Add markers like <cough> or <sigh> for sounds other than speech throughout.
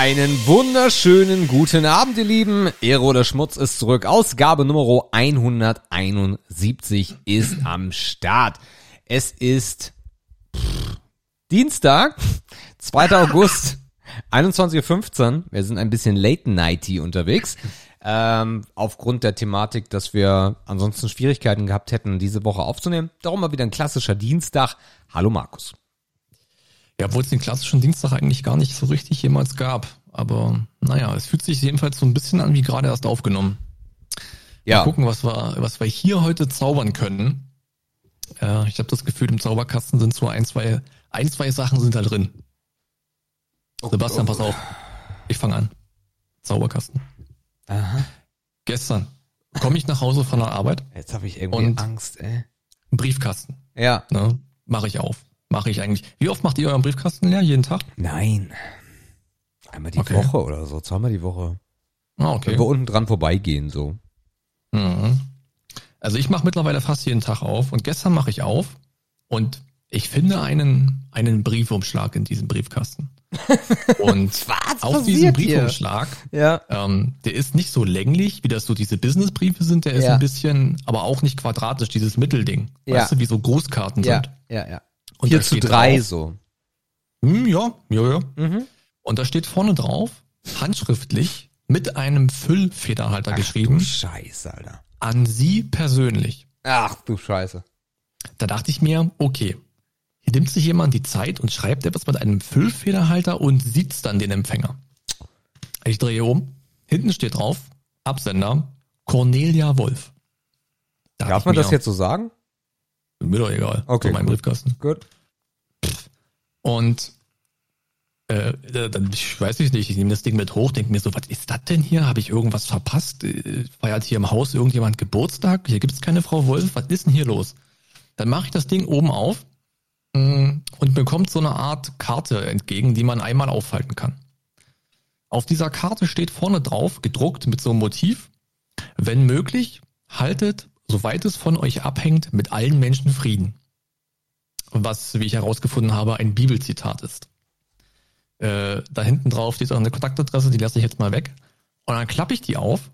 Einen wunderschönen guten Abend, ihr Lieben. Ehre oder Schmutz ist zurück. Ausgabe Nummer 171 ist am Start. Es ist Dienstag, 2. August, 21.15 Uhr. Wir sind ein bisschen late nighty unterwegs. Ähm, aufgrund der Thematik, dass wir ansonsten Schwierigkeiten gehabt hätten, diese Woche aufzunehmen. Darum mal wieder ein klassischer Dienstag. Hallo Markus. Ja, obwohl es den klassischen Dienstag eigentlich gar nicht so richtig jemals gab. Aber naja, es fühlt sich jedenfalls so ein bisschen an wie gerade erst aufgenommen. Ja. Mal gucken, was wir, was wir hier heute zaubern können. Äh, ich habe das Gefühl, im Zauberkasten sind so ein, zwei, ein, zwei Sachen sind da drin. Sebastian, pass auf. Ich fange an. Zauberkasten. Aha. Gestern komme ich nach Hause von der Arbeit. Jetzt habe ich irgendwie Angst, ey. Briefkasten. Ja. Ne, Mache ich auf mache ich eigentlich. Wie oft macht ihr euren Briefkasten leer? Jeden Tag? Nein. Einmal die okay. Woche oder so, zweimal die Woche. Ah, okay. Wenn wir unten dran vorbeigehen, so. Mhm. Also ich mache mittlerweile fast jeden Tag auf und gestern mache ich auf und ich finde einen, einen Briefumschlag in diesem Briefkasten. <laughs> Und Was auf diesem Briefumschlag, ja. ähm, der ist nicht so länglich, wie das so diese Businessbriefe sind, der ist ja. ein bisschen, aber auch nicht quadratisch, dieses Mittelding. Ja. Weißt du, wie so Großkarten ja. sind. Ja, ja. Und 4 zu 3 drauf, so. Hm, ja, ja, ja. Mhm. Und da steht vorne drauf, handschriftlich, mit einem Füllfederhalter Ach, geschrieben. Du Scheiße, Alter. An Sie persönlich. Ach du Scheiße. Da dachte ich mir, okay, hier nimmt sich jemand die Zeit und schreibt etwas mit einem Füllfederhalter und sieht's dann den Empfänger. Ich drehe um. Hinten steht drauf, Absender, Cornelia Wolf. Da Darf man mir, das jetzt so sagen? Mir doch egal. Okay. So mein gut. Briefkasten. Gut. Und äh, dann, ich weiß ich nicht, ich nehme das Ding mit hoch, denke mir so, was ist das denn hier? Habe ich irgendwas verpasst? Äh, feiert hier im Haus irgendjemand Geburtstag? Hier gibt es keine Frau Wolf, was ist denn hier los? Dann mache ich das Ding oben auf mm, und bekommt so eine Art Karte entgegen, die man einmal aufhalten kann. Auf dieser Karte steht vorne drauf, gedruckt mit so einem Motiv, wenn möglich, haltet soweit es von euch abhängt, mit allen Menschen Frieden. Was, wie ich herausgefunden habe, ein Bibelzitat ist. Äh, da hinten drauf steht auch eine Kontaktadresse, die lasse ich jetzt mal weg. Und dann klappe ich die auf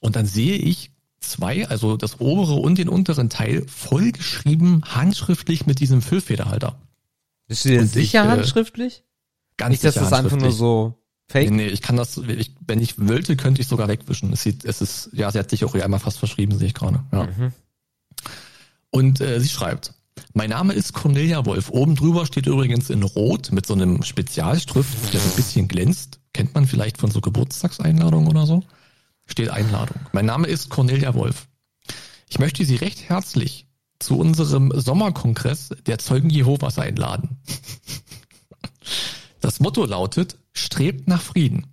und dann sehe ich zwei, also das obere und den unteren Teil, vollgeschrieben, handschriftlich mit diesem Füllfederhalter. Bist du dir sicher ich, äh, handschriftlich? Ganz Nicht, dass das einfach nur so Fake? Nee, nee, ich kann das, ich, wenn ich wollte, könnte ich sogar wegwischen. Es sieht, es ist, ja, sie hat sich auch hier einmal fast verschrieben, sehe ich gerade. Ja. Mhm. Und äh, sie schreibt, mein Name ist Cornelia Wolf. Oben drüber steht übrigens in Rot mit so einem Spezialstrift, der so ein bisschen glänzt. Kennt man vielleicht von so Geburtstagseinladungen oder so? Steht Einladung. Mein Name ist Cornelia Wolf. Ich möchte Sie recht herzlich zu unserem Sommerkongress der Zeugen Jehovas einladen. Das Motto lautet, strebt nach Frieden.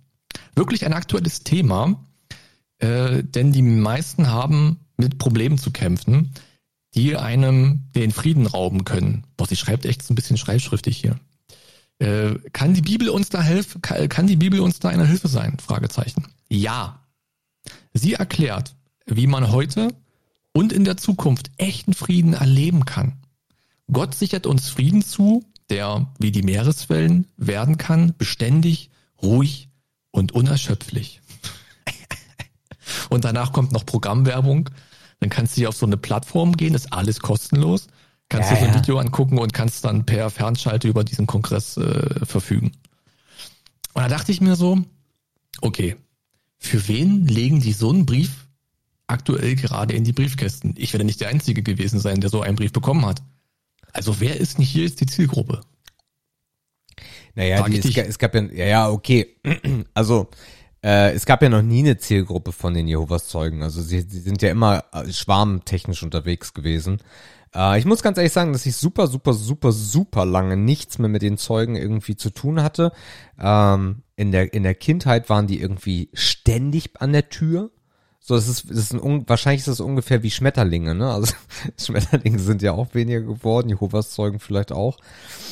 Wirklich ein aktuelles Thema, äh, denn die meisten haben mit Problemen zu kämpfen, die einem den Frieden rauben können. Boah, sie schreibt echt so ein bisschen schreibschriftig hier. Äh, kann die Bibel uns da helfen? Kann die Bibel uns da eine Hilfe sein? Fragezeichen. Ja. Sie erklärt, wie man heute und in der Zukunft echten Frieden erleben kann. Gott sichert uns Frieden zu, der wie die Meereswellen werden kann, beständig, ruhig und unerschöpflich. und danach kommt noch Programmwerbung. Dann kannst du hier auf so eine Plattform gehen, ist alles kostenlos. Kannst ja, dir so ein ja. Video angucken und kannst dann per Fernschalte über diesen Kongress äh, verfügen. Und da dachte ich mir so, okay, für wen legen die so einen Brief aktuell gerade in die Briefkästen? Ich werde nicht der Einzige gewesen sein, der so einen Brief bekommen hat. Also wer ist denn hier jetzt die Zielgruppe? Naja, die, es, es, gab ja, ja, ja, okay. <clears throat> Also, äh, es gab ja noch nie eine Zielgruppe von den Jehovas Zeugen. Also sie, sie sind ja immer äh, schwarmtechnisch unterwegs gewesen. Äh, ich muss ganz ehrlich sagen, dass ich super, super, super, super lange nichts mehr mit den Zeugen irgendwie zu tun hatte. Ähm, in der, in der Kindheit waren die irgendwie ständig an der Tür. So, es ist, es ist ein, wahrscheinlich ist das ungefähr wie Schmetterlinge, ne? Also <laughs> Schmetterlinge sind ja auch weniger geworden, Jehovas Zeugen vielleicht auch.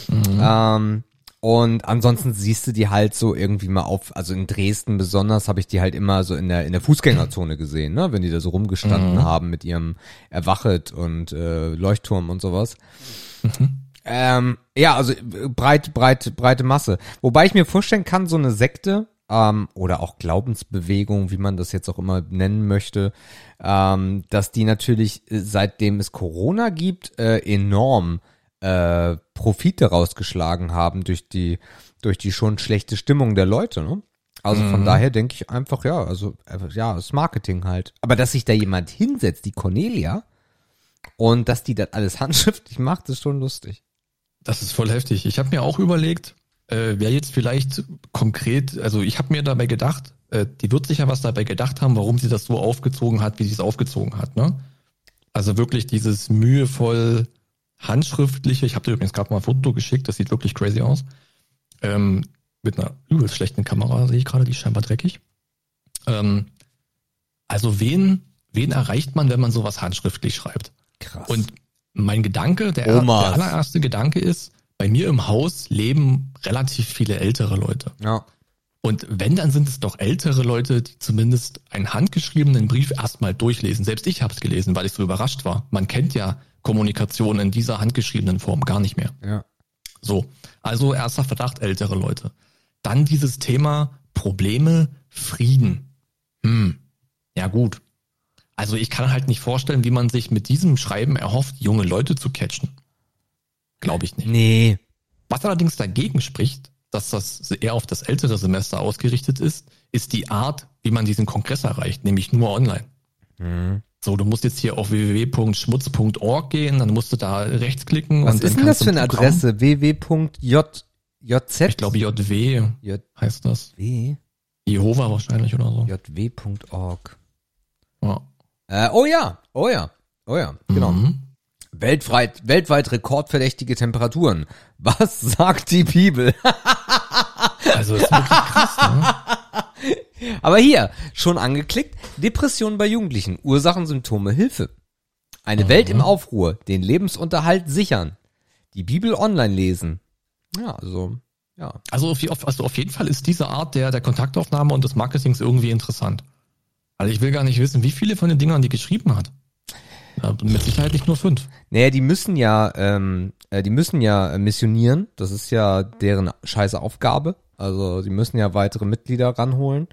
Mhm. Ähm, und ansonsten siehst du die halt so irgendwie mal auf, also in Dresden besonders habe ich die halt immer so in der in der Fußgängerzone gesehen, ne, wenn die da so rumgestanden mhm. haben mit ihrem Erwachet und äh, Leuchtturm und sowas. Mhm. Ähm, ja, also äh, breit, breit, breite Masse. Wobei ich mir vorstellen kann, so eine Sekte ähm, oder auch Glaubensbewegung, wie man das jetzt auch immer nennen möchte, ähm, dass die natürlich, äh, seitdem es Corona gibt, äh, enorm äh, Profite rausgeschlagen haben durch die, durch die schon schlechte Stimmung der Leute, ne? Also von Mhm. daher denke ich einfach, ja, also äh, ja, das Marketing halt. Aber dass sich da jemand hinsetzt, die Cornelia, und dass die das alles <laughs> handschriftlich macht, ist schon lustig. Das ist voll heftig. Ich habe mir auch überlegt, äh, wer jetzt vielleicht konkret, also ich habe mir dabei gedacht, äh, die wird sicher was dabei gedacht haben, warum sie das so aufgezogen hat, wie sie es aufgezogen hat. Ne? Also wirklich dieses mühevoll handschriftliche, ich habe dir übrigens gerade mal ein Foto geschickt, das sieht wirklich crazy aus. Ähm, mit einer übelst schlechten Kamera sehe ich gerade, die ist scheinbar dreckig. Ähm, also wen, wen erreicht man, wenn man sowas handschriftlich schreibt? Krass. Und mein Gedanke, der, der allererste Gedanke ist, bei mir im Haus leben relativ viele ältere Leute. ja. Und wenn, dann sind es doch ältere Leute, die zumindest einen handgeschriebenen Brief erstmal durchlesen. Selbst ich habe es gelesen, weil ich so überrascht war. Man kennt ja Kommunikation in dieser handgeschriebenen Form gar nicht mehr. Ja. So, also erster Verdacht ältere Leute. Dann dieses Thema Probleme, Frieden. Hm, ja gut. Also ich kann halt nicht vorstellen, wie man sich mit diesem Schreiben erhofft, junge Leute zu catchen. Glaube ich nicht. Nee. Was allerdings dagegen spricht, dass das eher auf das ältere Semester ausgerichtet ist, ist die Art, wie man diesen Kongress erreicht, nämlich nur online. Mhm. So, du musst jetzt hier auf www.schmutz.org gehen, dann musst du da rechtsklicken. Was und ist denn das für eine ein Programm- Adresse? www.jz? Ich glaube JW J heißt das. w Jehova wahrscheinlich oder so. jw.org. Ja. Äh, oh ja, oh ja, oh ja, genau. Mhm. Weltweit, weltweit rekordverdächtige Temperaturen. <laughs> Was sagt die Bibel? <laughs> Also ist wirklich krass, ne? <laughs> Aber hier, schon angeklickt, Depression bei Jugendlichen, Ursachen, Symptome, Hilfe. Eine Welt im Aufruhr, den Lebensunterhalt sichern. Die Bibel online lesen. Ja, also, ja. Also auf, auf, also auf jeden Fall ist diese Art der, der Kontaktaufnahme und des Marketings irgendwie interessant. Also ich will gar nicht wissen, wie viele von den Dingern die geschrieben hat. Mit Sicherheit nicht nur fünf. Naja, die müssen ja, ähm, äh, die müssen ja äh, missionieren. Das ist ja deren scheiße Aufgabe. Also, die müssen ja weitere Mitglieder ranholen.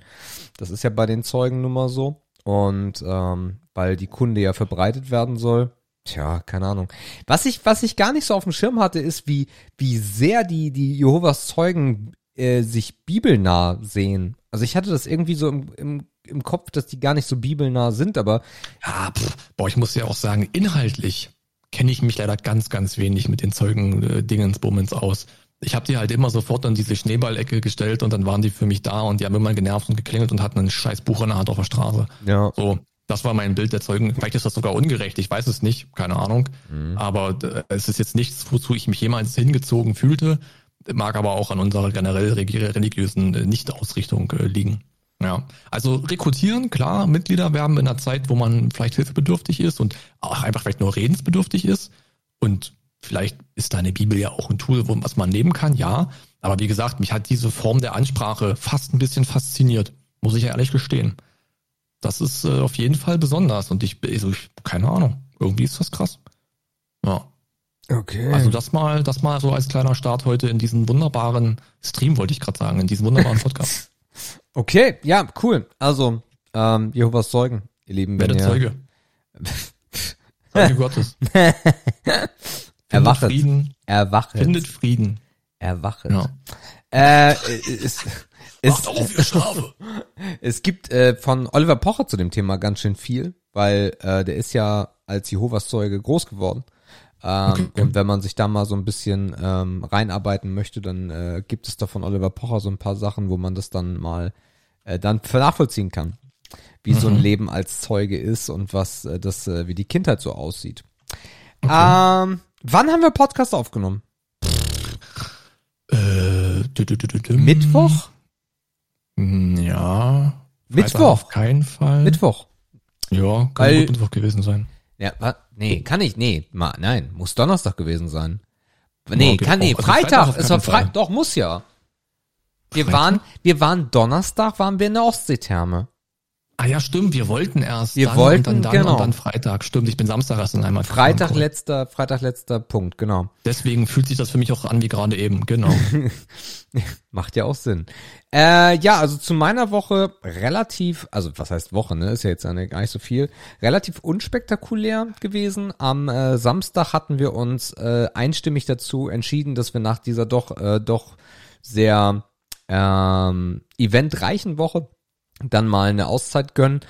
Das ist ja bei den Zeugen nun mal so. Und ähm, weil die Kunde ja verbreitet werden soll. Tja, keine Ahnung. Was ich, was ich gar nicht so auf dem Schirm hatte, ist, wie, wie sehr die, die Jehovas Zeugen äh, sich bibelnah sehen. Also ich hatte das irgendwie so im, im, im Kopf, dass die gar nicht so bibelnah sind, aber Ja, pff, boah, ich muss ja auch sagen, inhaltlich kenne ich mich leider ganz, ganz wenig mit den Zeugen äh, Dingensbummens aus. Ich habe die halt immer sofort an diese Schneeballecke gestellt und dann waren die für mich da und die haben immer genervt und geklingelt und hatten ein scheiß Buch in der Hand auf der Straße. ja. So, das war mein Bild der Zeugen. Vielleicht ist das sogar ungerecht, ich weiß es nicht, keine Ahnung. Aber äh, es ist jetzt nichts, wozu ich mich jemals hingezogen fühlte, mag aber auch an unserer generell religiösen äh, Nicht-Ausrichtung äh, liegen. Ja, also rekrutieren, klar, Mitglieder werben in einer Zeit, wo man vielleicht hilfebedürftig ist und auch einfach vielleicht nur redensbedürftig ist. Und vielleicht ist da eine Bibel ja auch ein Tool, wo, was man nehmen kann, ja. Aber wie gesagt, mich hat diese Form der Ansprache fast ein bisschen fasziniert, muss ich ja ehrlich gestehen. Das ist äh, auf jeden Fall besonders und ich, also ich, keine Ahnung, irgendwie ist das krass. Ja, Okay. also das mal, das mal so als kleiner Start heute in diesen wunderbaren Stream, wollte ich gerade sagen, in diesen wunderbaren <laughs> Podcast. Okay, ja, cool. Also, ähm, Jehovas Zeugen, ihr Lieben, Werde Zeuge. <laughs> Zeuge Gottes. <laughs> erwachet, Frieden, erwachet, findet Frieden. erwachet. Ja. Äh, es, <laughs> es, auf, ihr Schafe. es gibt äh, von Oliver Pocher zu dem Thema ganz schön viel, weil äh, der ist ja als Jehovas Zeuge groß geworden. Ähm, Okay. Und wenn man sich da mal so ein bisschen ähm, reinarbeiten möchte, dann äh, gibt es da von Oliver Pocher so ein paar Sachen, wo man das dann mal äh, dann nachvollziehen kann, wie so ein Mhm. Leben als Zeuge ist und was äh, das, äh, wie die Kindheit so aussieht. Ähm, wann haben wir Podcast aufgenommen? Äh, dü- dü- dü- dü- düm. Mittwoch? Hm, Ja. Mittwoch. Auf keinen Fall. Mittwoch. Ja, kann Weil- Mittwoch gewesen sein. Ja, wa? Nee, kann ich, nee, ma, nein, muss Donnerstag gewesen sein. Nee, Okay, kann, nee, oh, also Freitag, Freitag es war. Freitag, doch, muss ja. Wir Freitag? waren, wir waren Donnerstag, waren wir in der Ostseetherme. Ah ja, stimmt, wir wollten erst. Wir dann wollten, und dann, dann genau. und dann Freitag. Stimmt, ich bin Samstag erst in einmal. Freitag letzter, Freitag letzter Punkt, genau. Deswegen fühlt sich das für mich auch an wie gerade eben, genau. <laughs> Macht ja auch Sinn. Äh, ja, also zu meiner Woche relativ, also was heißt Woche, ne? Ist ja jetzt eine, gar nicht so viel. Relativ unspektakulär gewesen. Am äh, Samstag hatten wir uns äh, einstimmig dazu entschieden, dass wir nach dieser doch, äh, doch sehr ähm, eventreichen Woche dann mal eine Auszeit gönnen.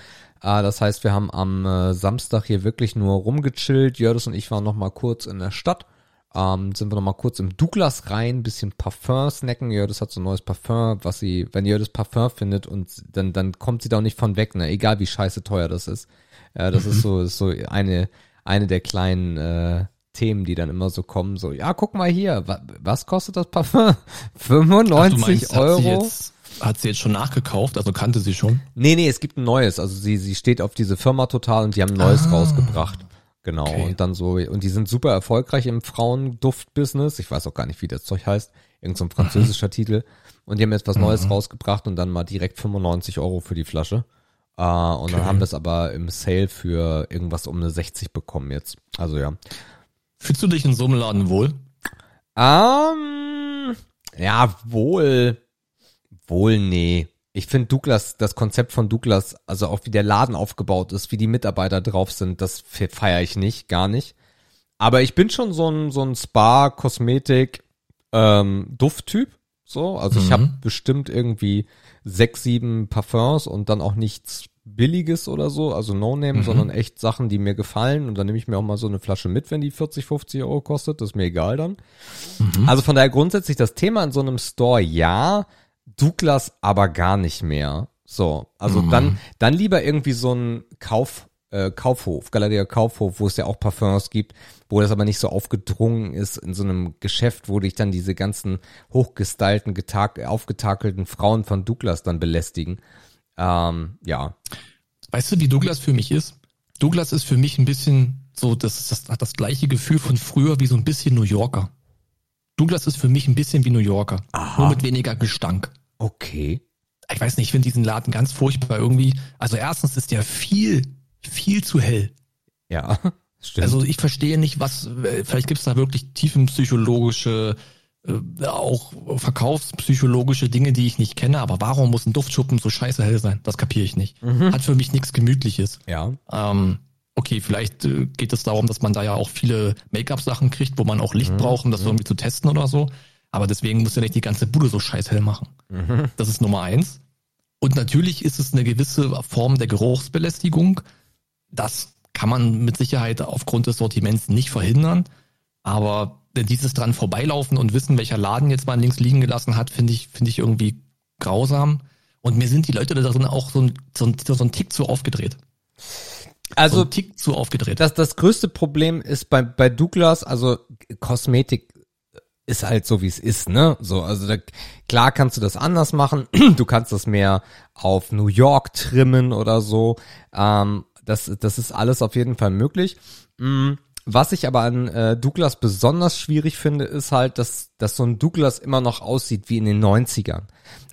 Äh, das heißt, wir haben am äh, Samstag hier wirklich nur rumgechillt. Jördis und ich waren noch mal kurz in der Stadt. Ähm, sind wir noch mal kurz im Douglas rein, bisschen Parfum snacken. Jördis hat so ein neues Parfum, was sie, wenn Jördis Parfum findet und dann, dann kommt sie da auch nicht von weg, ne? Egal wie scheiße teuer das ist. Äh, das ist so, ist <laughs> so eine, eine der kleinen äh, Themen, die dann immer so kommen, so, ja, guck mal hier, wa was kostet das Parfum? 95 <laughs> Ach, meinst, Euro? Hat sie, jetzt, hat sie jetzt schon nachgekauft, also kannte sie schon? Nee, nee, es gibt ein neues. Also sie, sie steht auf diese Firma total und die haben ein neues Ah. rausgebracht. Genau. Okay. Und dann so, und die sind super erfolgreich im Frauenduft-Business. Ich weiß auch gar nicht, wie das Zeug heißt. Irgend so ein französischer <laughs> Titel. Und die haben jetzt was Neues rausgebracht und dann mal direkt 95 Euro für die Flasche. Äh, und dann Okay. haben wir es aber im Sale für irgendwas um eine 60 bekommen jetzt. Also ja. Fühlst du dich in so einem Laden wohl? Ähm, ja, wohl, wohl, nee. Ich finde Douglas, das Konzept von Douglas, also auch wie der Laden aufgebaut ist, wie die Mitarbeiter drauf sind, das feiere ich nicht, gar nicht. Aber ich bin schon so ein, so ein Spa, Kosmetik, ähm, Dufttyp. So, also ich Mhm. habe bestimmt irgendwie sechs, sieben Parfums und dann auch nichts Billiges oder so, also No-Name, Mhm. sondern echt Sachen, die mir gefallen. Und dann nehme ich mir auch mal so eine Flasche mit, wenn die 40, 50 Euro kostet. Das ist mir egal dann. Mhm. Also von daher grundsätzlich das Thema in so einem Store ja, Douglas aber gar nicht mehr. So, also Mhm. dann, dann lieber irgendwie so ein Kauf, äh, Kaufhof, Galeria Kaufhof, wo es ja auch Parfums gibt, wo das aber nicht so aufgedrungen ist in so einem Geschäft, wo dich dann diese ganzen hochgestylten, getag aufgetakelten Frauen von Douglas dann belästigen. Ähm, ja. Weißt du, wie Douglas für mich ist? Douglas ist für mich ein bisschen so, das, das hat das gleiche Gefühl von früher wie so ein bisschen New Yorker. Douglas ist für mich ein bisschen wie New Yorker. Aha. Nur mit weniger Gestank. Okay. Ich weiß nicht, ich finde diesen Laden ganz furchtbar irgendwie. Also erstens ist der viel, viel zu hell. Ja. <laughs> Stimmt. Also ich verstehe nicht, was, äh, vielleicht gibt es da wirklich tiefenpsychologische, äh, auch verkaufspsychologische Dinge, die ich nicht kenne, aber warum muss ein Duftschuppen so scheiße hell sein? Das kapiere ich nicht. Hat für mich nichts Gemütliches. ja. Ähm, okay, vielleicht äh, geht es darum, dass man da ja auch viele Make-up-Sachen kriegt, wo man auch Licht braucht, um das irgendwie zu testen oder so. Aber deswegen muss ja nicht die ganze Bude so scheiß hell machen. Das ist Nummer eins. Und natürlich ist es eine gewisse Form der Geruchsbelästigung. Das kann man mit Sicherheit aufgrund des Sortiments nicht verhindern. Aber dieses dran vorbeilaufen und wissen, welcher Laden jetzt mal links liegen gelassen hat, finde ich, finde ich irgendwie grausam. Und mir sind die Leute da drin auch so ein, so ein, so ein Tick zu aufgedreht. so Also ein Tick zu aufgedreht. das, das größte Problem ist bei, bei Douglas, also Kosmetik ist halt so, wie es ist, ne? So, also da, klar kannst du das anders machen. <clears throat> Du kannst das mehr auf New York trimmen oder so. Ähm, das, das ist alles auf jeden Fall möglich. Mm, Was ich aber an äh, Douglas besonders schwierig finde, ist halt, dass, dass so ein Douglas immer noch aussieht wie in den 90ern.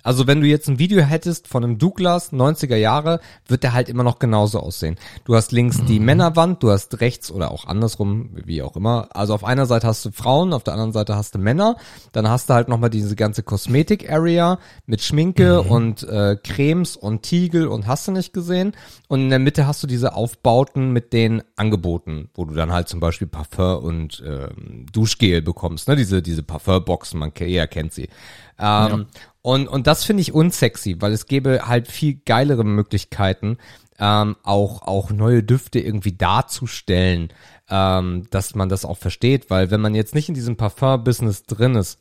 Also wenn du jetzt ein Video hättest von einem Douglas 90er Jahre, wird der halt immer noch genauso aussehen. Du hast links die Männerwand, du hast rechts oder auch andersrum, wie auch immer. Also auf einer Seite hast du Frauen, auf der anderen Seite hast du Männer. Dann hast du halt nochmal diese ganze Kosmetik-Area mit Schminke und äh, Cremes und Tiegel und hast du nicht gesehen. Und in der Mitte hast du diese Aufbauten mit den Angeboten, wo du dann halt zum Beispiel Parfum und ähm, Duschgel bekommst, ne? Diese, diese Parfumboxen, man jeder kennt sie. Ähm, und, und das finde ich unsexy, weil es gäbe halt viel geilere Möglichkeiten, ähm, auch, auch neue Düfte irgendwie darzustellen, ähm, dass man das auch versteht, weil wenn man jetzt nicht in diesem Parfum-Business drin ist,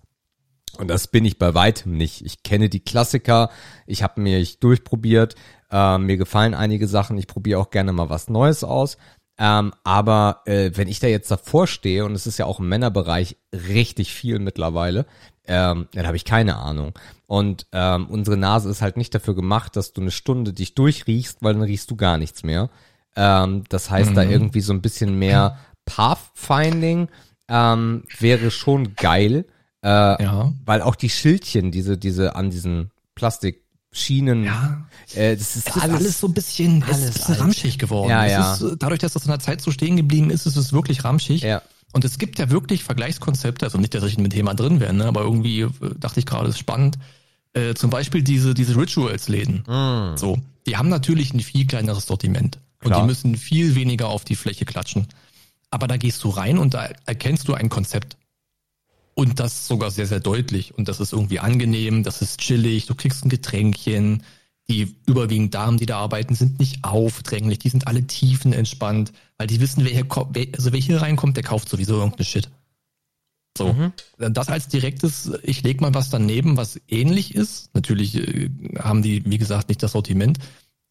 und das bin ich bei weitem nicht. Ich kenne die Klassiker, ich habe mir ich durchprobiert, äh, mir gefallen einige Sachen, ich probiere auch gerne mal was Neues aus. Ähm, aber äh, wenn ich da jetzt davor stehe, und es ist ja auch im Männerbereich richtig viel mittlerweile, ähm, dann habe ich keine Ahnung. Und ähm, unsere Nase ist halt nicht dafür gemacht, dass du eine Stunde dich durchriechst, weil dann riechst du gar nichts mehr. Ähm, das heißt, da irgendwie so ein bisschen mehr Pathfinding ähm, wäre schon geil. Äh, ja. weil auch die Schildchen, diese, diese an diesen Schienen. Ja. Äh, das ist Es ist alles, alles, so ein bisschen, es alles ist ein bisschen alt. ramschig geworden. Ja, es ja. Ist, dadurch, dass das in der Zeit so stehen geblieben ist, ist es wirklich ramschig. Ja. Und es gibt ja wirklich Vergleichskonzepte, also nicht, dass ich in dem Thema drin wäre, ne, aber irgendwie äh, dachte ich gerade, ist spannend. Äh, zum Beispiel diese, diese Rituals-Läden. Mm. So, die haben natürlich ein viel kleineres Sortiment. Und Klar. die müssen viel weniger auf die Fläche klatschen. Aber da gehst du rein und da erkennst du ein Konzept. Und das sogar sehr, sehr deutlich. Und das ist irgendwie angenehm, das ist chillig, du kriegst ein Getränkchen. Die überwiegend Damen, die da arbeiten, sind nicht aufdränglich, die sind alle tiefenentspannt, weil die wissen, wer hier kommt, also wer hier reinkommt, der kauft sowieso irgendeine Shit. So. Das als direktes, ich leg mal was daneben, was ähnlich ist. Natürlich äh, haben die, wie gesagt, nicht das Sortiment,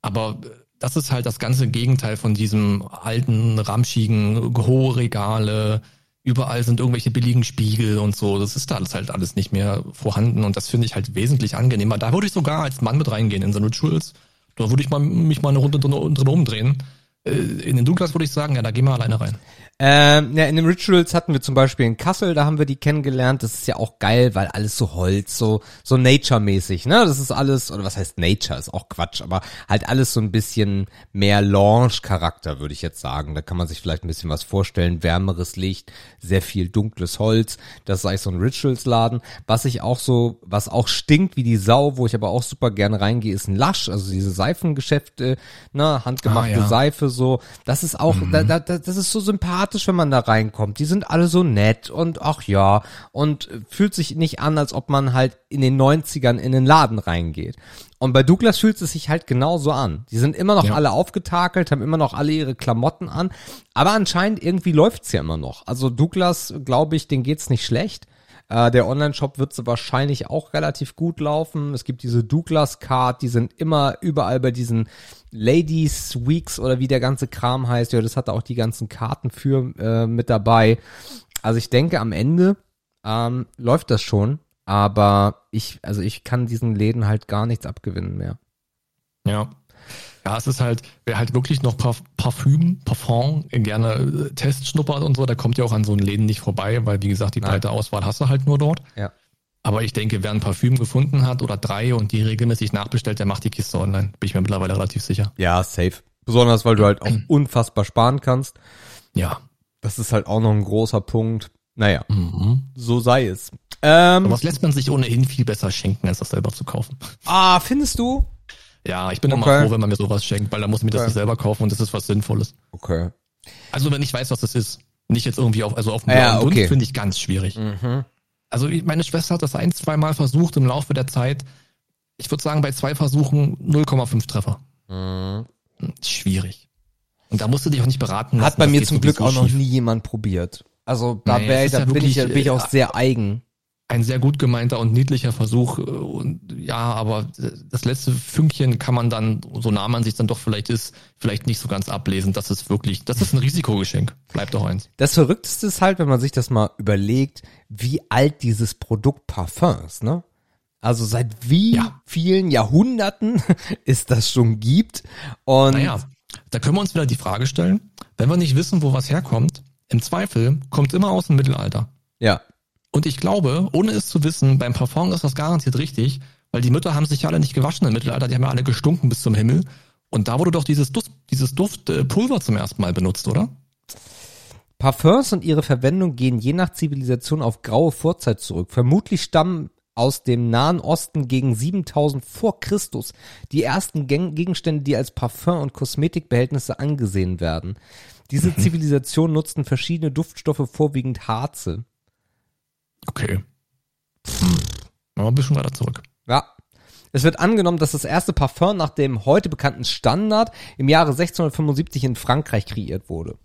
aber das ist halt das ganze Gegenteil von diesem alten, ramschigen, hohe Regale. Überall sind irgendwelche billigen Spiegel und so. Das ist da alles halt alles nicht mehr vorhanden und das finde ich halt wesentlich angenehmer. Da würde ich sogar als Mann mit reingehen in so Rituals. Da würde ich mal, mich mal eine Runde drin, drin umdrehen. Äh, In den Douglas würde ich sagen, ja, da gehen wir alleine rein. Ähm, ja, in den Rituals hatten wir zum Beispiel in Kassel, da haben wir die kennengelernt. Das ist ja auch geil, weil alles so Holz, so, so Nature-mäßig, ne? Das ist alles, oder was heißt Nature, ist auch Quatsch, aber halt alles so ein bisschen mehr Lounge-Charakter, würde ich jetzt sagen. Da kann man sich vielleicht ein bisschen was vorstellen. Wärmeres Licht, sehr viel dunkles Holz. Das ist eigentlich so ein Rituals-Laden. Was ich auch so, was auch stinkt wie die Sau, wo ich aber auch super gerne reingehe, ist ein Lush, also diese Seifengeschäfte, ne? Handgemachte Ah, ja. Seife, so. Das ist auch, da, da, da, das ist so sympathisch, wenn man da reinkommt. Die sind alle so nett und ach ja, und fühlt sich nicht an, als ob man halt in den 90ern in den Laden reingeht. Und bei Douglas fühlt es sich halt genauso an. Die sind immer noch Ja. alle aufgetakelt, haben immer noch alle ihre Klamotten an, aber anscheinend irgendwie läuft's ja immer noch. Also Douglas, glaube ich, den geht's nicht schlecht. Äh, der Online-Shop wird so wahrscheinlich auch relativ gut laufen. Es gibt diese Douglas-Card, die sind immer überall bei diesen Ladies Weeks oder wie der ganze Kram heißt. Ja, das hat auch die ganzen Karten für äh, mit dabei. Also ich denke, am Ende ähm, läuft das schon. Aber ich, also ich kann diesen Läden halt gar nichts abgewinnen mehr. Ja. Ja, es ist halt, wer halt wirklich noch Parf Parfüm, Parfum gerne äh, Test schnuppert und so, der kommt ja auch an so einen Läden nicht vorbei, weil wie gesagt, die Nein. breite Auswahl hast du halt nur dort. Ja. Aber ich denke, wer ein Parfüm gefunden hat oder drei und die regelmäßig nachbestellt, der macht die Kiste online. Bin ich mir mittlerweile relativ sicher. Ja, safe. Besonders, weil du halt auch <clears throat> unfassbar sparen kannst. Ja. Das ist halt auch noch ein großer Punkt. Naja, Mhm. so sei es. Ähm, Aber was lässt man sich ohnehin viel besser schenken, als das selber zu kaufen? ah, findest du? Ja, ich bin immer Okay. froh, wenn man mir sowas schenkt, weil dann muss ich mir das Okay. nicht selber kaufen und das ist was Sinnvolles. Okay. Also wenn ich weiß, was das ist. Nicht jetzt irgendwie auf, also auf dem Ja, blauen Dunst okay. finde ich ganz schwierig. Also ich- meine Schwester hat das ein, zwei Mal versucht im Laufe der Zeit. Ich würde sagen, bei zwei Versuchen 0,5 Treffer. Hm, Schwierig. Und da musst du dich auch nicht beraten lassen. Hat bei das mir zum Glück auch noch nie jemand probiert. Also da, Nee, wär, da ja bin, ich, bin ich auch äh, sehr eigen. Ein sehr gut gemeinter und niedlicher Versuch. äh, Und ja, aber das letzte Fünkchen kann man dann, so nah man sich dann doch vielleicht ist, vielleicht nicht so ganz ablesen. Das ist wirklich, das ist ein Risikogeschenk. Bleibt auch eins. Das Verrückteste ist halt, wenn man sich das mal überlegt, wie alt dieses Produkt Parfum ist, ne? Also seit wie Ja. vielen Jahrhunderten <laughs> es das schon gibt. Und Naja, da können wir uns wieder die Frage stellen, wenn wir nicht wissen, wo was herkommt, im Zweifel kommt immer aus dem Mittelalter. ja, Und ich glaube, ohne es zu wissen, beim Parfum ist das garantiert richtig, weil die Mütter haben sich ja alle nicht gewaschen im Mittelalter, die haben ja alle gestunken bis zum Himmel. Und da wurde doch dieses Duft, dieses Duftpulver zum ersten Mal benutzt, oder? Parfums und ihre Verwendung gehen je nach Zivilisation auf graue Vorzeit zurück. Vermutlich stammen aus dem Nahen Osten gegen 7000 vor Christus die ersten Gen- Gegenstände, die als Parfum und Kosmetikbehältnisse angesehen werden. Diese Zivilisation nutzten verschiedene Duftstoffe, vorwiegend Harze. Okay. Hm. Machen wir ein bisschen weiter zurück. Ja. Es wird angenommen, dass das erste Parfum nach dem heute bekannten Standard im Jahre 1675 in Frankreich kreiert wurde.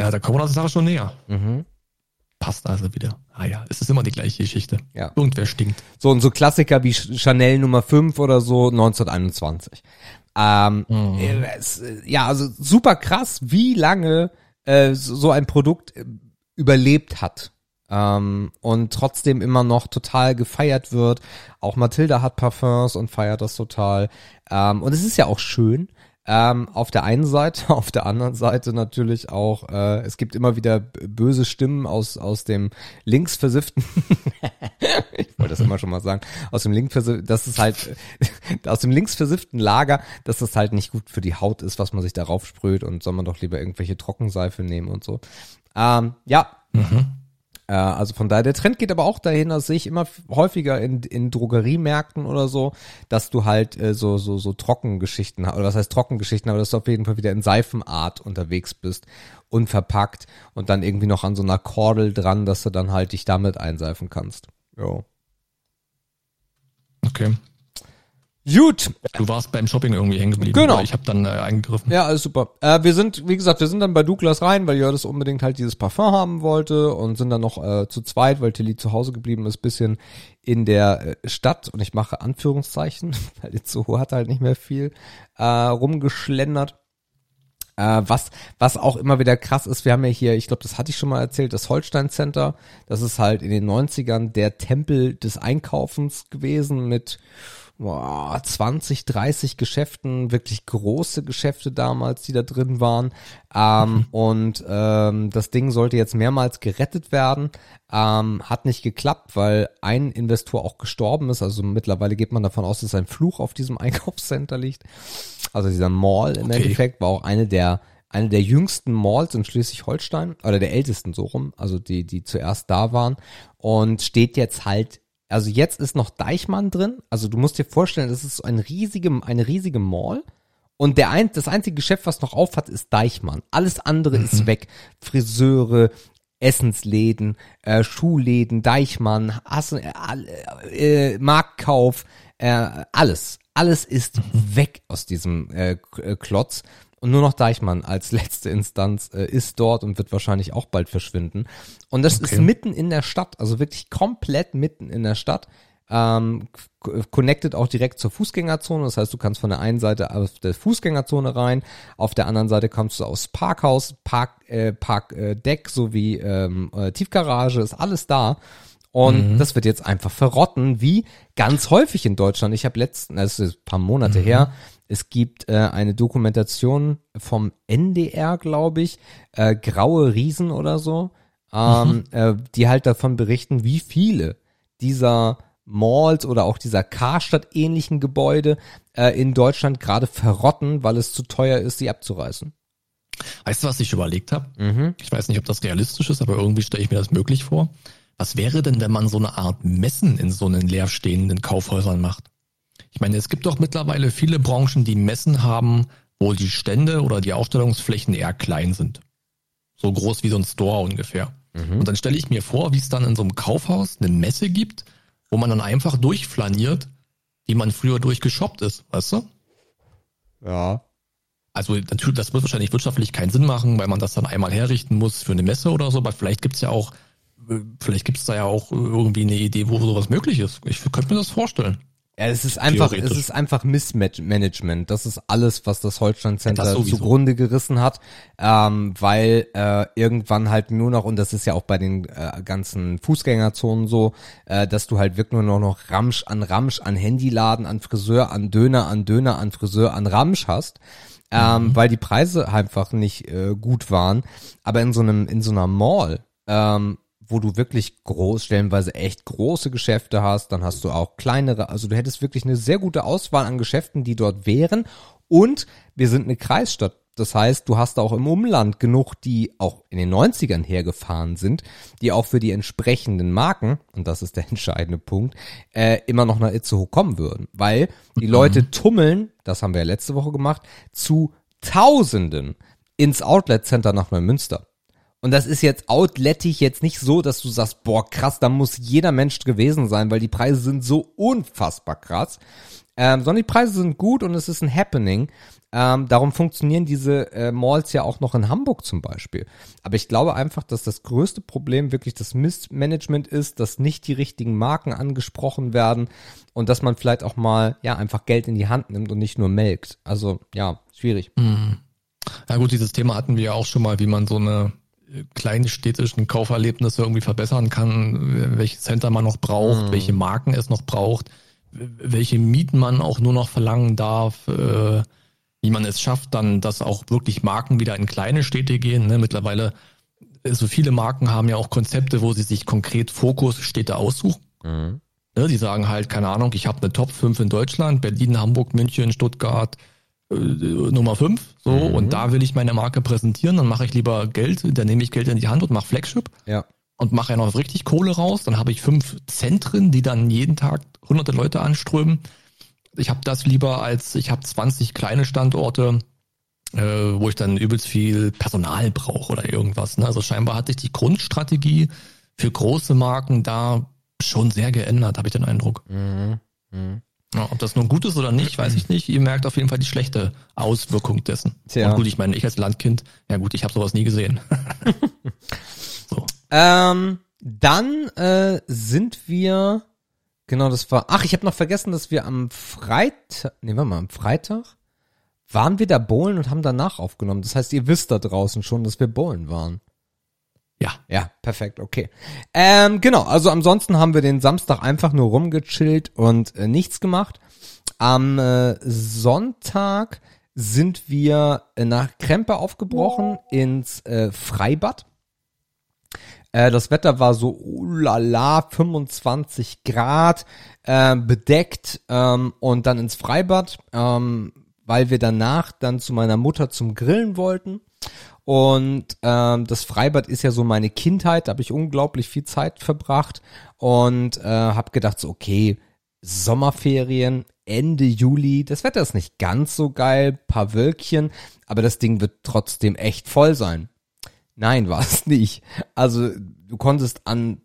Ja, da kommen wir der Sache schon näher. Mhm. Passt also wieder. Ah ja, es ist immer die gleiche Geschichte. Ja. Irgendwer stinkt. So und so Klassiker wie Ch- Chanel Nummer 5 oder so 1921. Ähm, äh, es, äh, ja, also super krass, wie lange äh, so so ein Produkt äh, überlebt hat. Ähm, und trotzdem immer noch total gefeiert wird. Auch Mathilda hat Parfums und feiert das total. Ähm, und es ist ja auch schön. Ähm, auf der einen Seite, <laughs> auf der anderen Seite natürlich auch, äh, es gibt immer wieder böse Stimmen aus, aus dem linksversifften, <laughs> ich wollte das immer schon mal sagen, aus dem linksversifften, das ist halt, <laughs> aus dem linksversifften Lager, dass das halt nicht gut für die Haut ist, was man sich darauf sprüht und soll man doch lieber irgendwelche Trockenseife nehmen und so. Ähm, ja. Mhm. Äh, also von daher, der Trend geht aber auch dahin, das sehe ich immer häufiger in, in Drogeriemärkten oder so, dass du halt äh, so, so, so Trockengeschichten hast, oder was heißt Trockengeschichten, aber dass du auf jeden Fall wieder in Seifenart unterwegs bist, unverpackt und dann irgendwie noch an so einer Kordel dran, dass du dann halt dich damit einseifen kannst. Jo. Okay. Gut. Du warst beim Shopping irgendwie hängen geblieben. Genau. Ich habe dann äh, eingegriffen. Ja, alles super. Äh, wir sind, wie gesagt, wir sind dann bei Douglas rein, weil Jördes unbedingt halt dieses Parfum haben wollte und sind dann noch äh, zu zweit, weil Tilly zu Hause geblieben ist, bisschen in der äh, Stadt und ich mache Anführungszeichen, <laughs> weil jetzt so hat halt nicht mehr viel äh, rumgeschlendert. Äh, was, was auch immer wieder krass ist, wir haben ja hier, ich glaube, das hatte ich schon mal erzählt, das Holstein Center. Das ist halt in den 90ern der Tempel des Einkaufens gewesen mit boah, 20, 30 Geschäften, wirklich große Geschäfte damals, die da drin waren. Ähm, mhm. Und ähm, das Ding sollte jetzt mehrmals gerettet werden. Ähm, hat nicht geklappt, weil ein Investor auch gestorben ist. Also mittlerweile geht man davon aus, dass ein Fluch auf diesem <laughs> Einkaufscenter liegt. Also dieser Mall im okay. Endeffekt war auch eine der eine der jüngsten Malls in Schleswig-Holstein oder der ältesten so rum, also die die zuerst da waren und steht jetzt halt also jetzt ist noch Deichmann drin. Also du musst dir vorstellen, das ist so ein riesige, eine riesige Mall. Und der ein, das einzige Geschäft, was noch auf hat, ist Deichmann. Alles andere mhm. ist weg. Friseure, Essensläden, äh, Schuhläden, Deichmann, Hass, äh, äh, Marktkauf, äh, alles. Alles ist mhm. weg aus diesem äh, äh, Klotz. Und nur noch Deichmann als <laughs> letzte Instanz äh, ist dort und wird wahrscheinlich auch bald verschwinden. Und das okay. ist mitten in der Stadt, also wirklich komplett mitten in der Stadt. Ähm, connected auch direkt zur Fußgängerzone. Das heißt, du kannst von der einen Seite auf der Fußgängerzone rein, auf der anderen Seite kommst du aus Parkhaus, Park, äh, Parkdeck sowie ähm, äh, Tiefgarage, ist alles da. Und mhm. das wird jetzt einfach verrotten, wie ganz häufig in Deutschland. Ich habe letzten, das ist ein paar Monate mhm. her, es gibt äh, eine Dokumentation vom NDR, glaube ich, äh, Graue Riesen oder so, ähm, mhm. äh, die halt davon berichten, wie viele dieser Malls oder auch dieser Karstadt-ähnlichen Gebäude äh, in Deutschland gerade verrotten, weil es zu teuer ist, sie abzureißen. Weißt du, was ich überlegt habe? Mhm. Ich weiß nicht, ob das realistisch ist, aber irgendwie stelle ich mir das möglich vor. Was wäre denn, wenn man so eine Art Messen in so einen leerstehenden Kaufhäusern macht? Ich meine, es gibt doch mittlerweile viele Branchen, die Messen haben, wo die Stände oder die Ausstellungsflächen eher klein sind. So groß wie so ein Store ungefähr. Mhm. Und dann stelle ich mir vor, wie es dann in so einem Kaufhaus eine Messe gibt, wo man dann einfach durchflaniert, wie man früher durchgeshoppt ist, weißt du? Ja. Also natürlich, das wird wahrscheinlich wirtschaftlich keinen Sinn machen, weil man das dann einmal herrichten muss für eine Messe oder so, aber vielleicht gibt's ja auch, äh, vielleicht gibt's da ja auch irgendwie eine Idee, wo sowas möglich ist. Ich könnte mir das vorstellen. Ja, es ist einfach, es ist einfach Missmanagement. Das ist alles, was das Holstein Center ja, zugrunde gerissen hat, ähm, weil äh, irgendwann halt nur noch und das ist ja auch bei den äh, ganzen Fußgängerzonen so, äh, dass du halt wirklich nur noch Ramsch an Ramsch an Handyladen, an Friseur, an Döner, an Döner, an Friseur, an Ramsch hast. Ähm, mhm. weil die Preise einfach nicht äh, gut waren. Aber in so einem, in so einer Mall, ähm, wo du wirklich groß, stellenweise echt große Geschäfte hast, dann hast du auch kleinere, also du hättest wirklich eine sehr gute Auswahl an Geschäften, die dort wären und wir sind eine Kreisstadt. Das heißt, du hast auch im Umland genug, die auch in den 90ern hergefahren sind, die auch für die entsprechenden Marken, und das ist der <laughs> entscheidende Punkt, äh, immer noch nach Itzehoe kommen würden. Weil die mhm. Leute tummeln, das haben wir ja letzte Woche gemacht, zu Tausenden ins Outlet Center nach Neumünster. Und das ist jetzt outlettig jetzt nicht so, dass du sagst, boah, krass, da muss jeder Mensch gewesen sein, weil die Preise sind so unfassbar krass. Ähm, sondern die Preise sind gut und es ist ein Happening. Ähm, darum funktionieren diese äh, Malls ja auch noch in Hamburg zum Beispiel. Aber ich glaube einfach, dass das größte Problem wirklich das Missmanagement ist, dass nicht die richtigen Marken angesprochen werden und dass man vielleicht auch mal ja einfach Geld in die Hand nimmt und nicht nur melkt. Also ja, schwierig. Mhm. Ja gut, dieses Thema hatten wir ja auch schon mal, wie man so eine kleinen städtischen Kauferlebnisse irgendwie verbessern kann, welche Center man noch braucht, mhm. welche Marken es noch braucht, welche Mieten man auch nur noch verlangen darf. Äh, wie man es schafft, dann, dass auch wirklich Marken wieder in kleine Städte gehen. Ne? Mittlerweile, äh, so viele Marken haben ja auch Konzepte, wo sie sich konkret Fokusstädte aussuchen. Mhm. Ne? Die sagen halt, keine Ahnung, ich habe eine Top 5 in Deutschland, Berlin, Hamburg, München, Stuttgart, Nummer 5, so, mhm. und da will ich meine Marke präsentieren, dann mache ich lieber Geld, dann nehme ich Geld in die Hand und mache Flagship. Ja. Und mache ja noch richtig Kohle raus, dann habe ich fünf Zentren, die dann jeden Tag hunderte Leute anströmen ich habe das lieber als ich habe 20 kleine Standorte, äh, wo ich dann übelst viel Personal brauche oder irgendwas. Ne? Also scheinbar hat sich die Grundstrategie für große Marken da schon sehr geändert, habe ich den Eindruck. Mhm. Mhm. Ja, ob das nun gut ist oder nicht, weiß ich nicht. Ihr merkt auf jeden Fall die schlechte Auswirkung dessen. Tja. Und gut, ich meine, ich als Landkind, ja gut, ich habe sowas nie gesehen. <laughs> so. Ähm, dann äh, sind wir Genau, das war. Ach, ich habe noch vergessen, dass wir am Freitag, nee, warte mal, am Freitag waren wir da bowlen und haben danach aufgenommen. Das heißt, ihr wisst da draußen schon, dass wir bowlen waren. Ja. Ja, perfekt, okay. Ähm, genau, also ansonsten haben wir den Samstag einfach nur rumgechillt und äh, nichts gemacht. Am äh, Sonntag sind wir äh, nach Krempe aufgebrochen ins äh, Freibad. Äh, das Wetter war so ulala, 25 Grad, äh, bedeckt ähm, und dann ins Freibad, ähm, weil wir danach dann zu meiner Mutter zum Grillen wollten. Und ähm, das Freibad ist ja so meine Kindheit, da habe ich unglaublich viel Zeit verbracht und äh, habe gedacht, so okay, Sommerferien, Ende Juli, das Wetter ist nicht ganz so geil, paar Wölkchen, aber das Ding wird trotzdem echt voll sein. Nein, <laughs> war es nicht. Also du konntest an,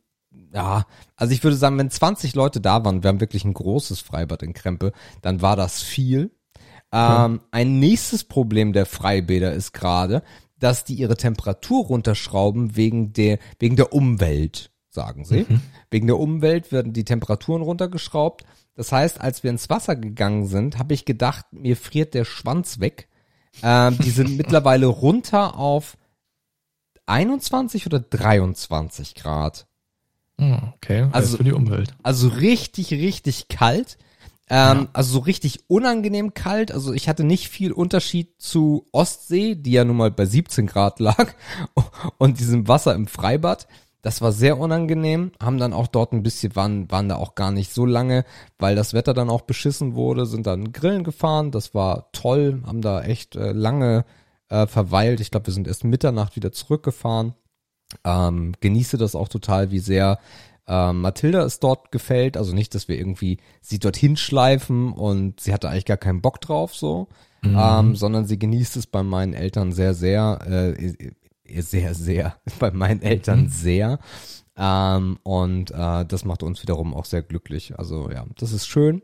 ja, also ich würde sagen, wenn 20 Leute da waren, wir haben wirklich ein großes Freibad in Krempe, dann war das viel. Ähm, ein nächstes Problem der Freibäder ist gerade, dass die ihre Temperatur runterschrauben wegen der, wegen der Umwelt, sagen sie. Mhm. Wegen der Umwelt werden die Temperaturen runtergeschraubt. Das heißt, als wir ins Wasser gegangen sind, habe ich gedacht, mir friert der Schwanz weg. Ähm, die sind <laughs> mittlerweile runter auf 21 oder 23 Grad. Hm, okay, also für die Umwelt. Also richtig, richtig kalt. Ähm, ja. Also so richtig unangenehm kalt. Also ich hatte nicht viel Unterschied zu Ostsee, die ja nun mal bei 17 Grad lag, <laughs> und diesem Wasser im Freibad. Das war sehr unangenehm. Haben dann auch dort ein bisschen, waren, waren da auch gar nicht so lange, weil das Wetter dann auch beschissen wurde, sind dann grillen gefahren. Das war toll, haben da echt äh, lange äh, verweilt. Ich glaube, wir sind erst Mitternacht wieder zurückgefahren. Ähm, genieße das auch total, wie sehr äh, Mathilda es dort gefällt. Also nicht, dass wir irgendwie sie dorthin schleifen und sie hatte eigentlich gar keinen Bock drauf so, mhm. ähm, sondern sie genießt es bei meinen Eltern sehr, sehr, äh, sehr, sehr, <laughs> bei meinen Eltern mhm. sehr. Ähm, und äh, das macht uns wiederum auch sehr glücklich. Also ja, das ist schön.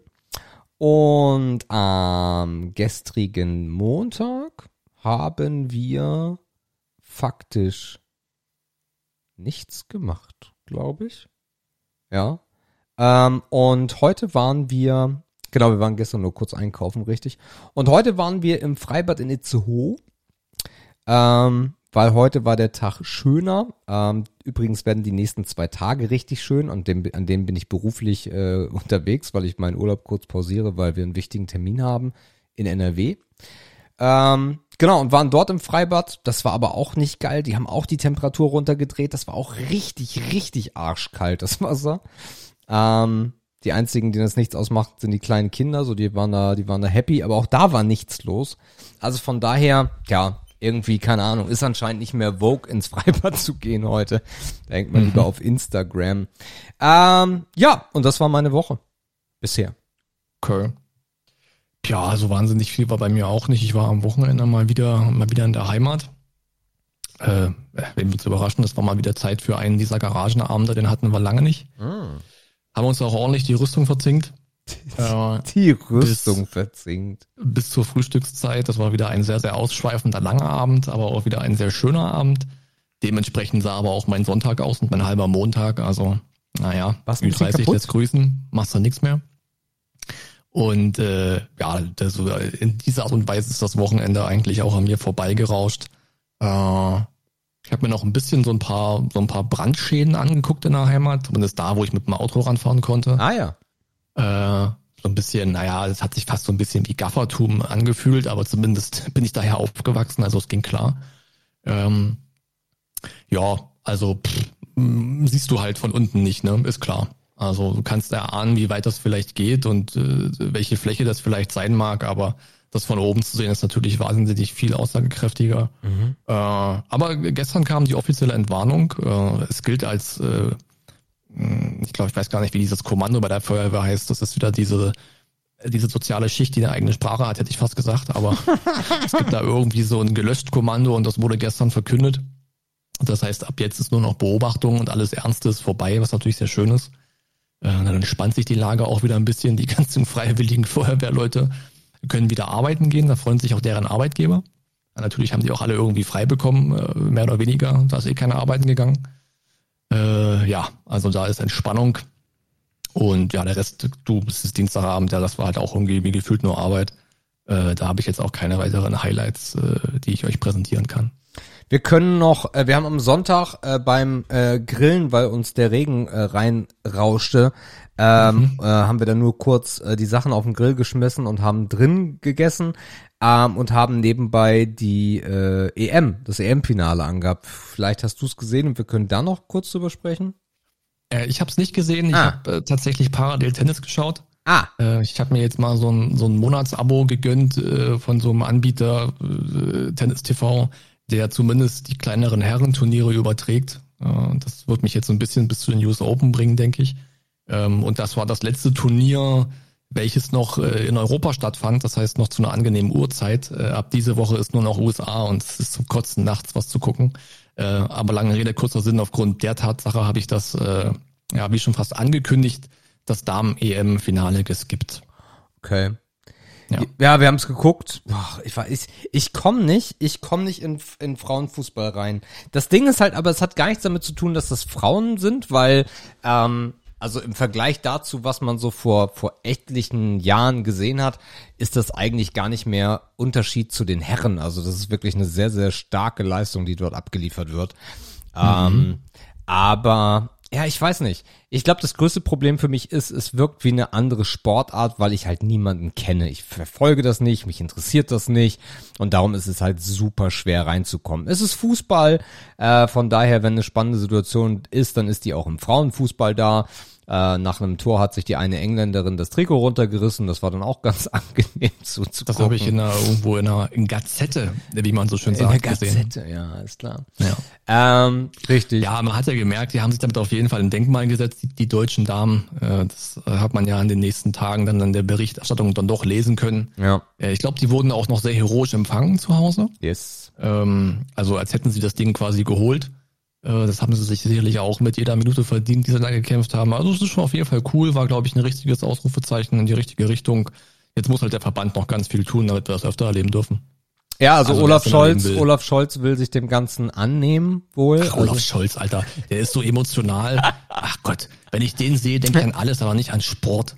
Und am gestrigen Montag haben wir faktisch nichts gemacht, glaube ich. Ja. Ähm, und heute waren wir, genau, wir waren gestern nur kurz einkaufen, richtig. Und heute waren wir im Freibad in Itzehoe. Ähm, weil heute war der Tag schöner. Ähm, übrigens werden die nächsten zwei Tage richtig schön und dem, an dem bin ich beruflich äh, <laughs> unterwegs, weil ich meinen Urlaub kurz pausiere, weil wir einen wichtigen Termin haben in NRW. Ähm, genau, und waren dort im Freibad. Das war aber auch nicht geil. Die haben auch die Temperatur runtergedreht. Das war auch richtig, richtig arschkalt, das Wasser. Ähm, die einzigen, denen das nichts ausmacht, sind die kleinen Kinder. So, die waren da, die waren da happy, aber auch da war nichts los. Also von daher, ja, irgendwie, keine Ahnung, ist anscheinend nicht mehr Vogue ins <laughs> Freibad zu gehen heute. Da hängt man mhm. lieber auf Instagram. Ähm, ja, und das war meine Woche. Bisher. Okay. Ja, so wahnsinnig viel war bei mir auch nicht. Ich war am Wochenende mal wieder, mal wieder in der Heimat. Äh, wenn wir zu überraschen, das war mal wieder Zeit für einen dieser Garagenabende, den hatten wir lange nicht. Mhm. Haben uns auch ordentlich die Rüstung verzinkt. <laughs> Die Rüstung bis, verzinkt. Bis zur Frühstückszeit. Das war wieder ein sehr, sehr ausschweifender langer Abend, aber auch wieder ein sehr schöner Abend. Dementsprechend sah aber auch mein Sonntag aus und mein halber Montag. Also, naja, Was, Ü30 lässt grüßen, machst du nichts mehr. Und äh, ja, das, in dieser Art und Weise ist das Wochenende eigentlich auch an mir vorbeigerauscht. Äh, ich habe mir noch ein bisschen so ein paar so ein paar Brandschäden angeguckt in der Heimat, zumindest da, wo ich mit dem Auto ranfahren konnte. Ah ja. Äh, so ein bisschen, naja, es hat sich fast so ein bisschen wie Gaffertum angefühlt, aber zumindest bin ich daher aufgewachsen, also es ging klar. Ähm, ja, also pff, siehst du halt von unten nicht, ne? Ist klar. Also du kannst erahnen, wie weit das vielleicht geht und äh, welche Fläche das vielleicht sein mag, aber das von oben zu sehen ist natürlich wahnsinnig viel aussagekräftiger. Mhm. Äh, aber gestern kam die offizielle Entwarnung. Äh, es gilt als, äh, ich glaube, ich weiß gar nicht, wie dieses Kommando bei der Feuerwehr heißt. Das ist wieder diese diese soziale Schicht, die eine eigene Sprache hat, hätte ich fast gesagt, aber <laughs> es gibt da irgendwie so ein gelöscht Kommando und das wurde gestern verkündet. Das heißt, ab jetzt ist nur noch Beobachtung und alles Ernste ist vorbei, was natürlich sehr schön ist. Äh, dann spannt sich die Lage auch wieder ein bisschen. Die <laughs> ganzen freiwilligen Feuerwehrleute können wieder arbeiten gehen. Da freuen sich auch deren Arbeitgeber. Natürlich haben die auch alle irgendwie frei bekommen, äh, mehr oder weniger. Da ist eh keiner arbeiten gegangen. Äh, ja, also da ist Entspannung. Und ja, der Rest, du bist es Dienstagabend, ja, das war halt auch irgendwie wie gefühlt nur Arbeit. Äh, da habe ich jetzt auch keine weiteren Highlights, äh, die ich euch präsentieren kann. Wir können noch, äh, wir haben am Sonntag äh, beim äh, Grillen, weil uns der Regen äh, reinrauschte, ähm, mhm. äh, haben wir dann nur kurz äh, die Sachen auf den Grill geschmissen und haben drin gegessen ähm, und haben nebenbei die äh, EM, das EM-Finale angehabt. Vielleicht hast du es gesehen und wir können da noch kurz drüber sprechen. Äh, ich habe es nicht gesehen. Ich ah. habe äh, tatsächlich parallel Tennis geschaut. Ah. Äh, ich habe mir jetzt mal so ein, so ein Monatsabo gegönnt äh, von so einem Anbieter äh, Tennis TV der zumindest die kleineren Herrenturniere überträgt. Äh, das wird mich jetzt ein bisschen bis zu den US Open bringen, denke ich. Ähm, und das war das letzte Turnier, welches noch äh, in Europa stattfand, das heißt noch zu einer angenehmen Uhrzeit. Äh, ab diese Woche ist nur noch USA und es ist zum Kotzen nachts was zu gucken. Aber lange Rede, kurzer Sinn, aufgrund der Tatsache habe ich das, ja, wie schon fast angekündigt, das Damen-EM-Finale geskippt. Okay. Ja, ja wir haben es geguckt. Boah, ich ich, ich komme nicht, ich komme nicht in, in Frauenfußball rein. Das Ding ist halt, aber es hat gar nichts damit zu tun, dass das Frauen sind, weil ähm, also im Vergleich dazu, was man so vor, vor etlichen Jahren gesehen hat, ist das eigentlich gar nicht mehr Unterschied zu den Herren. Also das ist wirklich eine sehr, sehr starke Leistung, die dort abgeliefert wird. Mhm. Ähm, aber ja, ich weiß nicht. Ich glaube, das größte Problem für mich ist, es wirkt wie eine andere Sportart, weil ich halt niemanden kenne. Ich verfolge das nicht, mich interessiert das nicht und darum ist es halt super schwer reinzukommen. Es ist Fußball, äh, von daher, wenn eine spannende Situation ist, dann ist die auch im Frauenfußball da. Äh, nach einem Tor hat sich die eine Engländerin das Trikot runtergerissen. Das war dann auch ganz <laughs> angenehm zuzugucken. Das habe ich in einer, irgendwo in einer in Gazette, wie man so schön sagt, in der Gazette, gesehen. ja, ist klar. Ja. Ähm, richtig. Ja, man hat ja gemerkt, die haben sich damit auf jeden Fall ein Denkmal gesetzt, die, die deutschen Damen. Äh, das hat man ja in den nächsten Tagen dann in der Berichterstattung dann doch lesen können. Ja. Äh, ich glaube, die wurden auch noch sehr heroisch empfangen zu Hause. Yes. Ähm, also als hätten sie das Ding quasi geholt. Äh, das haben sie sich sicherlich auch mit jeder Minute verdient, die sie da gekämpft haben. Also es ist schon auf jeden Fall cool, war, glaube ich, ein richtiges Ausrufezeichen in die richtige Richtung. Jetzt muss halt der Verband noch ganz viel tun, damit wir das öfter erleben dürfen. Ja, also, also Olaf Scholz, Olaf Scholz will sich dem Ganzen annehmen, wohl. Ach, Olaf also, Scholz, Alter, der ist so emotional. Ach Gott, wenn ich den sehe, denke ich an alles, aber nicht an Sport.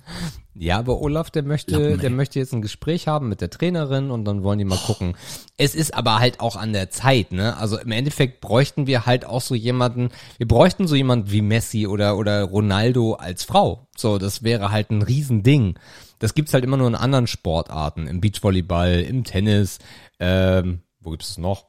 Ja, aber Olaf, der möchte, Lappen, der möchte jetzt ein Gespräch haben mit der Trainerin und dann wollen die mal gucken. Es ist aber halt auch an der Zeit, ne? Also im Endeffekt bräuchten wir halt auch so jemanden, wir bräuchten so jemanden wie Messi oder, oder Ronaldo als Frau. So, das wäre halt ein Riesending. Das gibt's halt immer nur in anderen Sportarten, im Beachvolleyball, im Tennis, ähm, wo gibt's es noch?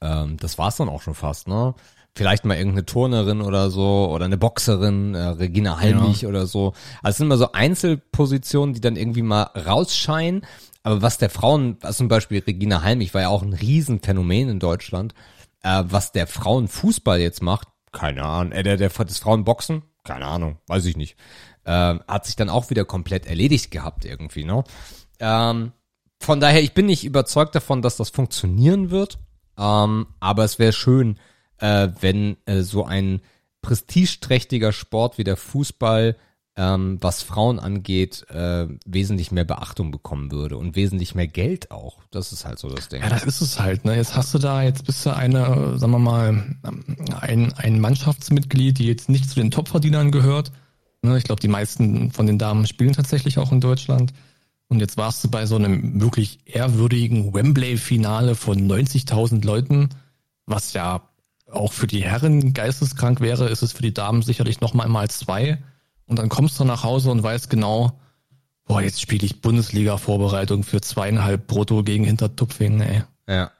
Ähm, das war's dann auch schon fast, ne? Vielleicht mal irgendeine Turnerin oder so oder eine Boxerin, äh, Regina Halmich ja. oder so. Also es sind immer so Einzelpositionen, die dann irgendwie mal rausscheinen. Aber was der Frauen, also zum Beispiel Regina Halmich war ja auch ein Riesenphänomen in Deutschland. Äh, was der Frauenfußball jetzt macht, keine Ahnung. Äh, der, der des Frauenboxen, keine Ahnung, weiß ich nicht. Äh, hat sich dann auch wieder komplett erledigt gehabt irgendwie, ne? Ähm, von daher, ich bin nicht überzeugt davon, dass das funktionieren wird. Ähm, aber es wäre schön, äh, wenn äh, so ein prestigeträchtiger Sport wie der Fußball, ähm, was Frauen angeht, äh, wesentlich mehr Beachtung bekommen würde und wesentlich mehr Geld auch. Das ist halt so das Ding. Ja, das ist es halt. Ne? Jetzt hast du da, jetzt bist du eine, sagen wir mal, ein, ein Mannschaftsmitglied, die jetzt nicht zu den Topverdienern gehört. Ne? Ich glaube, die meisten von den Damen spielen tatsächlich auch in Deutschland. Und jetzt warst du bei so einem wirklich ehrwürdigen Wembley-Finale von 90.000 Leuten, was ja auch für die Herren geisteskrank wäre, ist es für die Damen sicherlich noch mal mal zwei. Und dann kommst du nach Hause und weißt genau, Boah, jetzt spiele ich Bundesliga-Vorbereitung für zweieinhalb Brutto gegen Hintertupfingen, ey. Ja.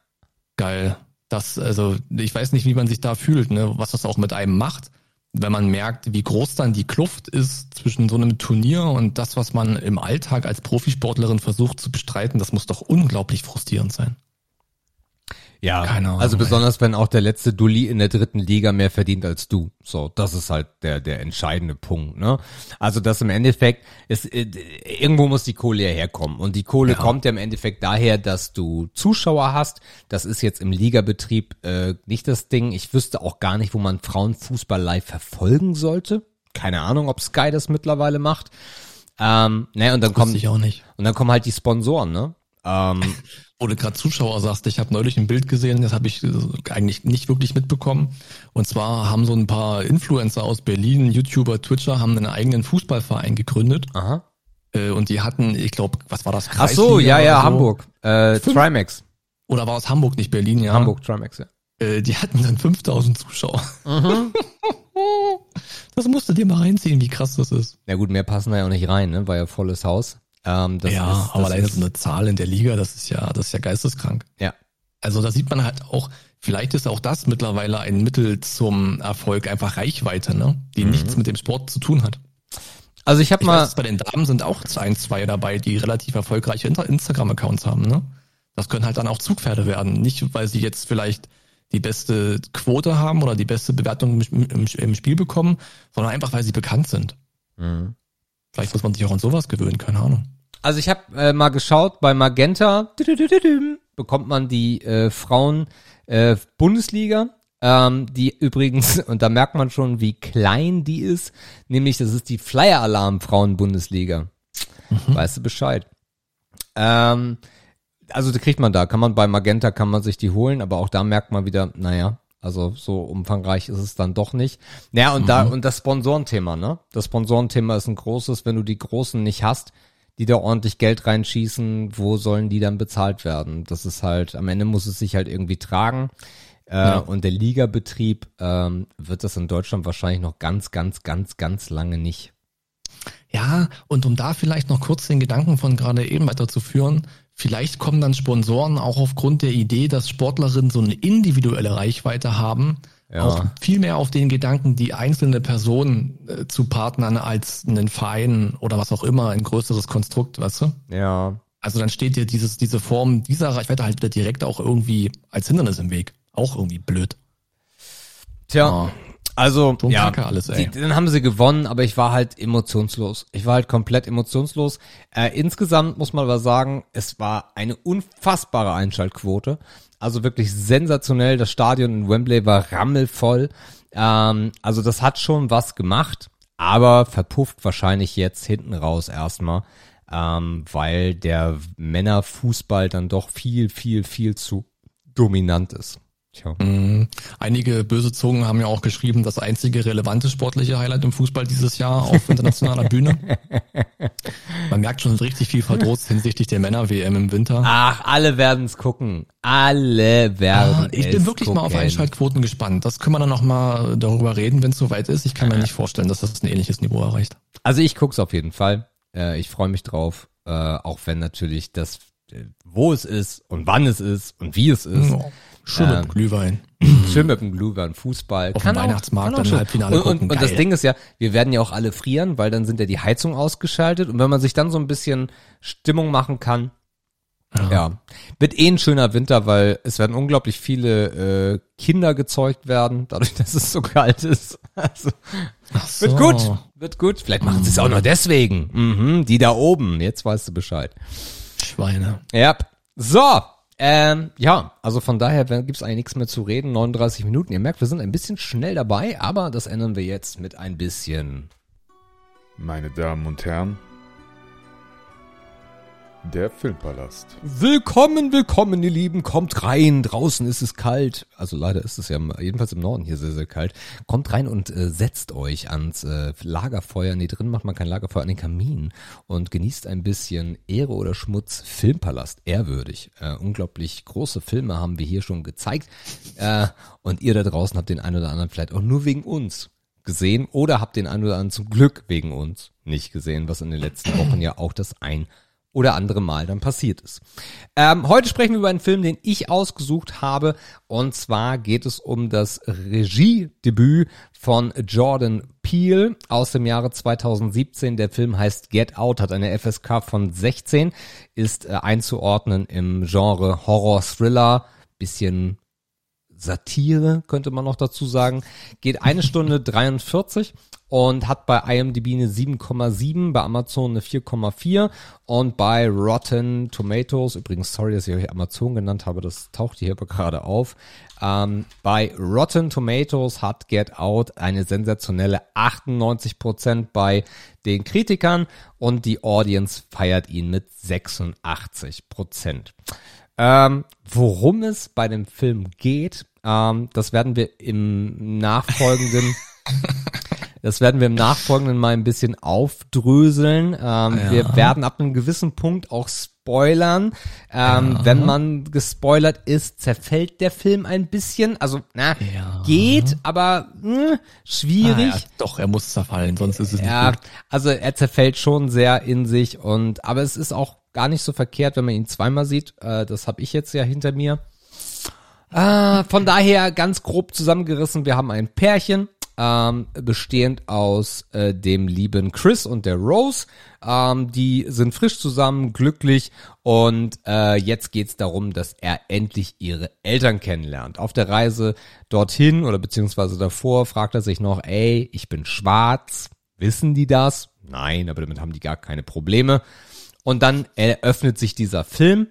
Geil. Das, also, ich weiß nicht, wie man sich da fühlt, ne, was das auch mit einem macht, wenn man merkt, wie groß dann die Kluft ist zwischen so einem Turnier und das, was man im Alltag als Profisportlerin versucht zu bestreiten, das muss doch unglaublich frustrierend sein. Ja, Keine Ahnung, also besonders wenn auch der letzte Dulli in der dritten Liga mehr verdient als du. So, das ist halt der der entscheidende Punkt, ne? Also das im Endeffekt ist äh, irgendwo muss die Kohle ja herkommen und die Kohle Ja. kommt ja im Endeffekt daher, dass du Zuschauer hast. Das ist jetzt im Ligabetrieb äh, nicht das Ding. Ich wüsste auch gar nicht, wo man Frauenfußball live verfolgen sollte. Keine Ahnung, ob Sky das mittlerweile macht. Ähm, ne, und dann kommen ich auch nicht. und dann kommen halt die Sponsoren, ne? Ähm, <laughs> Wo du gerade Zuschauer sagst, ich habe neulich ein Bild gesehen, das habe ich äh, eigentlich nicht wirklich mitbekommen. Und zwar haben so ein paar Influencer aus Berlin, YouTuber, Twitcher, haben einen eigenen Fußballverein gegründet. aha. Äh, Und die hatten, ich glaube, was war das? Ach so, ja, Kreisliga ja, so? Hamburg. Äh, Trimax. Oder war es Hamburg, nicht Berlin, ja. Hamburg Trimax, ja. Äh, Die hatten dann 5000 Zuschauer. Mhm. <laughs> Das musst du dir mal reinziehen, wie krass das ist. Na gut, mehr passen da ja auch nicht rein, ne? War ja volles Haus. Ähm, ja, ist, aber das leider ist, so eine Zahl in der Liga, das ist ja, das ist ja geisteskrank. Ja. Also da sieht man halt auch, vielleicht ist auch das mittlerweile ein Mittel zum Erfolg, einfach Reichweite, ne? Die Mhm. nichts mit dem Sport zu tun hat. Also ich habe mal, weiß, bei den Damen sind auch ein, zwei dabei, die relativ erfolgreiche Instagram-Accounts haben, ne? Das können halt dann auch Zugpferde werden. Nicht, weil sie jetzt vielleicht die beste Quote haben oder die beste Bewertung im, im, im Spiel bekommen, sondern einfach, weil sie bekannt sind. Mhm. Vielleicht muss man sich auch an sowas gewöhnen, keine Ahnung. Also ich habe äh, mal geschaut, bei Magenta bekommt man die äh, Frauen äh, Bundesliga, ähm, die übrigens, <laughs> und da merkt man schon, wie klein die ist, nämlich das ist die Flyer Alarm Frauen Bundesliga. Weißt du Bescheid? Ähm, also die kriegt man da, kann man bei Magenta, kann man sich die holen, aber auch da merkt man wieder, naja, also so umfangreich ist es dann doch nicht. Naja, und da, und das Sponsorenthema, ne? Das Sponsorenthema ist ein großes, wenn du die Großen nicht hast, die da ordentlich Geld reinschießen, wo sollen die dann bezahlt werden? Das ist halt, am Ende muss es sich halt irgendwie tragen. Äh, Ja. Und der Ligabetrieb ähm, wird das in Deutschland wahrscheinlich noch ganz, ganz, ganz, ganz lange nicht. Ja, und um da vielleicht noch kurz den Gedanken von gerade eben weiterzuführen, vielleicht kommen dann Sponsoren auch aufgrund der Idee, dass Sportlerinnen so eine individuelle Reichweite haben, Ja. auch viel mehr auf den Gedanken, die einzelne Person äh, zu partnern als einen Verein oder was auch immer, ein größeres Konstrukt, weißt du? Ja, Also dann steht dir dieses, diese Form dieser Reichweite halt wieder direkt auch irgendwie als Hindernis im Weg. Auch irgendwie blöd. Tja, Ja. also So ja, alles. Die, dann haben sie gewonnen, aber ich war halt emotionslos. Ich war halt komplett emotionslos. Äh, insgesamt muss man aber sagen, es war eine unfassbare Einschaltquote. Also wirklich sensationell. Das Stadion in Wembley war rammelvoll. Ähm, also das hat schon was gemacht, aber verpufft wahrscheinlich jetzt hinten raus erstmal, ähm, weil der Männerfußball dann doch viel, viel, viel zu dominant ist. Tja. Mhm. Einige böse Zungen haben ja auch geschrieben, das einzige relevante sportliche Highlight im Fußball dieses Jahr auf <laughs> internationaler Bühne. Man merkt schon richtig viel Verdruss hinsichtlich der Männer-WM im Winter. Ach, alle werden's gucken. Alle werden Ah, ich bin wirklich mal auf gucken. Einschaltquoten gespannt. Das können wir dann noch mal darüber reden, wenn es soweit ist. Ich kann mir nicht vorstellen, dass das ein ähnliches Niveau erreicht. Also ich guck's auf jeden Fall. Äh, ich freue mich drauf, äh, auch wenn natürlich das, äh, wo es ist und wann es ist und wie es ist. Ja, schön Ähm, mit Glühwein. <clears throat> Schön mit dem Glühwein, Fußball. Auf dem Kann auch- Weihnachtsmarkt dann. Halbfinale Und, und, gucken, und das geil. Ding ist ja, wir werden ja auch alle frieren, weil dann sind ja die Heizung ausgeschaltet und wenn man sich dann so ein bisschen Stimmung machen kann, ja, wird eh ein schöner Winter, weil es werden unglaublich viele äh, Kinder gezeugt werden, dadurch, <laughs> dass es so kalt ist. Also, so. wird gut, wird gut. Vielleicht machen sie es auch nur deswegen. Mhm, die da oben, jetzt weißt du Bescheid. Schweine. Ja. So. Ähm, ja, also von daher gibt's eigentlich nichts mehr zu reden. 39 Minuten. Ihr merkt, wir sind ein bisschen schnell dabei, aber das ändern wir jetzt mit ein bisschen. Meine Damen und Herren, der Filmpalast. Willkommen, willkommen, ihr Lieben. Kommt rein. Draußen ist es kalt. Also leider ist es ja jedenfalls im Norden hier sehr, sehr kalt. Kommt rein und äh, setzt euch ans äh, Lagerfeuer. Nee, drin macht man kein Lagerfeuer, an den Kamin und genießt ein bisschen Ehre oder Schmutz. Filmpalast, ehrwürdig. Äh, unglaublich große Filme haben wir hier schon gezeigt. Äh, und ihr da draußen habt den einen oder anderen vielleicht auch nur wegen uns gesehen oder habt den einen oder anderen zum Glück wegen uns nicht gesehen, was in den letzten Wochen ja auch das ein oder andere Mal dann passiert ist. Ähm, heute sprechen wir über einen Film, den ich ausgesucht habe. Und zwar geht es um das Regiedebüt von Jordan Peele aus dem Jahre 2017. Der Film heißt Get Out, hat eine FSK von 16, ist äh, einzuordnen im Genre Horror-Thriller, bisschen Satire, könnte man noch dazu sagen. Geht eine Stunde 43 und hat bei IMDb eine 7,7, bei Amazon eine 4,4 und bei Rotten Tomatoes, übrigens sorry, dass ich euch Amazon genannt habe, das taucht hier gerade auf, ähm, bei Rotten Tomatoes hat Get Out eine sensationelle 98% bei den Kritikern und die Audience feiert ihn mit 86%. Ähm, worum es bei dem Film geht, ähm, das werden wir im nachfolgenden <laughs> Das werden wir im Nachfolgenden mal ein bisschen aufdröseln. Ähm, ja. Wir werden ab einem gewissen Punkt auch spoilern. Ähm, ja. Wenn man gespoilert ist, zerfällt der Film ein bisschen. Also, na, ja. geht, aber mh, hm, schwierig. Ah, doch, er muss zerfallen, sonst ist es ja, nicht gut. Also er zerfällt schon sehr in sich und aber es ist auch gar nicht so verkehrt, wenn man ihn zweimal sieht. Äh, das habe ich jetzt ja hinter mir. Äh, von daher ganz grob zusammengerissen, wir haben ein Pärchen, ähm, bestehend aus äh, dem lieben Chris und der Rose. Ähm, die sind frisch zusammen, glücklich und äh, jetzt geht's darum, dass er endlich ihre Eltern kennenlernt. Auf der Reise dorthin oder beziehungsweise davor fragt er sich noch, ey, ich bin schwarz, wissen die das? Nein, aber damit haben die gar keine Probleme. Und dann eröffnet sich dieser Film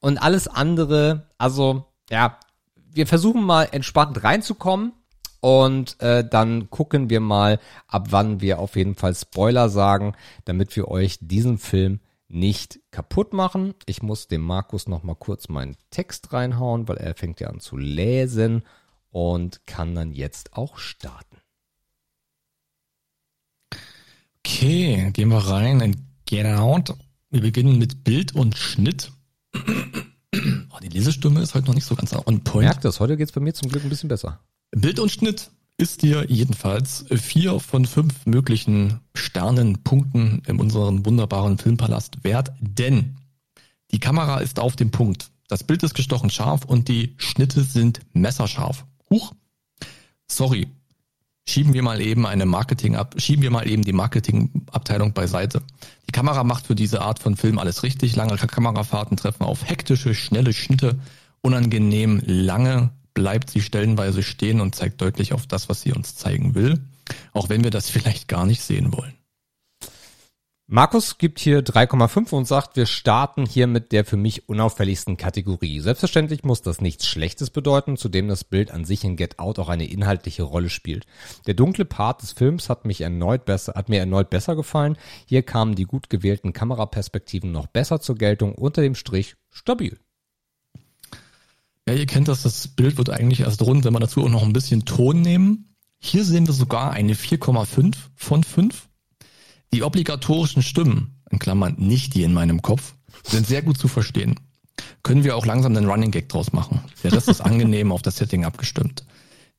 und alles andere, also ja, wir versuchen mal entspannt reinzukommen und äh, dann gucken wir mal, ab wann wir auf jeden Fall Spoiler sagen, damit wir euch diesen Film nicht kaputt machen. Ich muss dem Markus noch mal kurz meinen Text reinhauen, weil er fängt ja an zu lesen und kann dann jetzt auch starten. Okay, gehen wir rein in Get Out. Wir beginnen mit Bild und Schnitt. Oh, die Lesestimme ist heute noch nicht so ganz on point. Merkt das, heute geht's bei mir zum Glück ein bisschen besser. Bild und Schnitt ist dir jedenfalls vier von fünf möglichen Sternenpunkten in unserem wunderbaren Filmpalast wert, denn die Kamera ist auf dem Punkt. Das Bild ist gestochen scharf und die Schnitte sind messerscharf. Huch. Sorry. Schieben wir mal eben eine Marketing ab, schieben wir mal eben die Marketingabteilung beiseite. Die Kamera macht für diese Art von Film alles richtig. Lange Kamerafahrten treffen auf hektische, schnelle Schnitte, unangenehm lange bleibt sie stellenweise stehen und zeigt deutlich auf das, was sie uns zeigen will, auch wenn wir das <laughs> vielleicht gar nicht sehen wollen. Markus gibt hier 3,5 und sagt, wir starten hier mit der für mich unauffälligsten Kategorie. Selbstverständlich muss das nichts Schlechtes bedeuten, zudem das Bild an sich in Get Out auch eine inhaltliche Rolle spielt. Der dunkle Part des Films hat mich erneut besser, hat mir erneut besser gefallen. Hier kamen die gut gewählten Kameraperspektiven noch besser zur Geltung, unter dem Strich stabil. Ja, ihr kennt das, das Bild wird eigentlich erst rund, wenn wir dazu auch noch ein bisschen Ton nehmen. Hier sehen wir sogar eine 4,5 von 5. Die obligatorischen Stimmen, in Klammern nicht die in meinem Kopf, sind sehr gut zu verstehen. Können wir auch langsam den Running Gag draus machen. Der Rest ist angenehm auf das Setting abgestimmt.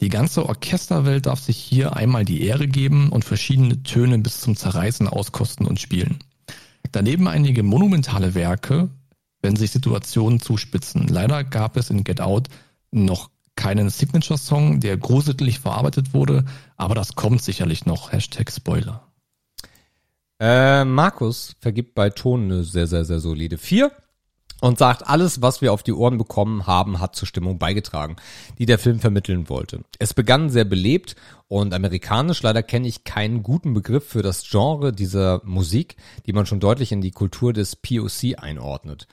Die ganze Orchesterwelt darf sich hier einmal die Ehre geben und verschiedene Töne bis zum Zerreißen auskosten und spielen. Daneben einige monumentale Werke, wenn sich Situationen zuspitzen. Leider gab es in Get Out noch keinen Signature-Song, der gruselig verarbeitet wurde, aber das kommt sicherlich noch. Hashtag Spoiler. Äh, Markus vergibt bei Ton eine sehr, sehr, sehr solide 4 und sagt, alles, was wir auf die Ohren bekommen haben, hat zur Stimmung beigetragen, die der Film vermitteln wollte. Es begann sehr belebt und amerikanisch. Leider kenne ich keinen guten Begriff für das Genre dieser Musik, die man schon deutlich in die Kultur des POC einordnet.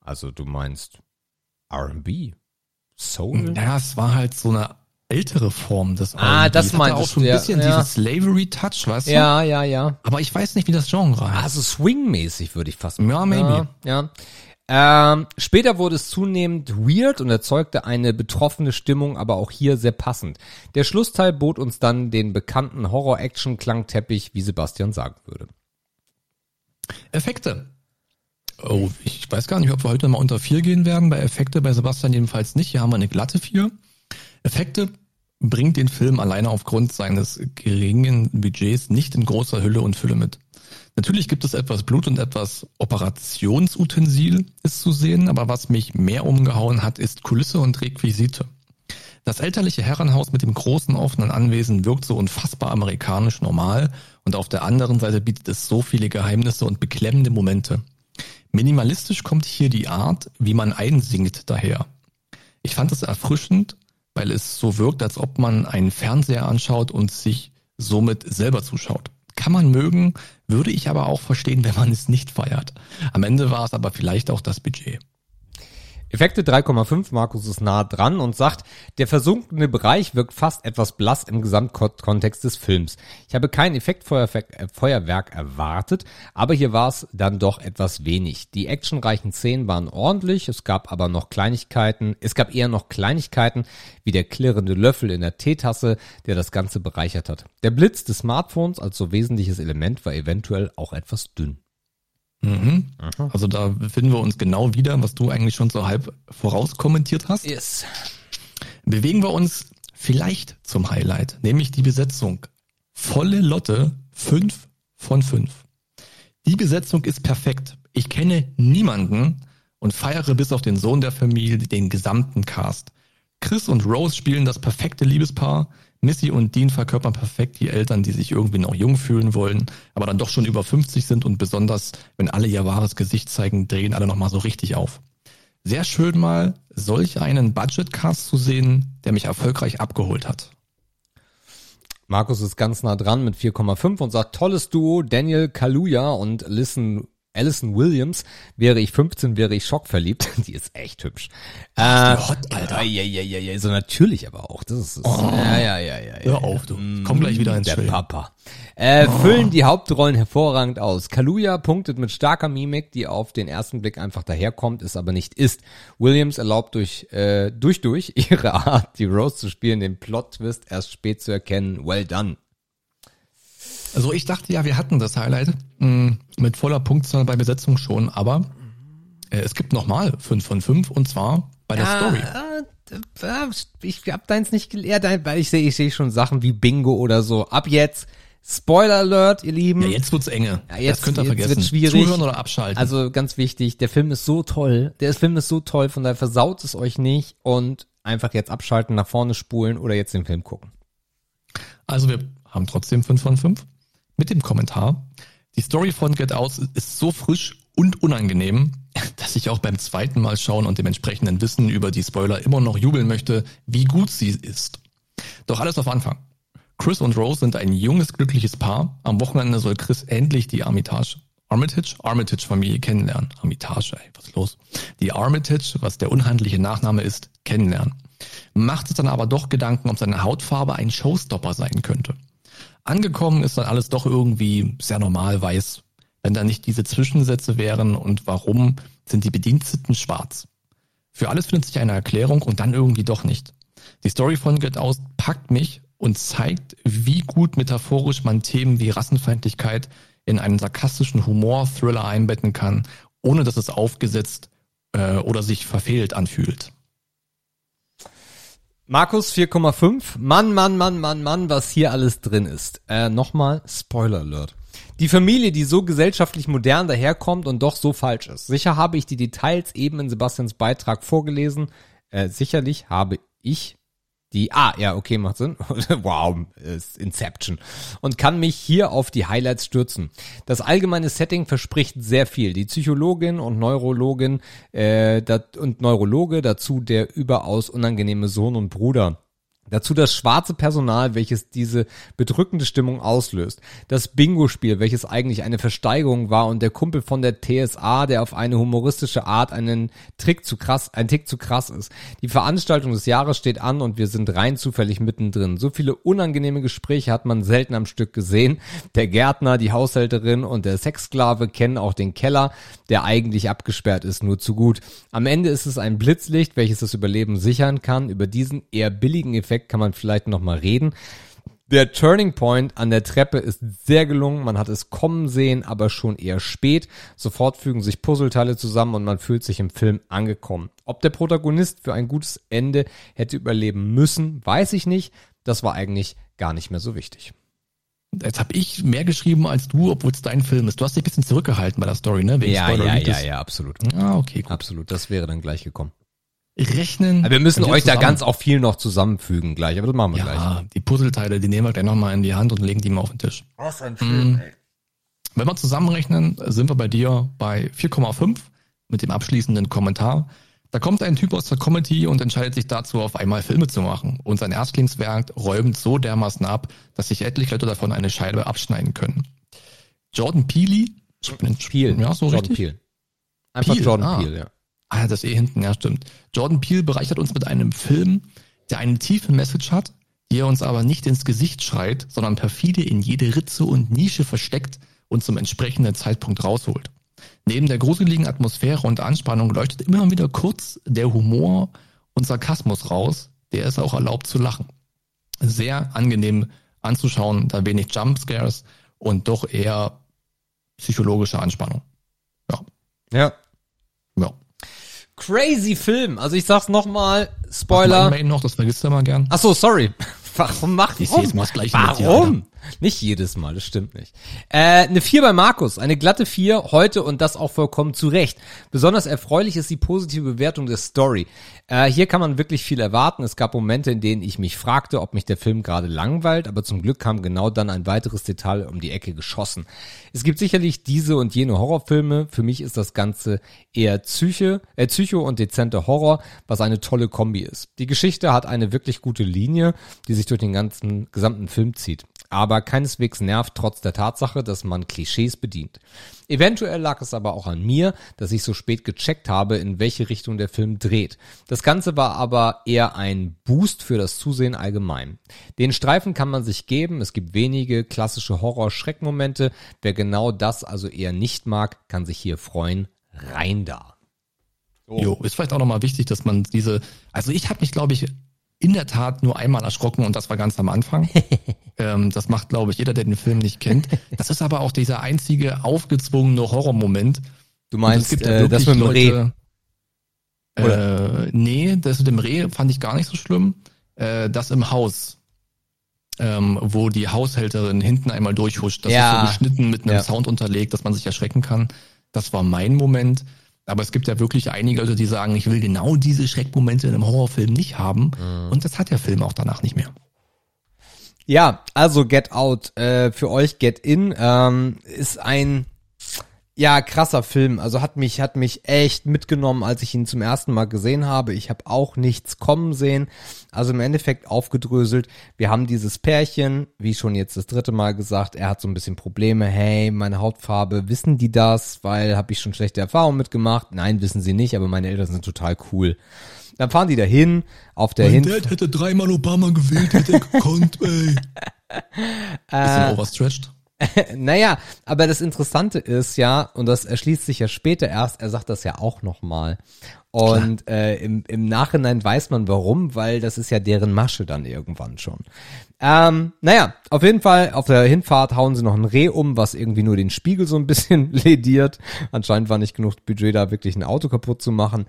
Also du meinst R&B? Soul? Ja, es war halt so eine ältere Form des R&B. Ah, das meinte auch so ein bisschen ja. dieses Slavery-Touch, weißt du? Ja, ja, ja. Aber ich weiß nicht, wie das Genre heißt. Also Swing-mäßig würde ich fast sagen. Ja, maybe. Ja. ja. Ähm, später wurde es zunehmend weird und erzeugte eine betroffene Stimmung, aber auch hier sehr passend. Der Schlussteil bot uns dann den bekannten Horror-Action-Klangteppich, wie Sebastian sagen würde. Effekte. Oh, ich weiß gar nicht, ob wir heute mal unter vier gehen werden. Bei Effekte, bei Sebastian jedenfalls nicht. Hier haben wir eine glatte vier. Effekte bringt den Film alleine aufgrund seines geringen Budgets nicht in großer Hülle und Fülle mit. Natürlich gibt es etwas Blut und etwas Operationsutensil ist zu sehen, aber was mich mehr umgehauen hat, ist Kulisse und Requisite. Das elterliche Herrenhaus mit dem großen offenen Anwesen wirkt so unfassbar amerikanisch normal und auf der anderen Seite bietet es so viele Geheimnisse und beklemmende Momente. Minimalistisch kommt hier die Art, wie man einsingt daher. Ich fand es erfrischend, weil es so wirkt, als ob man einen Fernseher anschaut und sich somit selber zuschaut. Kann man mögen, würde ich aber auch verstehen, wenn man es nicht feiert. Am Ende war es aber vielleicht auch das Budget. Effekte 3,5, Markus ist nah dran und sagt, der versunkene Bereich wirkt fast etwas blass im Gesamtkontext des Films. Ich habe kein Effektfeuerwerk erwartet, aber hier war es dann doch etwas wenig. Die actionreichen Szenen waren ordentlich, es gab aber noch Kleinigkeiten, es gab eher noch Kleinigkeiten wie der klirrende Löffel in der Teetasse, der das Ganze bereichert hat. Der Blitz des Smartphones als so wesentliches Element war eventuell auch etwas dünn. Mhm. Also da finden wir uns genau wieder, was du eigentlich schon so halb vorauskommentiert hast. Yes. Bewegen wir uns vielleicht zum Highlight, nämlich die Besetzung. Volle Lotte, fünf von fünf. Die Besetzung ist perfekt. Ich kenne niemanden und feiere bis auf den Sohn der Familie den gesamten Cast. Chris und Rose spielen das perfekte Liebespaar. Missy und Dean verkörpern perfekt die Eltern, die sich irgendwie noch jung fühlen wollen, aber dann doch schon über 50 sind und besonders, wenn alle ihr wahres Gesicht zeigen, drehen alle nochmal so richtig auf. Sehr schön mal solch einen Budgetcast zu sehen, der mich erfolgreich abgeholt hat. Markus ist ganz nah dran mit 4,5 und sagt, tolles Duo, Daniel Kaluja und Listen Alison Williams. Wäre ich 15, wäre ich schockverliebt. <laughs> Die ist echt hübsch. Äh, hot, Alter. Ja, ja, ja, ja, so natürlich aber auch. Das ist, Oh. ja, ja, ja, ja. Hör auf, du. Komm gleich wieder ins Der Schwelgen. Papa. Äh, Füllen die Hauptrollen hervorragend aus. Kaluja punktet mit starker Mimik, die auf den ersten Blick einfach daherkommt, es aber nicht ist. Williams erlaubt durch, äh, durch, durch ihre Art, die Rose zu spielen, den Plot-Twist erst spät zu erkennen. Well done. Also ich dachte ja, wir hatten das Highlight mh, mit voller Punktzahl bei Besetzung schon, aber äh, es gibt nochmal 5 von 5 und zwar bei der Story. Äh, äh, ich hab deins nicht gelehrt, weil ich sehe ich seh schon Sachen wie Bingo oder so. Ab jetzt, Spoiler Alert, ihr Lieben. Ja, jetzt wird's enge. Ja, jetzt- das könnt ihr jetzt vergessen. wird's schwierig. Zuhören oder abschalten. Also ganz wichtig, der Film ist so toll. Der Film ist so toll, von daher versaut es euch nicht und einfach jetzt abschalten, nach vorne spulen oder jetzt den Film gucken. Also wir haben trotzdem 5 von 5 mit dem Kommentar. Die Story von Get Out ist so frisch und unangenehm, dass ich auch beim zweiten Mal schauen und dem entsprechenden Wissen über die Spoiler immer noch jubeln möchte, wie gut sie ist. Doch alles auf Anfang. Chris und Rose sind ein junges, glückliches Paar. Am Wochenende soll Chris endlich die Armitage, Armitage, Armitage-Familie kennenlernen. Armitage, ey, was ist los? Die Armitage, was der unhandliche Nachname ist, kennenlernen. Macht sich dann aber doch Gedanken, ob seine Hautfarbe ein Showstopper sein könnte. Angekommen ist dann alles doch irgendwie sehr normal weiß. Wenn da nicht diese Zwischensätze wären und warum sind die Bediensteten schwarz? Für alles findet sich eine Erklärung und dann irgendwie doch nicht. Die Story von Get Out packt mich und zeigt, wie gut metaphorisch man Themen wie Rassenfeindlichkeit in einen sarkastischen Humor-Thriller einbetten kann, ohne dass es aufgesetzt äh, oder sich verfehlt anfühlt. Markus 4,5. Mann, Mann, Mann, Mann, Mann, was hier alles drin ist. Äh, nochmal, Spoiler Alert. Die Familie, die so gesellschaftlich modern daherkommt und doch so falsch ist. Sicher habe ich die Details eben in Sebastians Beitrag vorgelesen. Äh, sicherlich habe ich die, ah, ja, okay, macht Sinn. <laughs> wow, ist Inception. Und kann mich hier auf die Highlights stürzen. Das allgemeine Setting verspricht sehr viel. Die Psychologin und Neurologin äh, dat, und Neurologe, dazu der überaus unangenehme Sohn und Bruder. Dazu das schwarze Personal, welches diese bedrückende Stimmung auslöst. Das Bingo-Spiel, welches eigentlich eine Versteigerung war und der Kumpel von der TSA, der auf eine humoristische Art einen Trick zu krass, ein Tick zu krass ist. Die Veranstaltung des Jahres steht an und wir sind rein zufällig mittendrin. So viele unangenehme Gespräche hat man selten am Stück gesehen. Der Gärtner, die Haushälterin und der Sexsklave kennen auch den Keller, der eigentlich abgesperrt ist, nur zu gut. Am Ende ist es ein Blitzlicht, welches das Überleben sichern kann. Über diesen eher billigen Effekt kann man vielleicht noch mal reden. Der Turning Point an der Treppe ist sehr gelungen. Man hat es kommen sehen, aber schon eher spät. Sofort fügen sich Puzzleteile zusammen und man fühlt sich im Film angekommen. Ob der Protagonist für ein gutes Ende hätte überleben müssen, weiß ich nicht. das war eigentlich gar nicht mehr so wichtig. Jetzt habe ich mehr geschrieben als du, obwohl es dein Film ist. Du hast dich ein bisschen zurückgehalten bei der Story, ne? Wegen Ja, ja, ja, ja, absolut. Ah, okay, gut. Absolut, das wäre dann gleich gekommen. Rechnen. Aber wir müssen euch da zusammen- ganz auch viel noch zusammenfügen gleich, aber das machen wir gleich. Ja, die Puzzleteile, die nehmen wir gleich nochmal in die Hand und legen die mal auf den Tisch. Was ein Film, Wenn wir zusammenrechnen, sind wir bei dir bei 4,5 mit dem abschließenden Kommentar. Da kommt ein Typ aus der Comedy und entscheidet sich dazu, auf einmal Filme zu machen. Und sein Erstlingswerk räumt so dermaßen ab, dass sich etliche Leute davon eine Scheibe abschneiden können. Jordan Peele, Peel. ja, so Jordan richtig. Peele. Einfach Peele, Jordan ah. Peele, ja. Ah, das eh hinten, ja, stimmt. Jordan Peele bereichert uns mit einem Film, der eine tiefe Message hat, die er uns aber nicht ins Gesicht schreit, sondern perfide in jede Ritze und Nische versteckt und zum entsprechenden Zeitpunkt rausholt. Neben der gruseligen Atmosphäre und Anspannung leuchtet immer wieder kurz der Humor und Sarkasmus raus, der es auch erlaubt zu lachen. Sehr angenehm anzuschauen, da wenig Jumpscares und doch eher psychologische Anspannung. Ja, Ja. ja. Crazy Film. Also ich sag's nochmal, Spoiler. Main noch, das vergisst du mal gern. Ach so, sorry. <laughs> Warum macht Ich warum? mal dir, Warum? <laughs> Nicht jedes Mal, das stimmt nicht. Äh, eine 4 bei Markus, eine glatte 4 heute und das auch vollkommen zu Recht. Besonders erfreulich ist die positive Bewertung der Story. Äh, hier kann man wirklich viel erwarten. Es gab Momente, in denen ich mich fragte, ob mich der Film gerade langweilt, aber zum Glück kam genau dann ein weiteres Detail um die Ecke geschossen. Es gibt sicherlich diese und jene Horrorfilme. Für mich ist das Ganze eher Psyche, äh, Psycho und dezenter Horror, was eine tolle Kombi ist. Die Geschichte hat eine wirklich gute Linie, die sich durch den ganzen gesamten Film zieht aber keineswegs nervt trotz der Tatsache, dass man Klischees bedient. Eventuell lag es aber auch an mir, dass ich so spät gecheckt habe, in welche Richtung der Film dreht. Das Ganze war aber eher ein Boost für das Zusehen allgemein. Den Streifen kann man sich geben, es gibt wenige klassische Horror-Schreckmomente. Wer genau das also eher nicht mag, kann sich hier freuen. Rein da. Jo, ist vielleicht auch nochmal wichtig, dass man diese, also ich habe mich, glaube ich, in der Tat nur einmal erschrocken und das war ganz am Anfang. <laughs> ähm, das macht, glaube ich, jeder, der den Film nicht kennt. Das ist aber auch dieser einzige aufgezwungene Horrormoment. Du meinst es gibt ja äh, das mit dem Reh? Leute- Äh, nee, das mit dem Reh fand ich gar nicht so schlimm. Äh, das im Haus, ähm, wo die Haushälterin hinten einmal durchhuscht. Das Ja. ist so geschnitten mit einem Ja. Sound unterlegt, dass man sich erschrecken kann. Das war mein Moment. Aber es gibt ja wirklich einige Leute, die sagen, ich will genau diese Schreckmomente in einem Horrorfilm nicht haben. Mhm. Und das hat der Film auch danach nicht mehr. Ja, also Get Out, äh, für euch Get In, ähm, ist ein, ja, krasser Film. Also hat mich, hat mich echt mitgenommen, als ich ihn zum ersten Mal gesehen habe. Ich habe auch nichts kommen sehen. Also im Endeffekt aufgedröselt. Wir haben dieses Pärchen, wie schon jetzt das dritte Mal gesagt, er hat so ein bisschen Probleme. Hey, meine Hautfarbe, wissen die das? Weil habe ich schon schlechte Erfahrungen mitgemacht? Nein, wissen sie nicht, aber meine Eltern sind total cool. Dann fahren die dahin, auf der Hinfahrt. hätte dreimal Obama gewählt, hätte er gekonnt, ey. <laughs> Äh, Bisschen overstretched. <laughs> Naja, aber das Interessante ist ja, und das erschließt sich ja später erst, er sagt das ja auch nochmal. Und äh, im, im Nachhinein weiß man warum, weil das ist ja deren Masche dann irgendwann schon. Ähm, naja, auf jeden Fall, auf der Hinfahrt hauen sie noch ein Reh um, was irgendwie nur den Spiegel so ein bisschen <laughs> lediert. Anscheinend war nicht genug Budget da, wirklich ein Auto kaputt zu machen.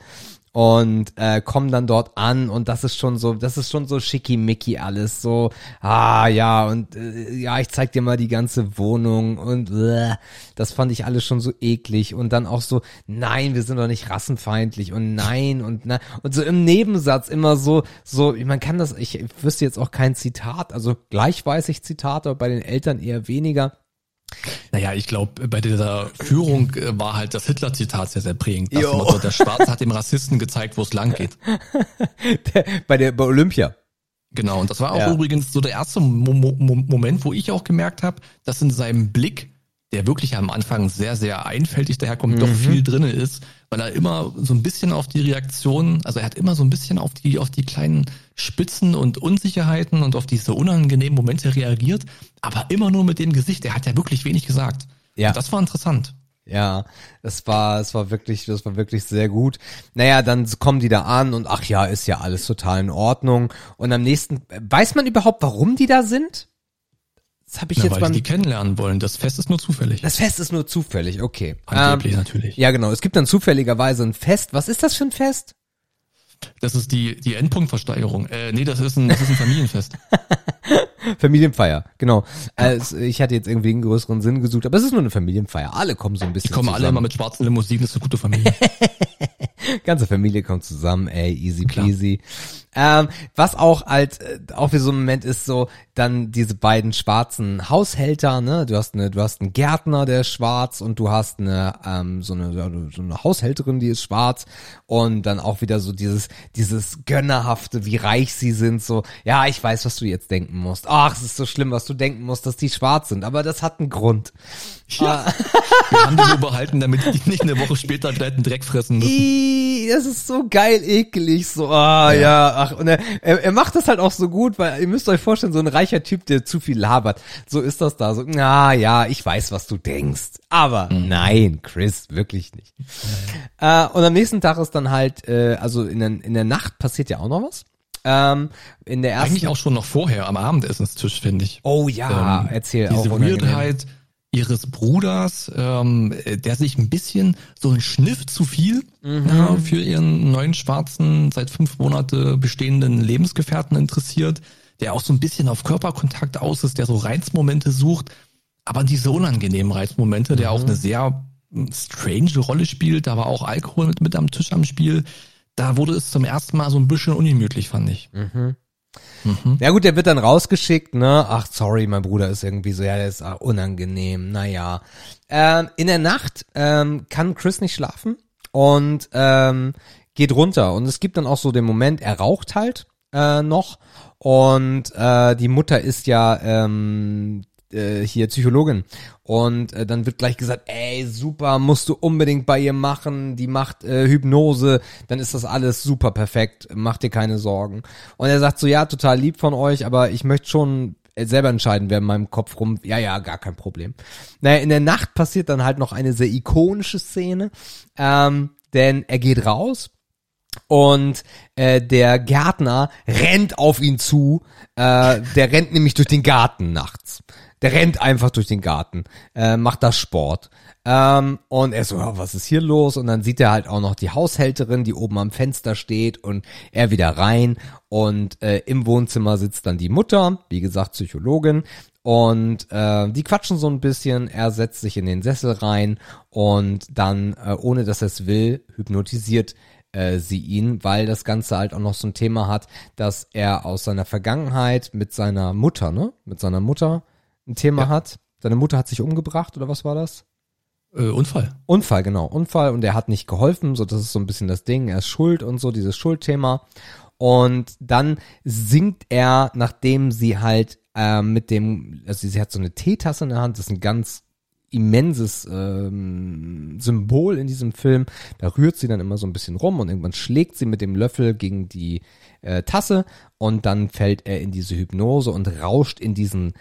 Und äh, kommen dann dort an und das ist schon so, das ist schon so schickimicki alles, so, ah ja, und äh, ja, ich zeig dir mal die ganze Wohnung und äh, das fand ich alles schon so eklig und dann auch so, nein, wir sind doch nicht rassenfeindlich und nein und na, und so im Nebensatz immer so, so, man kann das, ich wüsste jetzt auch kein Zitat, also gleich weiß ich Zitate, aber bei den Eltern eher weniger. Naja, ich glaube, bei dieser Führung äh, war halt das Hitler-Zitat sehr, sehr prägend. Das der Schwarze hat dem Rassisten gezeigt, wo es lang geht. <laughs> bei der bei Olympia. Genau, und das war auch Ja. übrigens so der erste Mo Mo Mo Moment, wo ich auch gemerkt habe, dass in seinem Blick, der wirklich am Anfang sehr, sehr einfältig daherkommt, doch viel drinne ist, weil er immer so ein bisschen auf die Reaktionen, also er hat immer so ein bisschen auf die, auf die kleinen Spitzen und Unsicherheiten und auf diese unangenehmen Momente reagiert, aber immer nur mit dem Gesicht. Er hat ja wirklich wenig gesagt. Ja. Und das war interessant. Ja, es war, es war wirklich, das war wirklich sehr gut. Naja, dann kommen die da an und ach ja, ist ja alles total in Ordnung. Und am nächsten, weiß man überhaupt, warum die da sind? Das habe ich Ja, jetzt weil beim, die die kennenlernen wollen. Das Fest ist nur zufällig. das Fest ist nur zufällig, okay. Angeblich Ähm, natürlich. ja, genau. Es gibt dann zufälligerweise ein Fest. Was ist das für ein Fest? Das ist die, die Endpunktversteigerung. Äh, nee, das ist ein, das ist ein Familienfest. <laughs> Familienfeier, genau. Also, ich hatte jetzt irgendwie einen größeren Sinn gesucht, aber es ist nur eine Familienfeier. Alle kommen so ein bisschen Die kommen zusammen. alle immer mit schwarzen Limousinen, das ist eine gute Familie. <laughs> <laughs> Ganze Familie kommt zusammen, ey, easy peasy. Ähm, was auch als äh, auch wie so ein Moment ist so dann diese beiden schwarzen Haushälter, ne? Du hast eine, du hast einen Gärtner, der ist schwarz und du hast eine ähm, so eine so eine Haushälterin, die ist schwarz und dann auch wieder so dieses dieses gönnerhafte, wie reich sie sind, so ja, ich weiß, was du jetzt denken musst. Ach, es ist so schlimm, was du denken musst, dass die schwarz sind, aber das hat einen Grund. Ja. <laughs> Wir haben die nur behalten, damit die nicht eine Woche später gleich einen Dreck fressen müssen. Ih, das ist so geil eklig, so, ah, ja. ach, und er, er, macht das halt auch so gut, weil ihr müsst euch vorstellen, so ein reicher Typ, der zu viel labert, so ist das da, so, na ja, ich weiß, was du denkst, aber nein, Chris, wirklich nicht. Äh, und am nächsten Tag ist dann halt, äh, also in der, in der Nacht passiert ja auch noch was. Ähm, in der ersten, Eigentlich auch schon noch vorher am Abendessenstisch, finde ich. oh ja, Ähm, erzähl auch Diese. Weirdheit ihres Bruders, ähm, der sich ein bisschen so ein Schniff zu viel Mhm. ja, für ihren neuen schwarzen, seit fünf Monate bestehenden Lebensgefährten interessiert, der auch so ein bisschen auf Körperkontakt aus ist, der so Reizmomente sucht, aber diese unangenehmen Reizmomente, der Mhm. auch eine sehr mm, strange Rolle spielt, da war auch Alkohol mit, mit am Tisch am Spiel. Da wurde es zum ersten Mal so ein bisschen ungemütlich, fand ich. Ja gut, der wird dann rausgeschickt, ne? Ach, sorry, mein Bruder ist irgendwie so, ja, der ist ah, unangenehm, naja. Ähm, in der Nacht ähm, kann Chris nicht schlafen und ähm, geht runter. Und es gibt dann auch so den Moment, er raucht halt äh, noch und äh, die Mutter ist ja ähm, äh, hier Psychologin und äh, dann wird gleich gesagt, ey, super, musst du unbedingt bei ihr machen, die macht äh, Hypnose, dann ist das alles super perfekt, mach dir keine Sorgen. Und er sagt so, ja, total lieb von euch, aber ich möchte schon selber entscheiden, wer in meinem Kopf rum, ja, ja, gar kein Problem. Naja, in der Nacht passiert dann halt noch eine sehr ikonische Szene, ähm, denn er geht raus, und äh, der Gärtner rennt auf ihn zu. Äh, der rennt nämlich durch den Garten nachts. Der rennt einfach durch den Garten, äh, macht da Sport. Ähm, und er so, ja, was ist hier los? Und dann sieht er halt auch noch die Haushälterin, die oben am Fenster steht und er wieder rein. Und äh, im Wohnzimmer sitzt dann die Mutter, wie gesagt, Psychologin. Und äh, die quatschen so ein bisschen, er setzt sich in den Sessel rein und dann, äh, ohne dass er es will, hypnotisiert äh, sie ihn, weil das Ganze halt auch noch so ein Thema hat, dass er aus seiner Vergangenheit mit seiner Mutter, ne? Mit seiner Mutter ein Thema Ja. hat. Seine Mutter hat sich umgebracht oder was war das? Äh, Unfall. Unfall, genau, Unfall und er hat nicht geholfen, so das ist so ein bisschen das Ding, er ist schuld und so, dieses Schuldthema. Und dann singt er, nachdem sie halt äh, mit dem, also sie hat so eine Teetasse in der Hand, das ist ein ganz immenses ähm, Symbol in diesem Film. Da rührt sie dann immer so ein bisschen rum und irgendwann schlägt sie mit dem Löffel gegen die äh, Tasse und dann fällt er in diese Hypnose und rauscht in diesen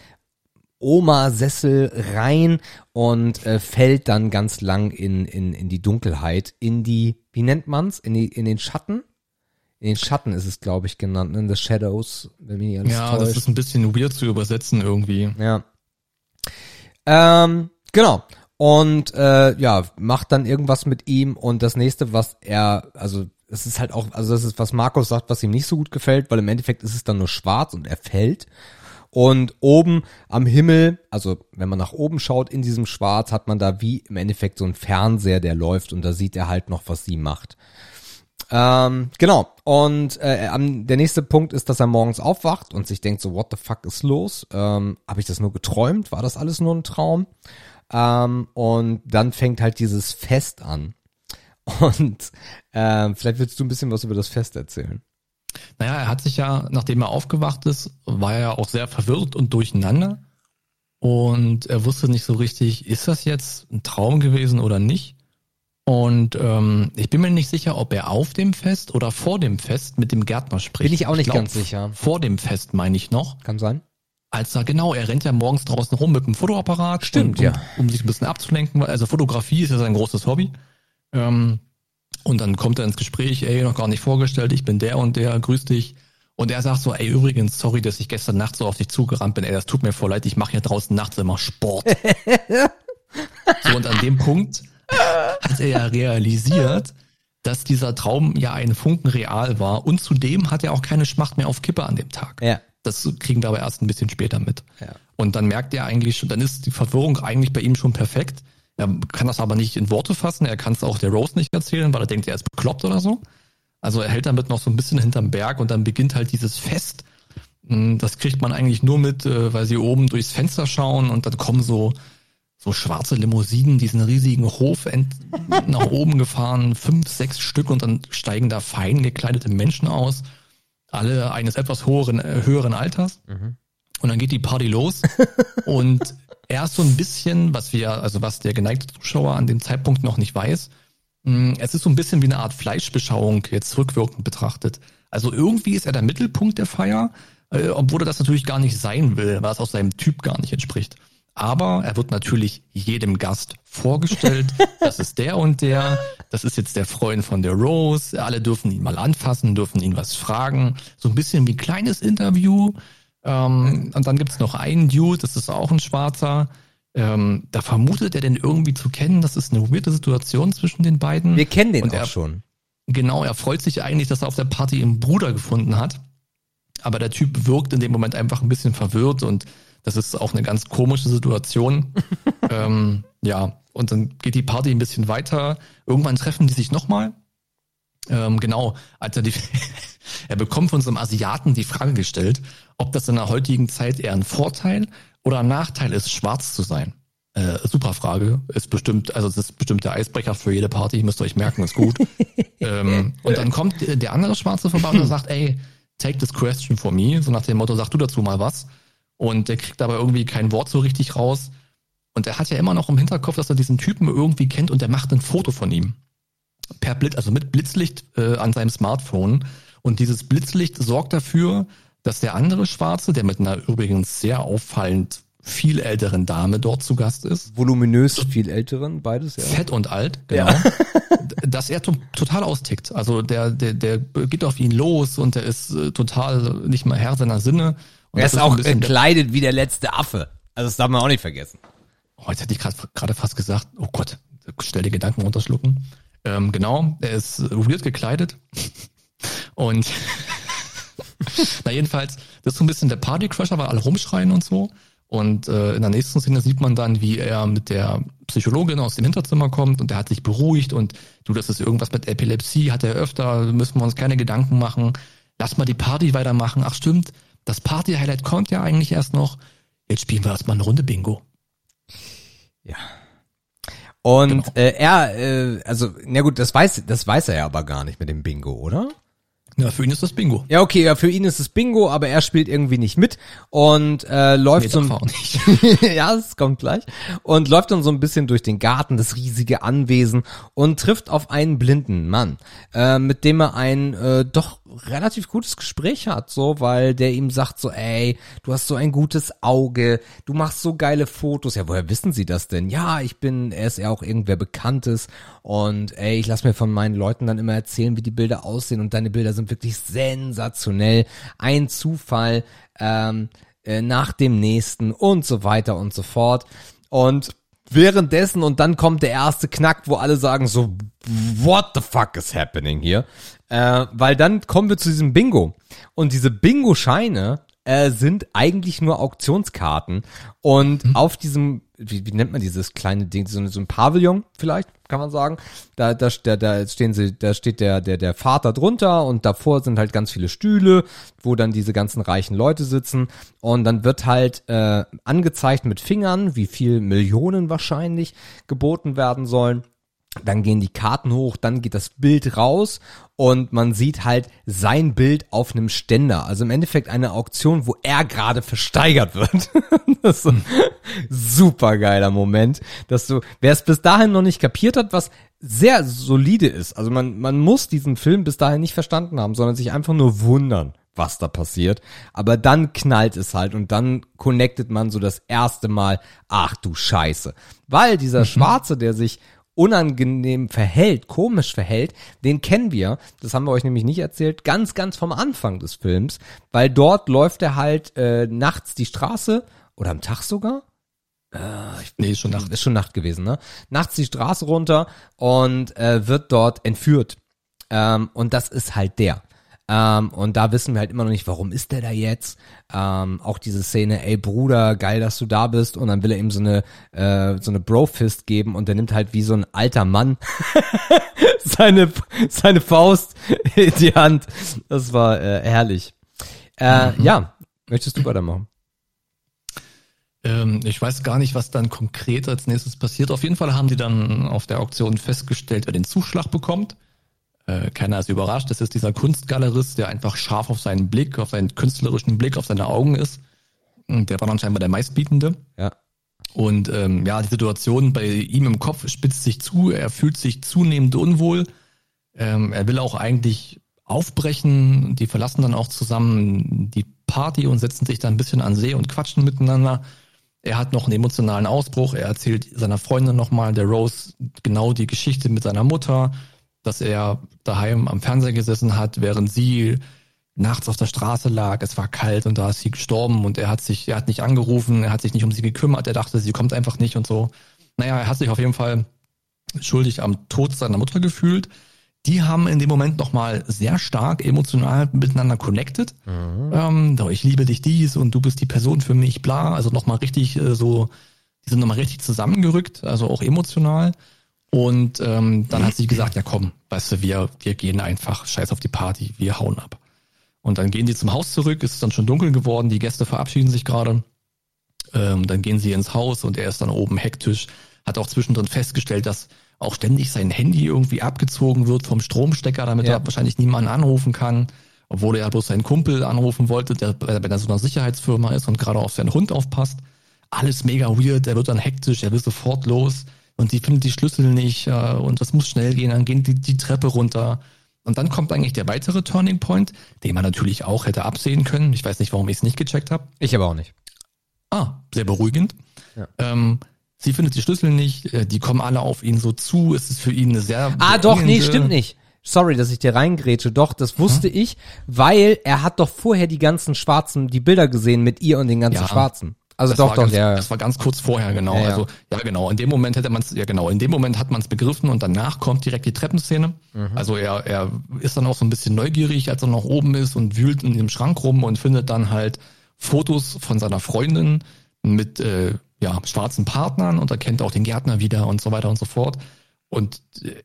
Oma-Sessel rein und äh, fällt dann ganz lang in, in, in die Dunkelheit, in die, wie nennt man's, in, die, in den Schatten? In den Schatten ist es, glaube ich, genannt, in the Shadows, wenn mich nicht alles Ja, das täuscht. ist ein bisschen weird zu übersetzen irgendwie. Ja. Ähm, genau. Und äh, ja, macht dann irgendwas mit ihm und das nächste, was er, also es ist halt auch, also das ist, was Markus sagt, was ihm nicht so gut gefällt, weil im Endeffekt ist es dann nur schwarz und er fällt. Und oben am Himmel, also wenn man nach oben schaut in diesem Schwarz, hat man da wie im Endeffekt so einen Fernseher, der läuft und da sieht er halt noch, was sie macht. Ähm, genau. Und äh, der nächste Punkt ist, dass er morgens aufwacht und sich denkt so, what the fuck ist los? Ähm, Habe ich das nur geträumt? War das alles nur ein Traum? Ähm, und dann fängt halt dieses Fest an. <laughs> Und ähm, vielleicht willst du ein bisschen was über das Fest erzählen. Naja, er hat sich ja, nachdem er aufgewacht ist, war er ja auch sehr verwirrt und durcheinander. Und er wusste nicht so richtig, ist das jetzt ein Traum gewesen oder nicht? Und ähm, ich bin mir nicht sicher, ob er auf dem Fest oder vor dem Fest mit dem Gärtner spricht. Bin ich auch nicht glaub, ganz sicher. Vor dem Fest meine ich noch. Kann sein. Als er, genau, er rennt ja morgens draußen rum mit dem Fotoapparat. Stimmt, und, ja. Um, um sich ein bisschen abzulenken. Also Fotografie ist ja sein großes Hobby. Ähm, und dann kommt er ins Gespräch, ey, noch gar nicht vorgestellt, ich bin der und der, grüß dich. Und er sagt so, ey, übrigens, sorry, dass ich gestern Nacht so auf dich zugerannt bin, ey, das tut mir voll leid, ich mache hier draußen nachts immer Sport. <laughs> so, und an dem Punkt hat er ja realisiert, dass dieser Traum ja ein Funken real war und zudem hat er auch keine Schmacht mehr auf Kippe an dem Tag. Ja. Das kriegen wir aber erst ein bisschen später mit. Ja. Und dann merkt er eigentlich schon, dann ist die Verwirrung eigentlich bei ihm schon perfekt. Er kann das aber nicht in Worte fassen, er kann es auch der Rose nicht erzählen, weil er denkt, er ist bekloppt oder so. Also er hält damit noch so ein bisschen hinterm Berg und dann beginnt halt dieses Fest. Hm, Das kriegt man eigentlich nur mit, äh, weil sie oben durchs Fenster schauen und dann kommen so, so schwarze Limousinen, diesen riesigen Hof <laughs> nach oben gefahren, fünf, sechs Stück und dann steigen da fein gekleidete Menschen aus, alle eines etwas höheren, äh, höheren Alters. Und dann geht die Party los <laughs> und erst so ein bisschen, was wir, also was der geneigte Zuschauer an dem Zeitpunkt noch nicht weiß, mh, es ist so ein bisschen wie eine Art Fleischbeschauung jetzt rückwirkend betrachtet. Also irgendwie ist er der Mittelpunkt der Feier, äh, obwohl er das natürlich gar nicht sein will, weil es aus seinem Typ gar nicht entspricht. Aber er wird natürlich jedem Gast vorgestellt. <laughs> Das ist der und der. Das ist jetzt der Freund von der Rose. Alle dürfen ihn mal anfassen, dürfen ihn was fragen. So ein bisschen wie ein kleines Interview. Ähm, und dann gibt's noch einen Dude, das ist auch ein Schwarzer. Ähm, da vermutet er den irgendwie zu kennen. Das ist eine weirde Situation zwischen den beiden. Wir kennen den Und auch er- schon. Genau, er freut sich eigentlich, dass er auf der Party einen Bruder gefunden hat. Aber der Typ wirkt in dem Moment einfach ein bisschen verwirrt und das ist auch eine ganz komische Situation. <laughs> ähm, ja, und dann geht die Party ein bisschen weiter. Irgendwann treffen die sich nochmal. Ähm, genau, als er die, <laughs> er bekommt von so einem Asiaten die Frage gestellt, ob das in der heutigen Zeit eher ein Vorteil oder ein Nachteil ist, schwarz zu sein. Äh, super Frage. Ist bestimmt, also es ist bestimmt der Eisbrecher für jede Party, müsst ihr euch merken, ist gut. <laughs> ähm, und dann kommt der andere Schwarze vorbei und sagt, ey, take this question for me. So nach dem Motto, sag du dazu mal was. Und der kriegt aber irgendwie kein Wort so richtig raus. Und er hat ja immer noch im Hinterkopf, dass er diesen Typen irgendwie kennt und der macht ein Foto von ihm. Per Blitz, also mit Blitzlicht äh, an seinem Smartphone. Und dieses Blitzlicht sorgt dafür, dass der andere Schwarze, der mit einer übrigens sehr auffallend viel älteren Dame dort zu Gast ist, Voluminös, viel älteren, beides, ja. fett und alt, genau, <laughs> dass er to total austickt. Also der, der, der geht auf ihn los und der ist äh, total nicht mal Herr seiner Sinne. Und Er ist ein auch gekleidet wie der letzte Affe. Also das darf man auch nicht vergessen. Oh, jetzt hätte ich gerade gerade fast gesagt, oh Gott, stell die Gedanken runterschlucken. Ähm, genau, er ist weird gekleidet. <laughs> Und <laughs> na jedenfalls, das ist so ein bisschen der Partycrusher, weil alle rumschreien und so. Und äh, in der nächsten Szene sieht man dann, wie er mit der Psychologin aus dem Hinterzimmer kommt und der hat sich beruhigt und du, das ist irgendwas mit Epilepsie, hat er öfter, müssen wir uns keine Gedanken machen. Lass mal die Party weitermachen. Ach stimmt, das Party-Highlight kommt ja eigentlich erst noch. Jetzt spielen wir erstmal eine Runde Bingo. Ja. Und Genau. äh, er, äh, also, na gut, das weiß, das weiß er ja aber gar nicht mit dem Bingo, oder? Ja, für ihn ist das Bingo. Ja, okay, ja, für ihn ist es Bingo, aber er spielt irgendwie nicht mit und äh, läuft Nee, so ein, <laughs> ja, es kommt gleich. Und läuft dann so ein bisschen durch den Garten, das riesige Anwesen und trifft auf einen blinden Mann, äh, mit dem er ein äh, doch relativ gutes Gespräch hat, so, weil der ihm sagt so, ey, du hast so ein gutes Auge, du machst so geile Fotos. Ja, woher wissen sie das denn? Ja, ich bin, er ist ja auch irgendwer Bekanntes und ey, ich lass mir von meinen Leuten dann immer erzählen, wie die Bilder aussehen und deine Bilder sind wirklich sensationell. Ein Zufall, ähm, äh, nach dem nächsten und so weiter und so fort. Und währenddessen und dann kommt der erste Knack, wo alle sagen so, what the fuck is happening hier? Äh, weil dann kommen wir zu diesem Bingo. Und diese Bingo-Scheine äh, sind eigentlich nur Auktionskarten. Und auf diesem, wie, wie nennt man dieses kleine Ding, so, so ein Pavillon vielleicht, kann man sagen. Da, da, da, da stehen sie, da steht der, der, der Vater drunter und davor sind halt ganz viele Stühle, wo dann diese ganzen reichen Leute sitzen. Und dann wird halt äh, angezeigt mit Fingern, wie viel Millionen wahrscheinlich geboten werden sollen. Dann gehen die Karten hoch, dann geht das Bild raus und man sieht halt sein Bild auf einem Ständer. Also im Endeffekt eine Auktion, wo er gerade versteigert wird. <laughs> das ist ein super geiler Moment, dass du, wer es bis dahin noch nicht kapiert hat, was sehr solide ist. Also man, man muss diesen Film bis dahin nicht verstanden haben, sondern sich einfach nur wundern, was da passiert. Aber dann knallt es halt und dann connectet man so das erste Mal, ach du Scheiße. Weil dieser Schwarze, der sich unangenehm verhält, komisch verhält, den kennen wir, das haben wir euch nämlich nicht erzählt, ganz, ganz vom Anfang des Films, weil dort läuft er halt äh, nachts die Straße oder am Tag sogar, Nee, ist schon nach. ist schon Nacht gewesen, ne? Nachts die Straße runter und äh, wird dort entführt. Ähm, und das ist halt der. Ähm, und da wissen wir halt immer noch nicht, warum ist der da jetzt? Ähm, auch diese Szene, ey Bruder, geil, dass du da bist. Und dann will er ihm so eine, äh, so eine Bro-Fist geben und der nimmt halt wie so ein alter Mann <laughs> seine, seine Faust in die Hand. Das war äh, herrlich. Äh, Mhm. Ja, möchtest du weitermachen? Ähm, ich weiß gar nicht, was dann konkret als nächstes passiert. Auf jeden Fall haben die dann auf der Auktion festgestellt, wer den Zuschlag bekommt. Äh, keiner ist überrascht. Das ist dieser Kunstgalerist, der einfach scharf auf seinen Blick, auf seinen künstlerischen Blick, auf seine Augen ist. Und der war dann scheinbar der meistbietende. Ja. Und ähm, ja, die Situation bei ihm im Kopf spitzt sich zu. Er fühlt sich zunehmend unwohl. Ähm, er will auch eigentlich aufbrechen. Die verlassen dann auch zusammen die Party und setzen sich dann ein bisschen an See und quatschen miteinander. Er hat noch einen emotionalen Ausbruch. Er erzählt seiner Freundin nochmal, der Rose, genau die Geschichte mit seiner Mutter, dass er daheim am Fernseher gesessen hat, während sie nachts auf der Straße lag. Es war kalt und da ist sie gestorben und er hat sich, er hat nicht angerufen, er hat sich nicht um sie gekümmert. Er dachte, sie kommt einfach nicht und so. Naja, er hat sich auf jeden Fall schuldig am Tod seiner Mutter gefühlt. Die haben in dem Moment nochmal sehr stark emotional miteinander connected. Ähm, so, ich liebe dich dies und du bist die Person für mich, bla. Also nochmal richtig äh, so, die sind nochmal richtig zusammengerückt, also auch emotional. Und ähm, dann hat sie gesagt, ja komm, weißt du, wir, wir gehen einfach, scheiß auf die Party, wir hauen ab. Und dann gehen die zum Haus zurück, es ist dann schon dunkel geworden, die Gäste verabschieden sich gerade. Ähm, dann gehen sie ins Haus und er ist dann oben hektisch, hat auch zwischendrin festgestellt, dass auch ständig sein Handy irgendwie abgezogen wird vom Stromstecker, damit Ja. er wahrscheinlich niemanden anrufen kann, obwohl er ja bloß seinen Kumpel anrufen wollte, der bei so einer Sicherheitsfirma ist und gerade auf seinen Hund aufpasst. Alles mega weird, er wird dann hektisch, er will sofort los und sie findet die Schlüssel nicht äh, und das muss schnell gehen, dann gehen die die Treppe runter. Und dann kommt eigentlich der weitere Turning Point, den man natürlich auch hätte absehen können. Ich weiß nicht, warum ich es nicht gecheckt habe. Ich aber auch nicht. Ah, sehr beruhigend. Ja. Ähm, sie findet die Schlüssel nicht, äh, die kommen alle auf ihn so zu. Es ist für ihn eine sehr. Ah, doch, nee, stimmt nicht. Sorry, dass ich dir reingrätsche. Doch, das wusste ich, weil er hat doch vorher die ganzen Schwarzen, die Bilder gesehen mit ihr und den ganzen Ja. Schwarzen. Also Das doch, war doch, ganz, der. Das war ganz kurz vorher, genau. Ja, ja. Also ja, genau. In dem Moment hätte man es, ja genau. In dem Moment hat man es begriffen und danach kommt direkt die Treppenszene. Mhm. Also er, er ist dann auch so ein bisschen neugierig, als er noch oben ist und wühlt in dem Schrank rum und findet dann halt Fotos von seiner Freundin mit äh, ja schwarzen Partnern und erkennt auch den Gärtner wieder und so weiter und so fort. Und äh,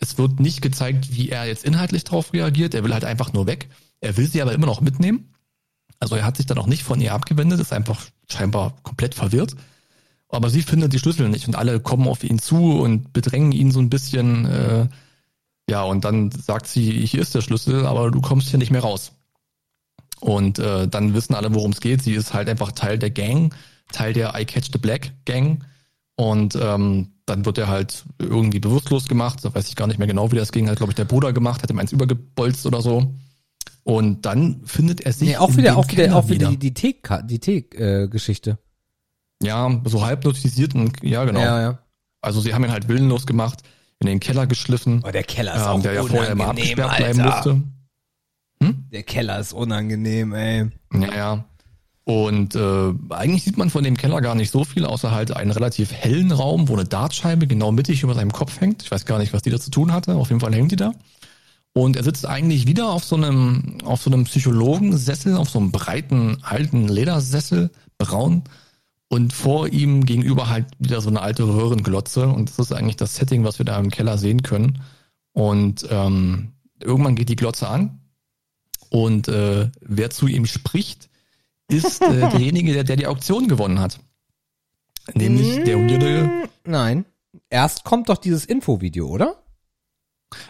es wird nicht gezeigt, wie er jetzt inhaltlich darauf reagiert. Er will halt einfach nur weg. Er will sie aber immer noch mitnehmen. Also er hat sich dann auch nicht von ihr abgewendet, ist einfach scheinbar komplett verwirrt. Aber sie findet die Schlüssel nicht und alle kommen auf ihn zu und bedrängen ihn so ein bisschen. Äh, ja, und dann sagt sie, hier ist der Schlüssel, aber du kommst hier nicht mehr raus. Und äh, dann wissen alle, worum es geht. Sie ist halt einfach Teil der Gang, Teil der I Catch the Black Gang. Und ähm, dann wird er halt irgendwie bewusstlos gemacht. Da weiß ich gar nicht mehr genau, wie das ging. Hat, glaube ich, der Bruder gemacht, hat ihm eins übergebolzt oder so. Und dann findet er sich Nee, auch wieder, auch wieder, Keller auch wieder die, die Tee, die Tee-Geschichte. Ja, so halb notiziert und ja, genau. Ja, ja. Also sie haben ihn halt willenlos gemacht, in den Keller geschliffen, Oh, der Keller ähm, der ja vorher immer abgesperrt bleiben musste. Der Keller ist unangenehm, ey. Ja, ja. Und äh, eigentlich sieht man von dem Keller gar nicht so viel, außer halt einen relativ hellen Raum, wo eine Dartscheibe genau mittig über seinem Kopf hängt. Ich weiß gar nicht, was die da zu tun hatte. Auf jeden Fall hängt die da. Und er sitzt eigentlich wieder auf so einem, auf so einem Psychologensessel, auf so einem breiten, alten Ledersessel, braun. Und vor ihm gegenüber halt wieder so eine alte Röhrenglotze. Und das ist eigentlich das Setting, was wir da im Keller sehen können. Und ähm, irgendwann geht die Glotze an. Und äh, wer zu ihm spricht, ist äh, <laughs> derjenige, der, der die Auktion gewonnen hat. Nämlich der weirde. Nein. Erst kommt doch dieses Infovideo, oder?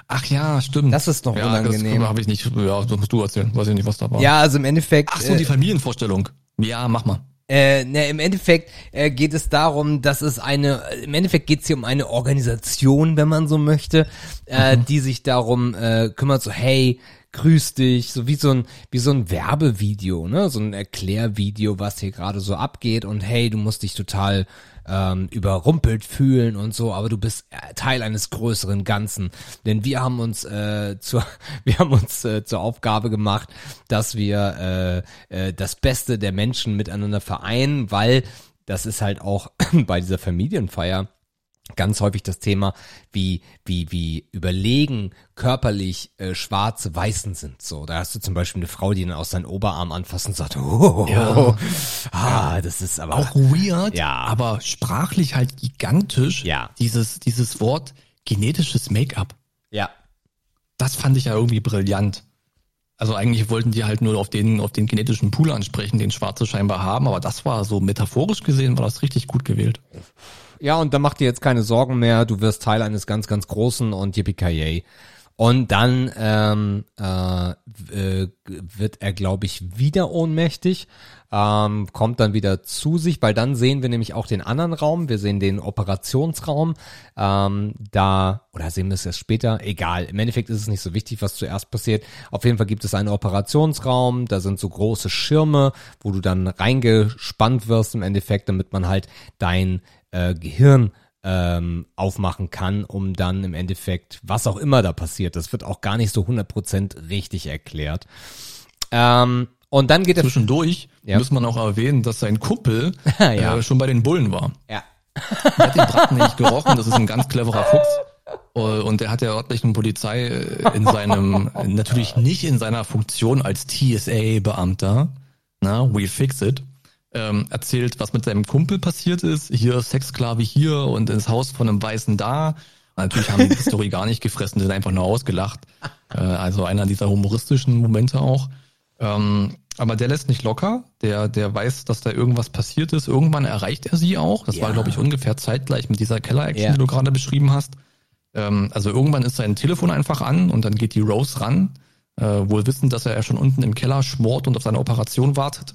Ach ja, stimmt. Das ist doch ja, unangenehm. Das habe ich nicht. Ja, das musst du erzählen. Weiß ich nicht, was da war. Ja, also im Endeffekt. Ach so, äh, die Familienvorstellung. Ja, mach mal. Äh, ne, im Endeffekt äh, geht es darum, dass es eine, im Endeffekt geht es hier um eine Organisation, wenn man so möchte, äh, die sich darum äh, kümmert, so hey, grüß dich, so wie so ein, wie so ein Werbevideo, ne, so ein Erklärvideo, was hier gerade so abgeht und hey, du musst dich total ähm, überrumpelt fühlen und so, aber du bist äh, Teil eines größeren Ganzen, denn wir haben uns äh, zur, <laughs> wir haben uns äh, zur Aufgabe gemacht, dass wir äh, äh, das Beste der Menschen miteinander vereinen, weil das ist halt auch <clears throat> bei dieser Familienfeier ganz häufig das Thema, wie, wie, wie überlegen körperlich äh, schwarze Weißen sind. So, da hast du zum Beispiel eine Frau, die dann aus seinen Oberarm anfasst und sagt, oh, Ja. <laughs> ah, das ist aber Auch weird, Ja. aber sprachlich halt gigantisch. Ja. Dieses, dieses Wort genetisches Make-up. ja, Das fand ich ja irgendwie brillant. Also eigentlich wollten die halt nur auf den, auf den genetischen Pool ansprechen, den Schwarze scheinbar haben, aber das war so metaphorisch gesehen, war das richtig gut gewählt. Ja, und da mach dir jetzt keine Sorgen mehr. Du wirst Teil eines ganz, ganz großen und yippie Und dann ähm, äh, äh, wird er, glaube ich, wieder ohnmächtig, ähm, kommt dann wieder zu sich, weil dann sehen wir nämlich auch den anderen Raum. Wir sehen den Operationsraum. Ähm, da, oder sehen wir es erst später? Egal. Im Endeffekt ist es nicht so wichtig, was zuerst passiert. Auf jeden Fall gibt es einen Operationsraum. Da sind so große Schirme, wo du dann reingespannt wirst im Endeffekt, damit man halt dein äh, Gehirn ähm, aufmachen kann, um dann im Endeffekt, was auch immer da passiert, das wird auch gar nicht so 100% richtig erklärt. Ähm, und dann geht er... Zwischendurch Ja. muss man auch erwähnen, dass sein Kumpel <laughs> Ja. äh, schon bei den Bullen war. Ja. Er hat den Braten nicht gerochen, das ist ein ganz cleverer Fuchs. Äh, Und der hat der örtlichen Polizei äh, in seinem, natürlich nicht in seiner Funktion als TSA-Beamter, na, we fix it, ähm, erzählt, was mit seinem Kumpel passiert ist. Hier Sexsklave hier und ins Haus von einem Weißen da. Und natürlich haben die die Story gar nicht gefressen, sind einfach nur ausgelacht. Äh, also einer dieser humoristischen Momente auch. Ähm, aber der lässt nicht locker. Der, der weiß, dass da irgendwas passiert ist. Irgendwann erreicht er sie auch. Das war, Ja. glaube ich, ungefähr zeitgleich mit dieser Keller-Action, Ja. die du gerade beschrieben hast. Ähm, also irgendwann ist sein Telefon einfach an und dann geht die Rose ran, äh, wohl wissend, dass er ja schon unten im Keller schmort und auf seine Operation wartet.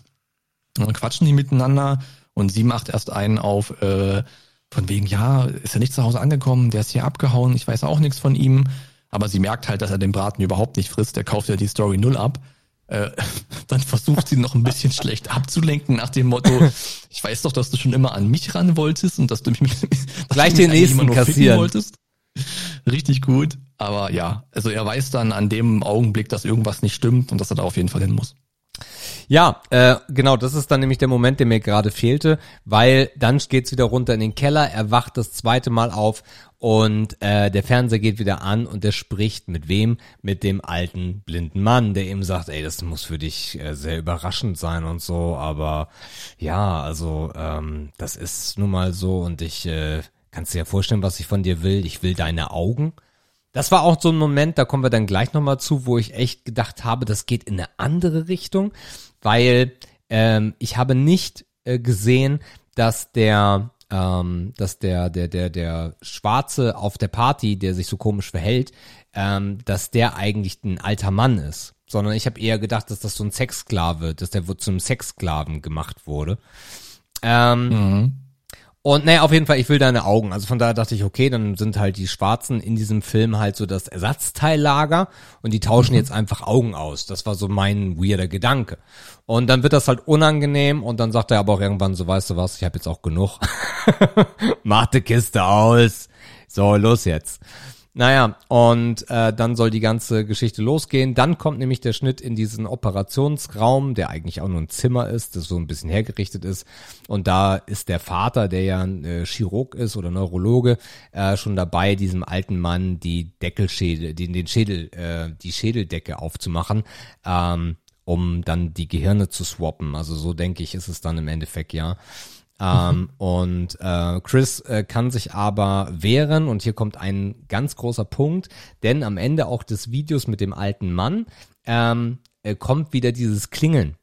Und dann quatschen die miteinander und sie macht erst einen auf, äh, von wegen, ja, ist er nicht zu Hause angekommen, der ist hier abgehauen, ich weiß auch nichts von ihm. Aber sie merkt halt, dass er den Braten überhaupt nicht frisst, der kauft ja die Story null ab. Äh, <laughs> dann versucht sie noch ein bisschen schlecht abzulenken nach dem Motto, <laughs> ich weiß doch, dass du schon immer an mich ran wolltest und dass du mich, <laughs> dass Gleich den nächsten kassieren. wolltest. Richtig gut. Aber ja, also er weiß dann an dem Augenblick, dass irgendwas nicht stimmt und dass er da auf jeden Fall hin muss. Ja, äh, genau, das ist dann nämlich der Moment, der mir gerade fehlte, weil dann geht's wieder runter in den Keller, er wacht das zweite Mal auf und äh, der Fernseher geht wieder an und er spricht mit wem? Mit dem alten blinden Mann, der ihm sagt, ey, das muss für dich äh, sehr überraschend sein und so, aber ja, also ähm, das ist nun mal so und ich äh, kannst dir ja vorstellen, was ich von dir will. Ich will deine Augen. Das war auch so ein Moment, da kommen wir dann gleich nochmal zu, wo ich echt gedacht habe, das geht in eine andere Richtung, weil ähm, ich habe nicht äh, gesehen, dass der ähm, dass der der der der Schwarze auf der Party, der sich so komisch verhält, ähm, dass der eigentlich ein alter Mann ist, sondern ich habe eher gedacht, dass das so ein Sexsklave, dass der wo- zum Sexsklaven gemacht wurde. Ähm, und naja, auf jeden Fall, ich will deine Augen. Also von daher dachte ich, okay, dann sind halt die Schwarzen in diesem Film halt so das Ersatzteillager und die tauschen jetzt einfach Augen aus. Das war so mein weirder Gedanke. Und dann wird das halt unangenehm und dann sagt er aber auch irgendwann so, weißt du was, ich habe jetzt auch genug. <laughs> Mach die Kiste aus. So, los jetzt. Naja, und äh, dann soll die ganze Geschichte losgehen. Dann kommt nämlich der Schnitt in diesen Operationsraum, der eigentlich auch nur ein Zimmer ist, das so ein bisschen hergerichtet ist. Und da ist der Vater, der ja ein äh, Chirurg ist oder Neurologe, äh, schon dabei, diesem alten Mann die Deckelschädel, den, den Schädel, äh, die Schädeldecke aufzumachen. Ähm, um dann die Gehirne zu swappen. Also so denke ich, ist es dann im Endeffekt ja. Ähm, und äh, Chris äh, kann sich aber wehren und hier kommt ein ganz großer Punkt, denn am Ende auch des Videos mit dem alten Mann ähm, äh, kommt wieder dieses Klingeln.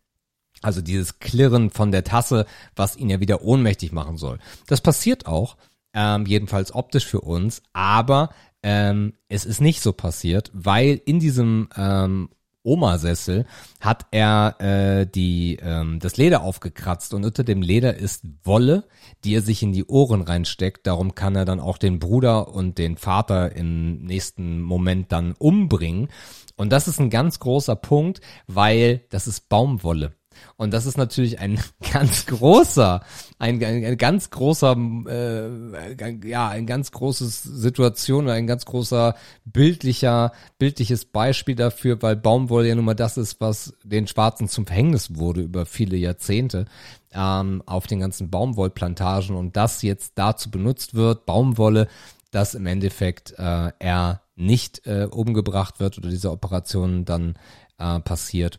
Also dieses Klirren von der Tasse, was ihn ja wieder ohnmächtig machen soll. Das passiert auch, ähm, jedenfalls optisch für uns, aber ähm, es ist nicht so passiert, weil in diesem ähm, Omasessel hat er äh, die ähm, das Leder aufgekratzt und unter dem Leder ist Wolle, die er sich in die Ohren reinsteckt. Darum kann er dann auch den Bruder und den Vater im nächsten Moment dann umbringen. Und das ist ein ganz großer Punkt, weil das ist Baumwolle. Und das ist natürlich ein <laughs> ganz großer, ein, ein, ein ganz großer, äh, ja, ein ganz großes Situation, ein ganz großer bildlicher, bildliches Beispiel dafür, weil Baumwolle ja nun mal das ist, was den Schwarzen zum Verhängnis wurde über viele Jahrzehnte ähm, auf den ganzen Baumwollplantagen und das jetzt dazu benutzt wird, Baumwolle, dass im Endeffekt äh, er nicht äh, umgebracht wird oder diese Operation dann äh, passiert,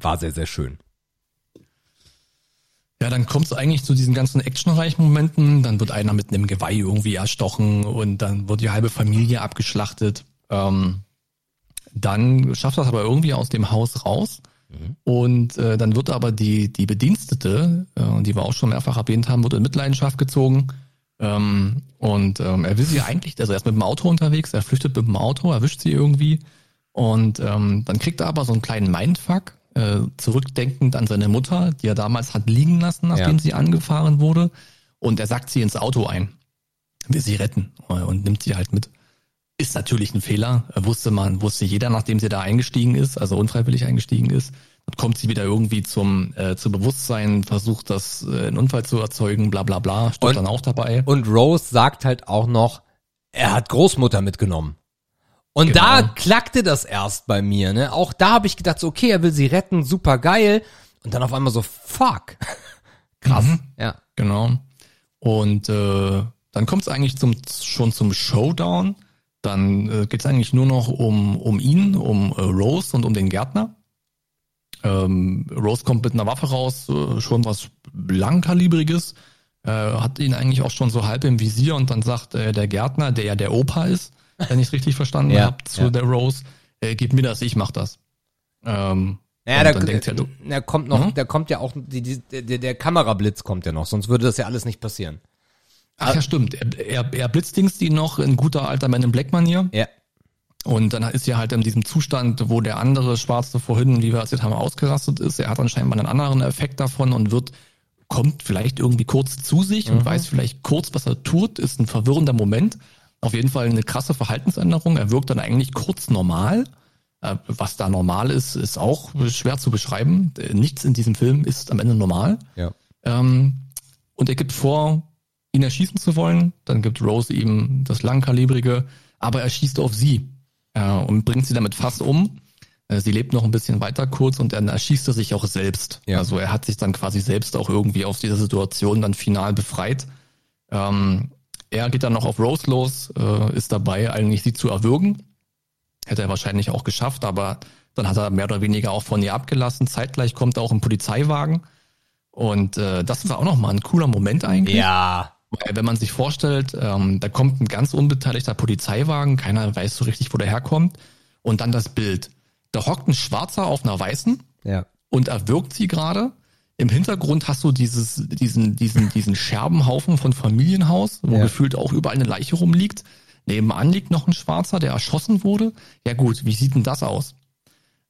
war sehr, sehr schön. Ja, dann kommt es eigentlich zu diesen ganzen actionreichen Momenten. Dann wird einer mit einem Geweih irgendwie erstochen und dann wird die halbe Familie abgeschlachtet. Ähm, dann schafft das aber irgendwie aus dem Haus raus. Mhm. Und äh, dann wird aber die, die Bedienstete, äh, die wir auch schon mehrfach erwähnt haben, wird in Mitleidenschaft gezogen. Ähm, und ähm, er will sie eigentlich, also er ist mit dem Auto unterwegs, er flüchtet mit dem Auto, erwischt sie irgendwie. Und ähm, dann kriegt er aber so einen kleinen Mindfuck, äh, zurückdenkend an seine Mutter, die er damals hat liegen lassen, nachdem ja. sie angefahren wurde. Und er sagt sie ins Auto ein, will sie retten und nimmt sie halt mit. Ist natürlich ein Fehler, wusste man, wusste jeder, nachdem sie da eingestiegen ist, also unfreiwillig eingestiegen ist. Dann kommt sie wieder irgendwie zum, äh, zum Bewusstsein, versucht das äh, einen Unfall zu erzeugen, bla bla bla, stirbt dann auch dabei. Und Rose sagt halt auch noch, er hat Großmutter mitgenommen. Und genau. da klackte das erst bei mir, ne? Auch da habe ich gedacht, so, okay, er will sie retten, super geil. Und dann auf einmal so, fuck. <laughs> Krass. Mhm. Ja. Genau. Und äh, dann kommt es eigentlich zum, schon zum Showdown. Dann äh, geht es eigentlich nur noch um, um ihn, um äh, Rose und um den Gärtner. Ähm, Rose kommt mit einer Waffe raus, äh, schon was langkalibriges, äh, hat ihn eigentlich auch schon so halb im Visier und dann sagt äh, der Gärtner, der ja der Opa ist, <laughs> wenn ich es richtig verstanden ja, habe, zu ja. der Rose, äh, gib mir das, ich mach das. Ähm, ja, da, ja, du, der kommt noch, mhm. der kommt ja auch, die, die, der, der Kamerablitz kommt ja noch, sonst würde das ja alles nicht passieren. Ach ja, stimmt. Er, er, er blitzdings die noch in guter alter Man in Black Manier. Ja. Und dann ist er halt in diesem Zustand, wo der andere Schwarze vorhin, wie wir es jetzt haben, ausgerastet ist. Er hat anscheinend mal einen anderen Effekt davon und wird, kommt vielleicht irgendwie kurz zu sich mhm. und weiß vielleicht kurz, was er tut. Ist ein verwirrender Moment auf jeden Fall eine krasse Verhaltensänderung. Er wirkt dann eigentlich kurz normal. Äh, was da normal ist, ist auch schwer zu beschreiben. Nichts in diesem Film ist am Ende normal. Ja. Ähm, und er gibt vor, ihn erschießen zu wollen. Dann gibt Rose ihm das langkalibrige, aber er schießt auf sie äh, und bringt sie damit fast um. Äh, sie lebt noch ein bisschen weiter kurz und dann erschießt er sich auch selbst. Ja. Also er hat sich dann quasi selbst auch irgendwie aus dieser Situation dann final befreit. Ähm, er geht dann noch auf Rose los, äh, ist dabei, eigentlich sie zu erwürgen. Hätte er wahrscheinlich auch geschafft, aber dann hat er mehr oder weniger auch von ihr abgelassen. Zeitgleich kommt er auch ein Polizeiwagen. Und äh, das war auch nochmal ein cooler Moment eigentlich. Ja. Weil wenn man sich vorstellt, ähm, da kommt ein ganz unbeteiligter Polizeiwagen, keiner weiß so richtig, wo der herkommt. Und dann das Bild. Da hockt ein Schwarzer auf einer Weißen ja. und erwürgt sie gerade. Im Hintergrund hast du dieses, diesen, diesen, diesen Scherbenhaufen von Familienhaus, wo ja. gefühlt auch überall eine Leiche rumliegt. Nebenan liegt noch ein Schwarzer, der erschossen wurde. Ja gut, wie sieht denn das aus?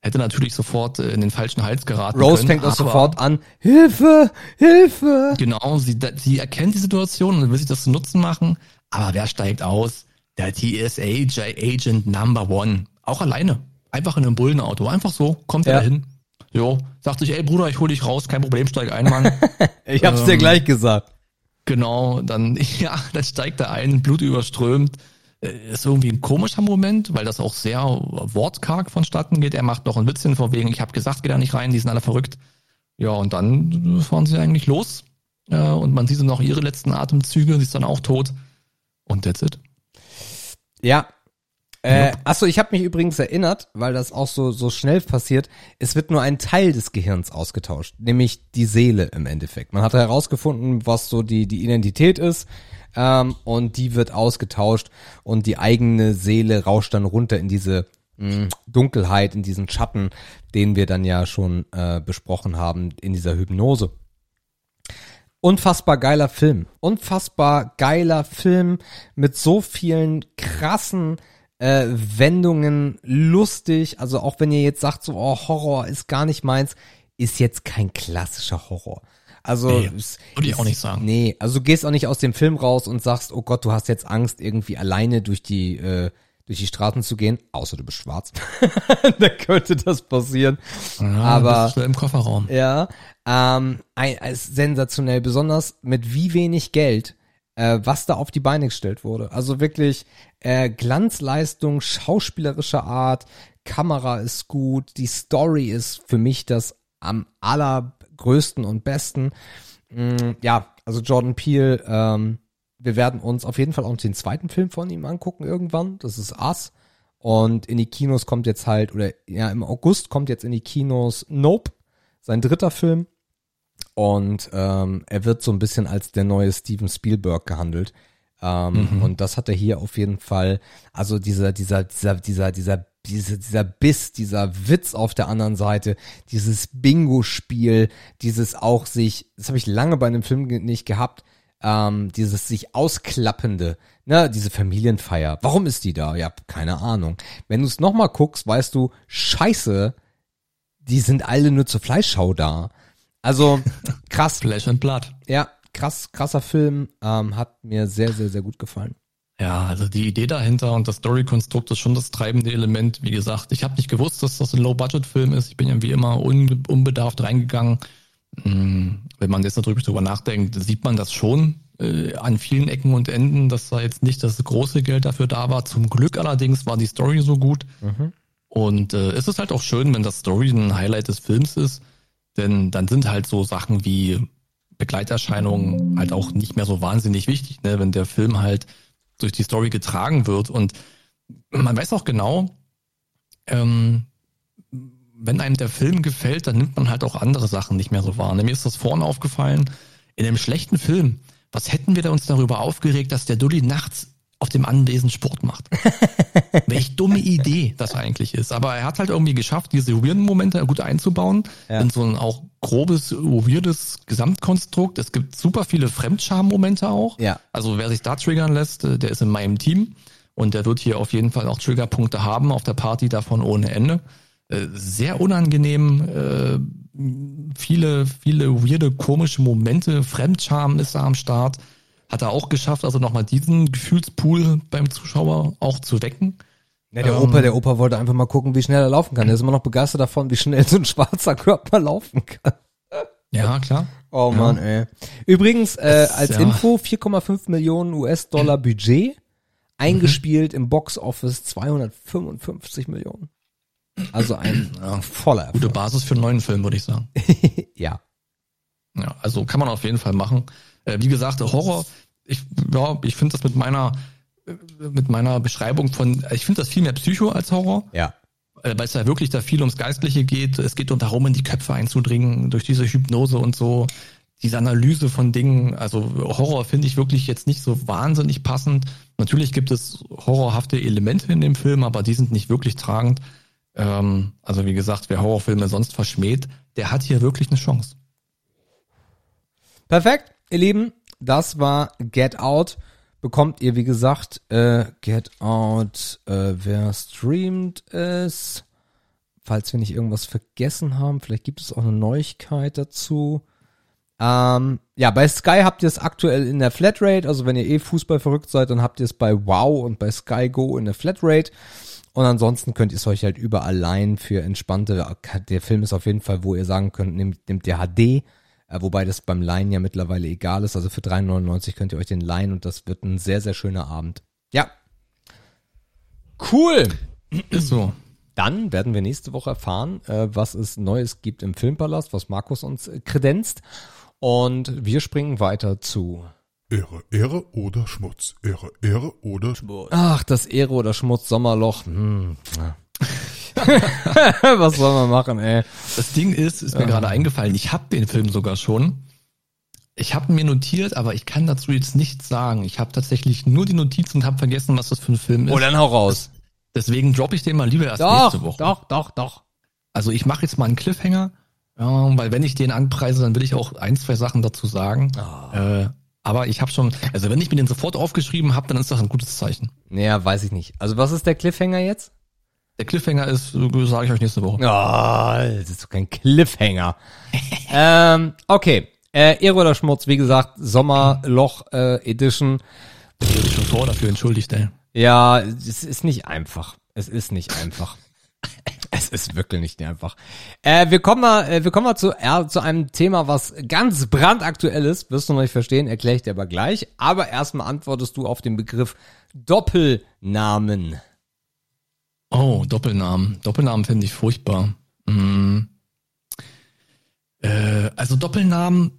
Hätte natürlich sofort äh, in den falschen Hals geraten Rose können, fängt auch sofort an, Hilfe, Hilfe. Genau, sie, sie erkennt die Situation und will sich das zu Nutzen machen. Aber wer steigt aus? Der TSA Agent Number One. Auch alleine. Einfach in einem Bullenauto. Einfach so, kommt ja. er hin. Jo, sagt sich, ey Bruder, ich hol dich raus, kein Problem, steig ein, Mann. <laughs> ich hab's ähm, dir gleich gesagt. Genau, dann, <laughs> ja, dann steigt er ein, Blut überströmt. Äh, ist irgendwie ein komischer Moment, weil das auch sehr wortkarg vonstatten geht. Er macht noch ein Witzchen vor wegen, ich hab gesagt, geh da nicht rein, die sind alle verrückt. Ja, und dann fahren sie eigentlich los. Äh, und man sieht so noch ihre letzten Atemzüge, sie ist dann auch tot. Und that's it. Ja, äh, achso, ich habe mich übrigens erinnert, weil das auch so, so schnell passiert, es wird nur ein Teil des Gehirns ausgetauscht, nämlich die Seele im Endeffekt. Man hat herausgefunden, was so die, die Identität ist ähm, und die wird ausgetauscht und die eigene Seele rauscht dann runter in diese mh, Dunkelheit, in diesen Schatten, den wir dann ja schon äh, besprochen haben in dieser Hypnose. Unfassbar geiler Film. Unfassbar geiler Film mit so vielen krassen äh, Wendungen lustig. Also auch wenn ihr jetzt sagt, so, oh, Horror ist gar nicht meins, ist jetzt kein klassischer Horror. Also nee, würde ich auch nicht sagen. Nee, also du gehst auch nicht aus dem Film raus und sagst, oh Gott, du hast jetzt Angst, irgendwie alleine durch die äh, durch die Straßen zu gehen, außer du bist schwarz. <laughs> da könnte das passieren. Ja, Aber- bist du im Kofferraum. Ja, ähm, ein, ist sensationell, besonders mit wie wenig Geld, äh, was da auf die Beine gestellt wurde. Also wirklich äh, Glanzleistung, schauspielerischer Art, Kamera ist gut, die Story ist für mich das am allergrößten und besten. Mm, ja, also Jordan Peele, ähm, wir werden uns auf jeden Fall auch den zweiten Film von ihm angucken irgendwann. Das ist Us. Und in die Kinos kommt jetzt halt, oder ja, im August kommt jetzt in die Kinos Nope, sein dritter Film. Und ähm, er wird so ein bisschen als der neue Steven Spielberg gehandelt. Ähm, Und das hat er hier auf jeden Fall. Also dieser, dieser, dieser, dieser, dieser, dieser, dieser Biss, dieser Witz auf der anderen Seite, dieses Bingo-Spiel, dieses auch sich, das habe ich lange bei einem Film nicht gehabt, ähm, dieses sich ausklappende, ne, diese Familienfeier. Warum ist die da? Ja, keine Ahnung. Wenn du es nochmal guckst, weißt du, scheiße, die sind alle nur zur Fleischschau da. Also <laughs> krass, Flesh and Blood. ja, krass, krasser Film, ähm, hat mir sehr, sehr, sehr gut gefallen. Ja, also die Idee dahinter und das Story-Konstrukt ist schon das treibende Element. Wie gesagt, ich habe nicht gewusst, dass das ein Low-Budget-Film ist. Ich bin ja wie immer un unbedarft reingegangen. Hm, Wenn man jetzt natürlich drüber nachdenkt, sieht man das schon äh, an vielen Ecken und Enden, dass da jetzt nicht das große Geld dafür da war. Zum Glück allerdings war die Story so gut. Und äh, es ist halt auch schön, wenn das Story ein Highlight des Films ist, denn dann sind halt so Sachen wie Begleiterscheinungen halt auch nicht mehr so wahnsinnig wichtig, ne? wenn der Film halt durch die Story getragen wird. Und man weiß auch genau, ähm, wenn einem der Film gefällt, dann nimmt man halt auch andere Sachen nicht mehr so wahr. Ne, Mir ist das vorne aufgefallen, in einem schlechten Film, was hätten wir da uns darüber aufgeregt, dass der Dulli nachts auf dem Anwesen Sport macht? <laughs> Welch dumme Idee das eigentlich ist. Aber er hat halt irgendwie geschafft, diese weirden Momente gut einzubauen Ja. in so ein auch grobes, weirdes Gesamtkonstrukt. Es gibt super viele Fremdscham-Momente auch. Ja. Also wer sich da triggern lässt, äh, der ist in meinem Team und der wird hier auf jeden Fall auch Triggerpunkte haben auf der Party davon ohne Ende. Äh, Sehr unangenehm, äh, viele, viele weirde, komische Momente. Fremdscham ist da am Start. Hat er auch geschafft, also nochmal diesen Gefühlspool beim Zuschauer auch zu wecken. Ja, der Ähm. Opa, der Opa wollte einfach mal gucken, wie schnell er laufen kann. Der ist immer noch begeistert davon, wie schnell so ein schwarzer Körper laufen kann. Ja, klar. Oh Mann, ey. Übrigens, äh, als ja. Info, 4,5 Millionen US-Dollar Budget, eingespielt im Box-Office 255 Millionen. Also ein äh, voller Gute Erfolg. Basis für einen neuen Film, würde ich sagen. <laughs> Ja. Ja, also kann man auf jeden Fall machen. Äh, wie gesagt, Horror, ich, ja, ich finde das mit meiner, äh, mit meiner Beschreibung von, ich finde das viel mehr Psycho als Horror, Ja. äh, weil es ja wirklich da viel ums Geistliche geht. Es geht darum, in die Köpfe einzudringen, durch diese Hypnose und so, diese Analyse von Dingen. Also Horror finde ich wirklich jetzt nicht so wahnsinnig passend. Natürlich gibt es horrorhafte Elemente in dem Film, aber die sind nicht wirklich tragend. Ähm, also wie gesagt, wer Horrorfilme sonst verschmäht, der hat hier wirklich eine Chance. Perfekt, ihr Lieben. Das war Get Out. Bekommt ihr, wie gesagt, äh, Get Out, äh, wer streamt es? Falls wir nicht irgendwas vergessen haben, vielleicht gibt es auch eine Neuigkeit dazu. Ähm, ja, bei Sky habt ihr es aktuell in der Flatrate. Also wenn ihr eh Fußball verrückt seid, dann habt ihr es bei Wow und bei Sky Go in der Flatrate. Und ansonsten könnt ihr es euch halt überall leihen für entspannte. Der Film ist auf jeden Fall, wo ihr sagen könnt, nehmt, nehmt der HD. Äh, wobei das beim Leihen ja mittlerweile egal ist. Also für 3,99 könnt ihr euch den leihen und das wird ein sehr, sehr schöner Abend. Ja. Cool. So. Dann werden wir nächste Woche erfahren, äh, was es Neues gibt im Filmpalast, was Markus uns äh, kredenzt. Und wir springen weiter zu. Ehre, Ehre oder Schmutz. Ehre, Ehre oder Schmutz. Ach, das Ehre oder Schmutz Sommerloch. Hm. ja. <laughs> was soll man machen, ey? Das Ding ist, ist mir gerade eingefallen, ich habe den Film sogar schon. Ich habe mir notiert, aber ich kann dazu jetzt nichts sagen. Ich habe tatsächlich nur die Notiz und habe vergessen, was das für ein Film ist. Oh, dann hau raus. Deswegen droppe ich den mal lieber erst Doch, nächste Woche. doch, doch, doch. Also ich mache jetzt mal einen Cliffhanger, ja, weil wenn ich den anpreise, dann will ich auch ein, zwei Sachen dazu sagen. Äh, aber ich habe schon, also wenn ich mir den sofort aufgeschrieben habe, dann ist das ein gutes Zeichen. Naja, weiß ich nicht. Also was ist der Cliffhanger jetzt? Der Cliffhanger ist, sage ich euch nächste Woche. Oh, das ist doch kein Cliffhanger. <laughs> ähm, okay. Äh, Ehre oder Schmutz, wie gesagt, Sommerloch äh, Edition. Ich bin schon vor dafür entschuldigt, ey. Ja, es ist nicht einfach. Es ist nicht einfach. <laughs> Es ist wirklich nicht einfach. Äh, wir kommen mal, äh, wir kommen mal zu, äh, zu einem Thema, was ganz brandaktuell ist. Wirst du noch nicht verstehen, erkläre ich dir aber gleich. Aber erstmal antwortest du auf den Begriff Doppelnamen. Oh, Doppelnamen. Doppelnamen finde ich furchtbar. Hm. Äh, also Doppelnamen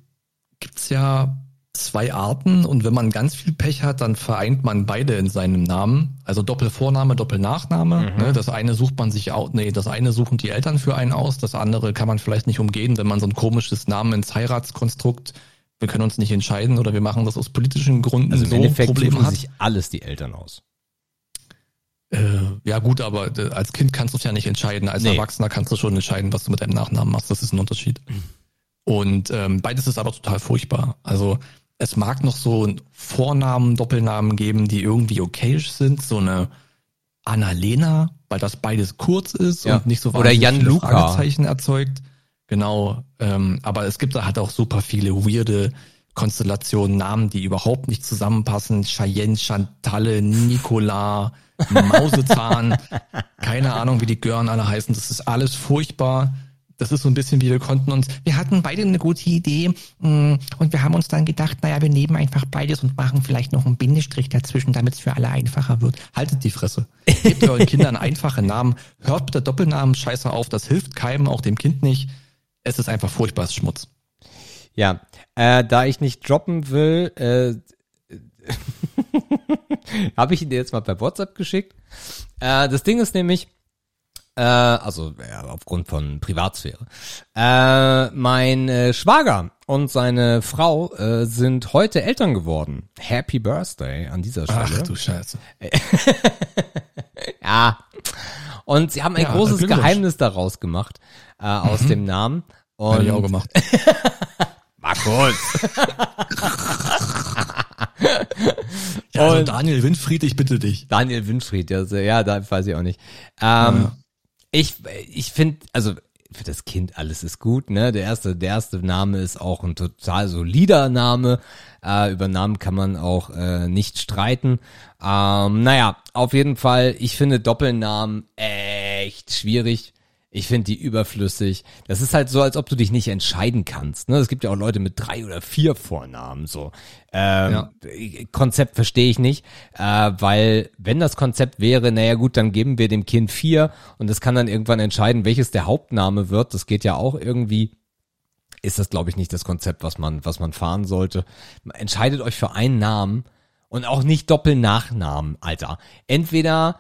gibt's ja zwei Arten und wenn man ganz viel Pech hat, dann vereint man beide in seinem Namen. Also Doppelvorname, Doppelnachname. Mhm. Ne, das eine sucht man sich auch, nee, das eine suchen die Eltern für einen aus, das andere kann man vielleicht nicht umgehen, wenn man so ein komisches Namen ins Heiratskonstrukt, wir können uns nicht entscheiden oder wir machen das aus politischen Gründen. Also im so Endeffekt Probleme suchen hat. sich alles die Eltern aus. Äh, ja gut, aber äh, als Kind kannst du es ja nicht entscheiden. Als nee. Erwachsener kannst du schon entscheiden, was du mit deinem Nachnamen machst. Das ist ein Unterschied. Mhm. Und ähm, beides ist aber total furchtbar. Also es mag noch so Vornamen, Doppelnamen geben, die irgendwie okayisch sind. So eine Annalena, weil das beides kurz ist ja. und nicht so Oder Jan Luca. Fragezeichen erzeugt. Genau. Ähm, aber es gibt da halt auch super viele weirde Konstellationen, Namen, die überhaupt nicht zusammenpassen. Cheyenne, Chantalle, Nicola, Mausezahn. keine Ahnung, wie die Gören alle heißen. Das ist alles furchtbar das ist so ein bisschen wie wir konnten uns, wir hatten beide eine gute Idee mm, und wir haben uns dann gedacht, naja, wir nehmen einfach beides und machen vielleicht noch einen Bindestrich dazwischen, damit es für alle einfacher wird. Haltet die Fresse. Gebt euren <laughs> Kindern einfache Namen. Hört mit der Doppelnamen Scheiße auf, das hilft keinem, auch dem Kind nicht. Es ist einfach furchtbares Schmutz. Ja, äh, da ich nicht droppen will, äh, <laughs> <laughs> habe ich ihn dir jetzt mal per WhatsApp geschickt. Äh, das Ding ist nämlich, äh, also ja, aufgrund von Privatsphäre. Äh, mein äh, Schwager und seine Frau äh, sind heute Eltern geworden. Happy Birthday an dieser Stelle. Ach du Scheiße. <laughs> ja. Und sie haben ein ja, großes Geheimnis daraus gemacht, äh, aus mhm. dem Namen. Und Hab ich auch gemacht. <laughs> Markus. <laughs> ja, also Daniel Winfried, ich bitte dich. Daniel Winfried, ja, ja, da weiß ich auch nicht. Ähm, ja. Ich, ich finde, also für das Kind alles ist gut, ne? Der erste, der erste Name ist auch ein total solider Name. Äh, über Namen kann man auch äh, nicht streiten. Ähm, naja, auf jeden Fall, ich finde Doppelnamen echt schwierig. Ich finde die überflüssig. Das ist halt so, als ob du dich nicht entscheiden kannst. Ne? Es gibt ja auch Leute mit drei oder vier Vornamen. So ähm, ja. Konzept verstehe ich nicht, äh, weil wenn das Konzept wäre, naja gut, dann geben wir dem Kind vier und es kann dann irgendwann entscheiden, welches der Hauptname wird. Das geht ja auch irgendwie. Ist das, glaube ich, nicht das Konzept, was man, was man fahren sollte. Entscheidet euch für einen Namen und auch nicht Doppelnachnamen, Alter. Entweder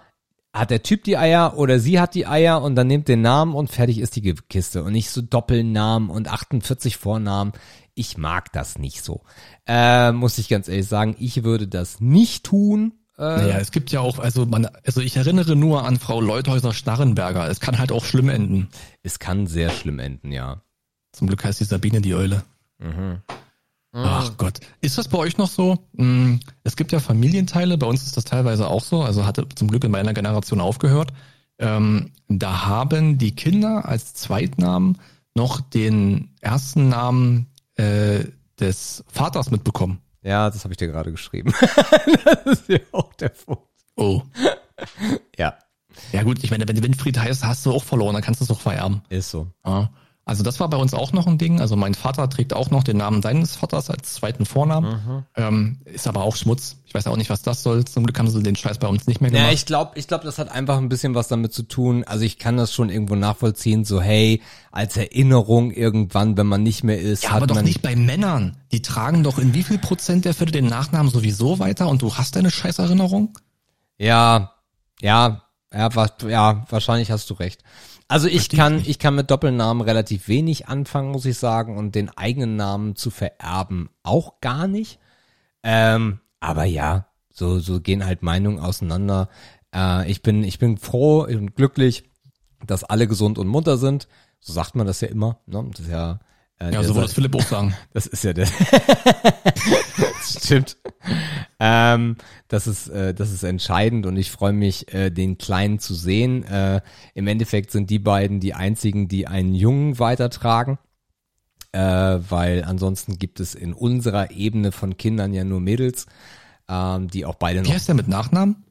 hat der Typ die Eier oder sie hat die Eier und dann nimmt den Namen und fertig ist die Kiste und nicht so Doppelnamen und 48 Vornamen. Ich mag das nicht so. Äh, muss ich ganz ehrlich sagen, ich würde das nicht tun. Äh, naja, es gibt ja auch, also man, also ich erinnere nur an Frau Leuthäuser Starrenberger. Es kann halt auch schlimm enden. Es kann sehr schlimm enden, ja. Zum Glück heißt die Sabine die Eule. Mhm. Ach Gott. Ist das bei euch noch so? Hm, es gibt ja Familienteile, bei uns ist das teilweise auch so, also hatte zum Glück in meiner Generation aufgehört. Ähm, da haben die Kinder als Zweitnamen noch den ersten Namen äh, des Vaters mitbekommen. Ja, das habe ich dir gerade geschrieben. <laughs> das ist ja auch der Punkt. Oh. ja. Ja gut, ich meine, wenn Winfried heißt, hast du auch verloren, dann kannst du es doch vererben. Ist so. Ja. Also das war bei uns auch noch ein Ding. Also mein Vater trägt auch noch den Namen seines Vaters als zweiten Vornamen. Mhm. Ähm, ist aber auch Schmutz. Ich weiß auch nicht, was das soll. Zum Glück haben sie den Scheiß bei uns nicht mehr gemacht. Ja, ich glaube, ich glaube, das hat einfach ein bisschen was damit zu tun. Also ich kann das schon irgendwo nachvollziehen. So hey, als Erinnerung irgendwann, wenn man nicht mehr ist. Ja, aber doch nicht bei Männern. Die tragen doch in wie viel Prozent der Fälle den Nachnamen sowieso weiter und du hast deine Scheißerinnerung? Ja, ja, ja, ja, wahrscheinlich hast du recht. Also ich kann, ich kann mit Doppelnamen relativ wenig anfangen, muss ich sagen, und den eigenen Namen zu vererben auch gar nicht. Ähm, aber ja, so, so gehen halt Meinungen auseinander. Äh, ich bin, ich bin froh und glücklich, dass alle gesund und munter sind. So sagt man das ja immer. Ne? Das ist ja äh, ja, so würde es Philipp auch sagen. <laughs> Das ist ja der. <laughs> Stimmt. Ähm, das ist, äh, das ist entscheidend und ich freue mich, äh, den Kleinen zu sehen. Äh, Im Endeffekt sind die beiden die einzigen, die einen Jungen weitertragen. Äh, weil ansonsten gibt es in unserer Ebene von Kindern ja nur Mädels, ähm, die auch beide noch. Wie heißt der mit Nachnamen?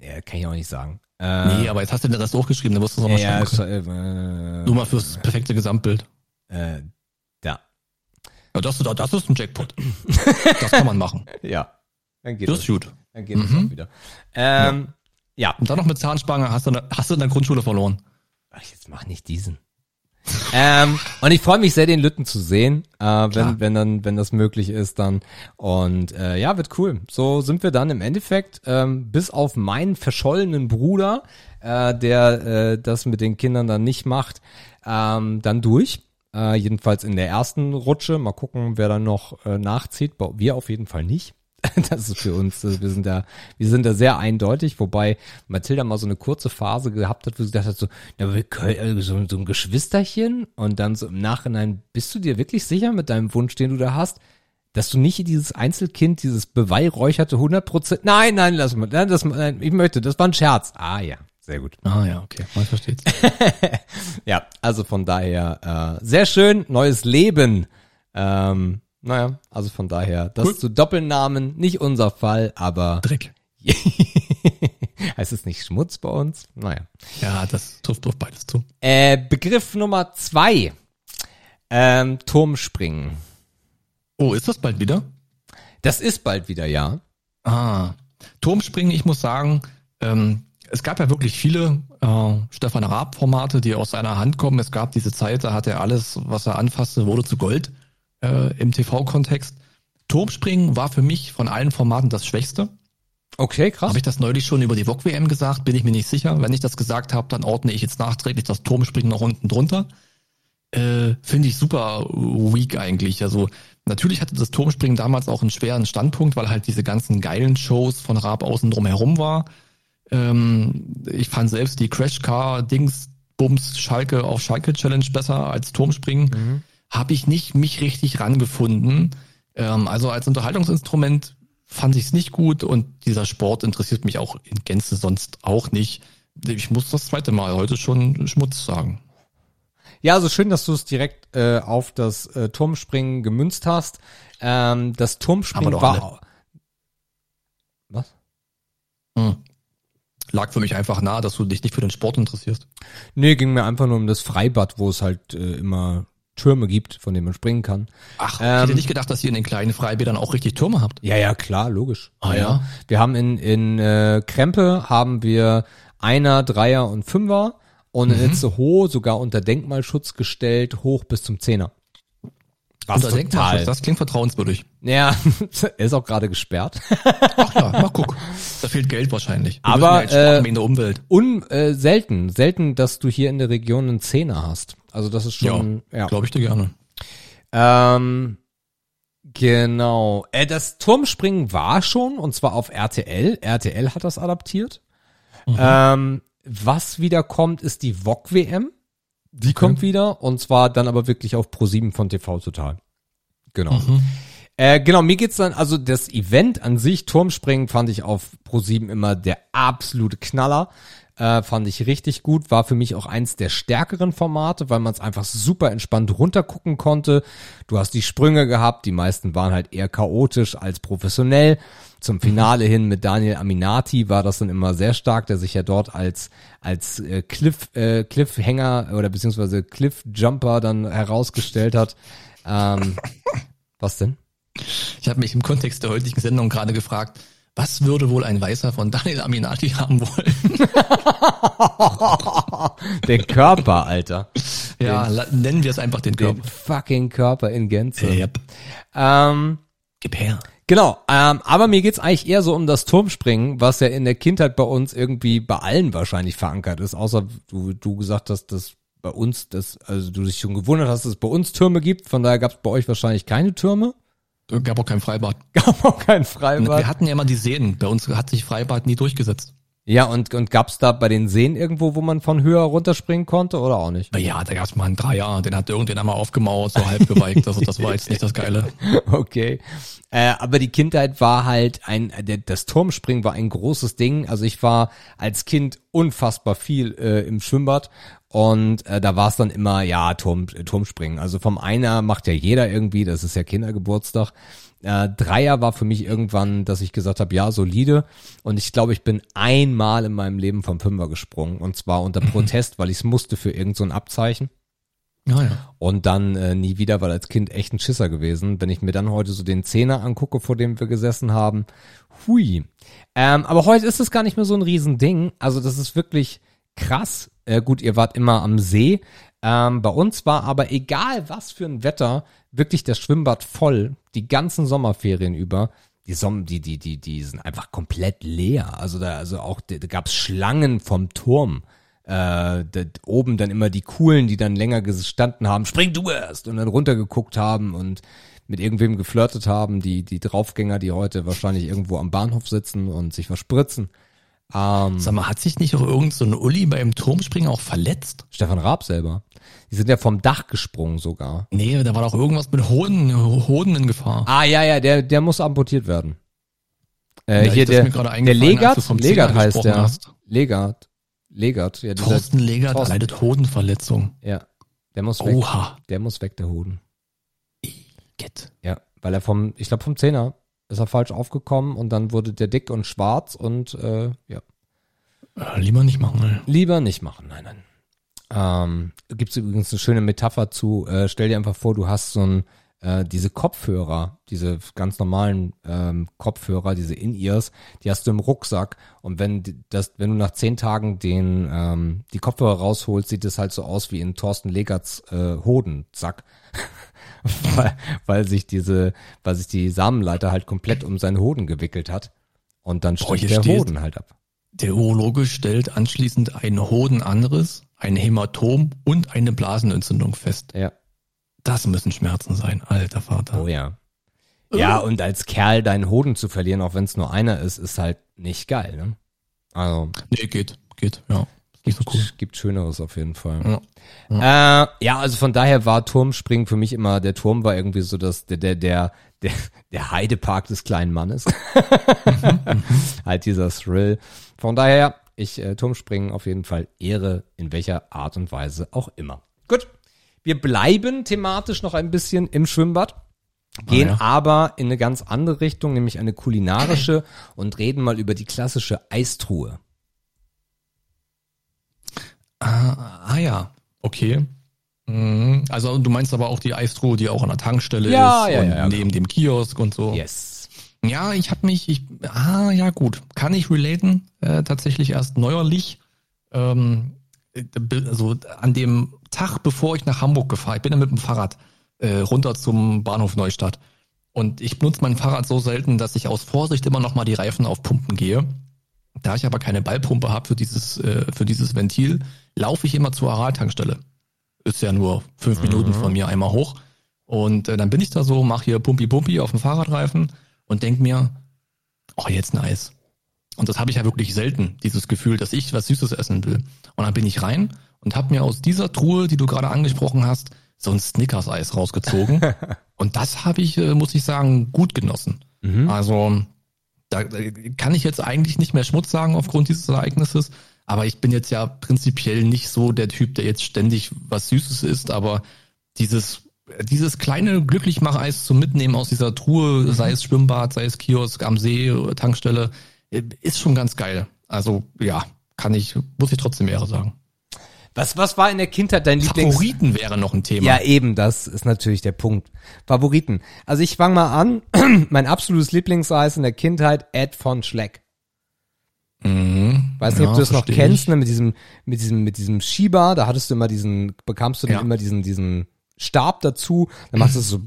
Ja, kann ich auch nicht sagen. Äh, Nee, aber jetzt hast du den Rest hochgeschrieben, dann musst du es nochmal ja, schreiben. sch- äh, Nur mal fürs perfekte Gesamtbild. äh, da. Ja, das, das ist ein Jackpot. das kann man machen. <laughs> Ja. Dann geht Das das, ist gut. dann geht das Mhm. auch wieder. Ähm, ja. Und dann noch mit Zahnspange hast du, hast du in der Grundschule verloren. Ach, jetzt mach nicht diesen. ähm, und ich freue mich sehr, den Lütten zu sehen, äh, wenn, Klar. wenn dann, wenn das möglich ist dann. Und äh, ja, wird cool. So sind wir dann im Endeffekt, ähm, bis auf meinen verschollenen Bruder, äh, der äh, das mit den Kindern dann nicht macht, ähm, dann durch. Äh, jedenfalls in der ersten Rutsche. Mal gucken, wer dann noch äh, nachzieht. Wir auf jeden Fall nicht. <laughs> Das ist für uns, äh, wir sind da, wir sind da sehr eindeutig, wobei Mathilda mal so eine kurze Phase gehabt hat, wo sie gedacht hat, so, na, wir können, äh, so, so ein Geschwisterchen und dann so im Nachhinein, bist du dir wirklich sicher mit deinem Wunsch, den du da hast, dass du nicht dieses Einzelkind, dieses beweihräucherte 100%, nein, nein, lass mal, nein, das, nein, ich möchte, das war ein Scherz. Ah ja, sehr gut. Ah ja, okay, man versteht's. <laughs> Ja, also von daher, äh, sehr schön, neues Leben. Ähm, naja, also von daher, das Cool. zu Doppelnamen, nicht unser Fall, aber Dreck. <laughs> heißt es nicht Schmutz bei uns? Naja. Ja, das trifft auf beides zu. Äh, Begriff Nummer zwei. Ähm, Turmspringen. Oh, ist das bald wieder? Das ist bald wieder, ja. Ah, Turmspringen, ich muss sagen, ähm, es gab ja wirklich viele äh, Stefan Raab-Formate, die aus seiner Hand kommen. Es gab diese Zeit, da hat er alles, was er anfasste, wurde zu Gold äh, im TV-Kontext. Turmspringen war für mich von allen Formaten das Schwächste. Okay, krass. Habe ich das neulich schon über die VOG-WM gesagt? Bin ich mir nicht sicher. Wenn ich das gesagt habe, dann ordne ich jetzt nachträglich das Turmspringen noch unten drunter. Äh, Finde ich super weak eigentlich. Also natürlich hatte das Turmspringen damals auch einen schweren Standpunkt, weil halt diese ganzen geilen Shows von Raab außen drum herum war. Ähm, ich fand selbst die Crash Car Dings Bums Schalke auf Schalke Challenge besser als Turmspringen. Habe ich nicht mich richtig rangefunden. Ähm, also als Unterhaltungsinstrument fand ich es nicht gut und dieser Sport interessiert mich auch in Gänze sonst auch nicht. Ich muss das zweite Mal heute schon Schmutz sagen. Ja, also schön, dass du es direkt äh, auf das äh, Turmspringen gemünzt hast. Ähm, das Turmspringen war. Was? Hm. Lag für mich einfach nahe, dass du dich nicht für den Sport interessierst. Nee, ging mir einfach nur um das Freibad, wo es halt äh, immer Türme gibt, von denen man springen kann. Ach, ich Ähm, hätte nicht gedacht, dass ihr in den kleinen Freibädern auch richtig Türme habt. Ja, ja, klar, logisch. Ah, ja? Wir haben in, in äh, Krempe haben wir Einer, Dreier und Fünfer und in Itzehoe sogar unter Denkmalschutz gestellt, hoch bis zum Zehner. Was Unter Denkmalschutz, das klingt vertrauenswürdig. Ja, <laughs> er ist auch gerade gesperrt. Ach ja, mal guck. Da fehlt Geld wahrscheinlich. Wir Aber, ja äh, wegen der Umwelt. Un, äh, selten, selten, dass du hier in der Region einen Zehner hast. Also das ist schon, ja. Glaube ich dir gerne. Ähm, genau. Äh, das Turmspringen war schon, und zwar auf RTL. RTL hat das adaptiert. Ähm, was wieder kommt, ist die VOG-WM. Die kommt wieder, und zwar dann aber wirklich auf Pro7 von TV Total. Genau. Äh, genau, mir geht's dann, also das Event an sich, Turmspringen, fand ich auf Pro7 immer der absolute Knaller. Äh, fand ich richtig gut, war für mich auch eins der stärkeren Formate, weil man es einfach super entspannt runtergucken konnte. Du hast die Sprünge gehabt, die meisten waren halt eher chaotisch als professionell. Zum Finale hin mit Daniel Aminati war das dann immer sehr stark, der sich ja dort als als äh, Cliff äh, Cliffhanger oder beziehungsweise Cliffjumper dann herausgestellt hat. Ähm, was denn? Ich habe mich im Kontext der heutigen Sendung gerade gefragt, was würde wohl ein Weißer von Daniel Aminati haben wollen? <laughs> Den Körper, Alter. ja, la- nennen wir es einfach den Den Körper. fucking Körper in Gänze. Yep. Ähm, Gib her. Genau, ähm, aber mir geht's eigentlich eher so um das Turmspringen, was ja in der Kindheit bei uns irgendwie bei allen wahrscheinlich verankert ist, außer du, du gesagt hast, dass bei uns das, also du dich schon gewundert hast, dass es bei uns Türme gibt, von daher gab's bei euch wahrscheinlich keine Türme. Gab auch kein Freibad. <laughs> Gab auch kein Freibad. Wir hatten ja immer die Seen. Bei uns hat sich Freibad nie durchgesetzt. Ja, und, und gab's da bei den Seen irgendwo, wo man von höher runterspringen konnte oder auch nicht? Ja, da gab's mal einen Dreier, den hat irgendjemand einmal aufgemauert, so halb geweigt. Also das war jetzt nicht das Geile. <laughs> Okay. Äh, aber die Kindheit war halt ein, das Turmspringen war ein großes Ding. Also ich war als Kind unfassbar viel äh, im Schwimmbad Und äh, da war es dann immer, ja, Turm, Turmspringen. Also vom Einer macht ja jeder irgendwie, das ist ja Kindergeburtstag. Äh, Dreier war für mich irgendwann, dass ich gesagt habe, ja, solide. Und ich glaube, ich bin einmal in meinem Leben vom Fünfer gesprungen. Und zwar unter Protest, weil ich es musste für irgend so ein Abzeichen. Ja, ja. Und dann äh, nie wieder, weil als Kind echt ein Schisser gewesen. Wenn ich mir dann heute so den Zehner angucke, vor dem wir gesessen haben, hui. Ähm, aber heute ist es gar nicht mehr so ein Riesending. Also das ist wirklich krass. Äh, gut, ihr wart immer am See. Ähm, bei uns war aber egal was für ein Wetter, wirklich das Schwimmbad voll, die ganzen Sommerferien über. Die Sommer, die, die, die, die sind einfach komplett leer. Also da, also auch, da, da gab's Schlangen vom Turm. Äh, da, oben dann immer die Coolen, die dann länger gestanden haben, spring du erst und dann runtergeguckt haben und mit irgendwem geflirtet haben, die, die Draufgänger, die heute wahrscheinlich irgendwo am Bahnhof sitzen und sich verspritzen. Ähm, Sag mal, hat sich nicht auch irgend so ein Uli beim Turmspringen auch verletzt? Stefan Raab selber. Die sind ja vom Dach gesprungen sogar. Nee, da war doch irgendwas mit Hoden, Hoden in Gefahr. Ah, ja, ja, der, der muss amputiert werden. Äh, Ja, hier der, der Legert Zehner heißt der. hast. Legert. Legert, ja, Thorsten Legert Thorsten. leidet Hodenverletzung. ja. Der muss weg. Oha. Der muss weg, der Hoden. Get. Ja, weil er vom, ich glaube vom Zehner ist er falsch aufgekommen und dann wurde der dick und schwarz und äh, ja. Äh, lieber nicht machen. ey. Lieber nicht machen, nein, nein. Ähm, Gibt es übrigens eine schöne Metapher zu, äh, stell dir einfach vor, du hast so ein, äh, diese Kopfhörer, diese ganz normalen ähm, Kopfhörer, diese In-Ears, die hast du im Rucksack und wenn das, wenn du nach zehn Tagen den ähm, die Kopfhörer rausholst, sieht es halt so aus wie in Thorsten Legerts äh, Hodensack. <laughs> <laughs> weil, weil sich diese, weil sich die Samenleiter halt komplett um seinen Hoden gewickelt hat. Und dann Boah, stirbt der steht- Hoden halt ab. Der Urologe stellt anschließend ein Hodenanriss, ein Hämatom und eine Blasenentzündung fest. Ja. Das müssen Schmerzen sein, alter Vater. Oh ja. Ja, und als Kerl deinen Hoden zu verlieren, auch wenn es nur einer ist, ist halt nicht geil, ne? Also, Nee, geht, geht, ja. Nicht so cool. gibt Schöneres auf jeden Fall. Ja. Äh, ja, also von daher war Turmspringen für mich immer, der Turm war irgendwie so das, der, der, der, der, der Heidepark des kleinen Mannes. <laughs> halt dieser Thrill. Von daher, ich äh, Turmspringen auf jeden Fall Ehre, in welcher Art und Weise auch immer. Gut. Wir bleiben thematisch noch ein bisschen im Schwimmbad. Gehen Ah, ja. aber in eine ganz andere Richtung, nämlich eine kulinarische <clears throat> und reden mal über die klassische Eistruhe. Ah, ah ja, okay. Mhm. Also du meinst aber auch die Eistruhe, die auch an der Tankstelle Ja, ist ja, und ja, ja, neben dem Kiosk und so. Yes. Ja, ich habe mich, ich, ah ja gut, kann ich relaten, äh, tatsächlich erst neuerlich. Ähm, äh, also an dem Tag, bevor ich nach Hamburg gefahren, ich bin dann mit dem Fahrrad äh, runter zum Bahnhof Neustadt. Und ich benutze mein Fahrrad so selten, dass ich aus Vorsicht immer noch mal die Reifen aufpumpen gehe. Da ich aber keine Ballpumpe habe für dieses, äh, für dieses Ventil, laufe ich immer zur Aral-Tankstelle. Ist ja nur fünf Minuten von mir einmal hoch. Und äh, dann bin ich da so, mache hier Pumpi-Pumpi auf dem Fahrradreifen und denk mir, oh, jetzt ein Eis. Und das habe ich ja wirklich selten, dieses Gefühl, dass ich was Süßes essen will. Und dann bin ich rein und habe mir aus dieser Truhe, die du gerade angesprochen hast, so ein Snickers-Eis rausgezogen. <laughs> und das habe ich, äh, muss ich sagen, gut genossen. Also da da kann ich jetzt eigentlich nicht mehr Schmutz sagen aufgrund dieses Ereignisses. Aber ich bin jetzt ja prinzipiell nicht so der Typ, der jetzt ständig was Süßes isst. Aber dieses, dieses kleine Glücklichmacheis zum Mitnehmen aus dieser Truhe, sei es Schwimmbad, sei es Kiosk am See, Tankstelle, ist schon ganz geil. Also ja, kann ich, muss ich trotzdem Ehre sagen. Was, was war in der Kindheit dein Lieblings... Favoriten wäre noch ein Thema. Ja, eben, das ist natürlich der Punkt. Favoriten. Also ich fange mal an. <clears throat> mein absolutes Lieblingseis in der Kindheit, Ed von Schleck. Mhm. Weiß nicht, Ja, ob du das noch kennst, ich. ne, mit diesem, mit diesem, mit diesem Schieber, da hattest du immer diesen, bekamst du dann Ja. immer diesen, diesen Stab dazu, dann machst du es so,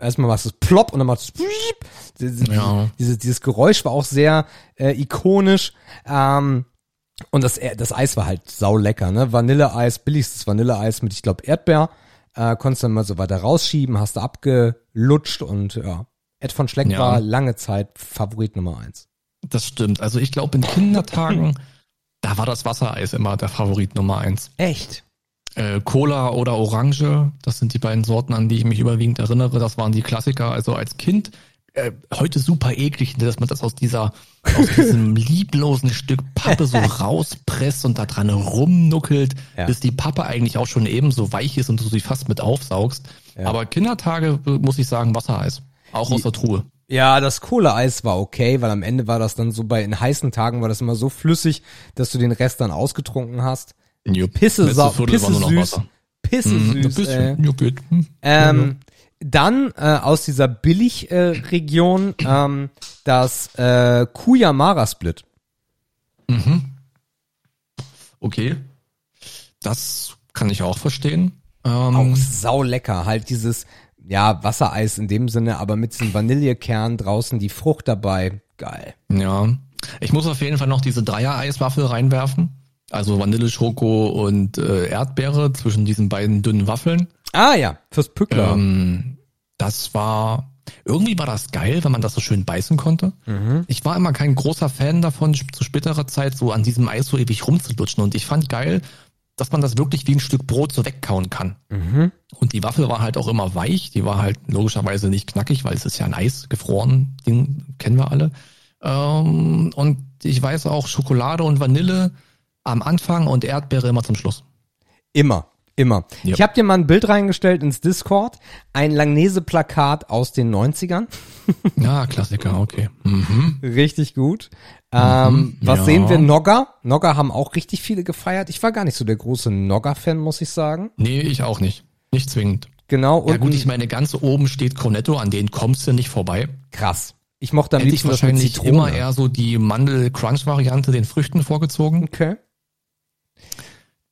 erstmal machst du es plopp und dann machst du es Ja. dieses, dieses Geräusch war auch sehr äh, ikonisch. Ähm, und das, das Eis war halt sau lecker, ne? Vanilleeis, billigstes Vanilleeis mit, ich glaube, Erdbeer. Äh, konntest dann mal so weiter rausschieben, hast du abgelutscht und ja. Ed von Schleck Ja. war lange Zeit Favorit Nummer eins. Das stimmt. Also ich glaube, in Kindertagen, <laughs> da war das Wassereis immer der Favorit Nummer eins. Echt? Äh, Cola oder Orange, das sind die beiden Sorten, an die ich mich überwiegend erinnere. Das waren die Klassiker. Also als Kind äh, heute super eklig, dass man das aus dieser, aus <laughs> diesem lieblosen Stück Pappe so rauspresst und da dran rumnuckelt, Ja. bis die Pappe eigentlich auch schon eben so weich ist und du sie fast mit aufsaugst. Aber Kindertage, äh, muss ich sagen, Wassereis. Auch aus der Truhe. Ja, das Kohleeis war okay, weil am Ende war das dann so bei in heißen Tagen war das immer so flüssig, dass du den Rest dann ausgetrunken hast. Pisse, Viertel Pisse nur noch süß. Pisse Mhm, süß. Äh. Geht. Hm. Ähm, Dann äh, aus dieser Billig-Region äh, ähm, das äh, Kuyamara Split. Okay. Das kann ich auch verstehen. Auch Ähm, sau lecker. Halt dieses, ja, Wassereis in dem Sinne, aber mit diesem Vanillekern draußen die Frucht dabei. Geil. ja. Ich muss auf jeden Fall noch diese Dreier-Eiswaffel reinwerfen. Also Vanille, Schoko und äh, Erdbeere zwischen diesen beiden dünnen Waffeln. Ah ja, fürs Pückler. Ähm, das war, irgendwie war das geil, wenn man das so schön beißen konnte. Ich war immer kein großer Fan davon, zu späterer Zeit so an diesem Eis so ewig rumzulutschen. Und ich fand geil, dass man das wirklich wie ein Stück Brot so wegkauen kann. Und die Waffel war halt auch immer weich. Die war halt logischerweise nicht knackig, weil es ist ja ein Eis, gefroren, Ding, kennen wir alle. Ähm, und ich weiß auch Schokolade und Vanille am Anfang und Erdbeere immer zum Schluss. Immer, immer. Ja. Ich habe dir mal ein Bild reingestellt ins Discord, ein Langnese-Plakat aus den 90ern. Ja, Klassiker, okay. Mhm. Richtig gut. Ähm, was ja. sehen wir? Nogga. Nogga haben auch richtig viele gefeiert. Ich war gar nicht so der große Nogga-Fan, muss ich sagen. Nee, ich auch nicht. Nicht zwingend. Genau. Und Ja gut, ich meine, ganz oben steht Cornetto, an denen kommst du nicht vorbei. krass. Ich mochte am Hätte ich liebsten mit wahrscheinlich immer eher so die Mandel-Crunch-Variante den Früchten vorgezogen. Okay.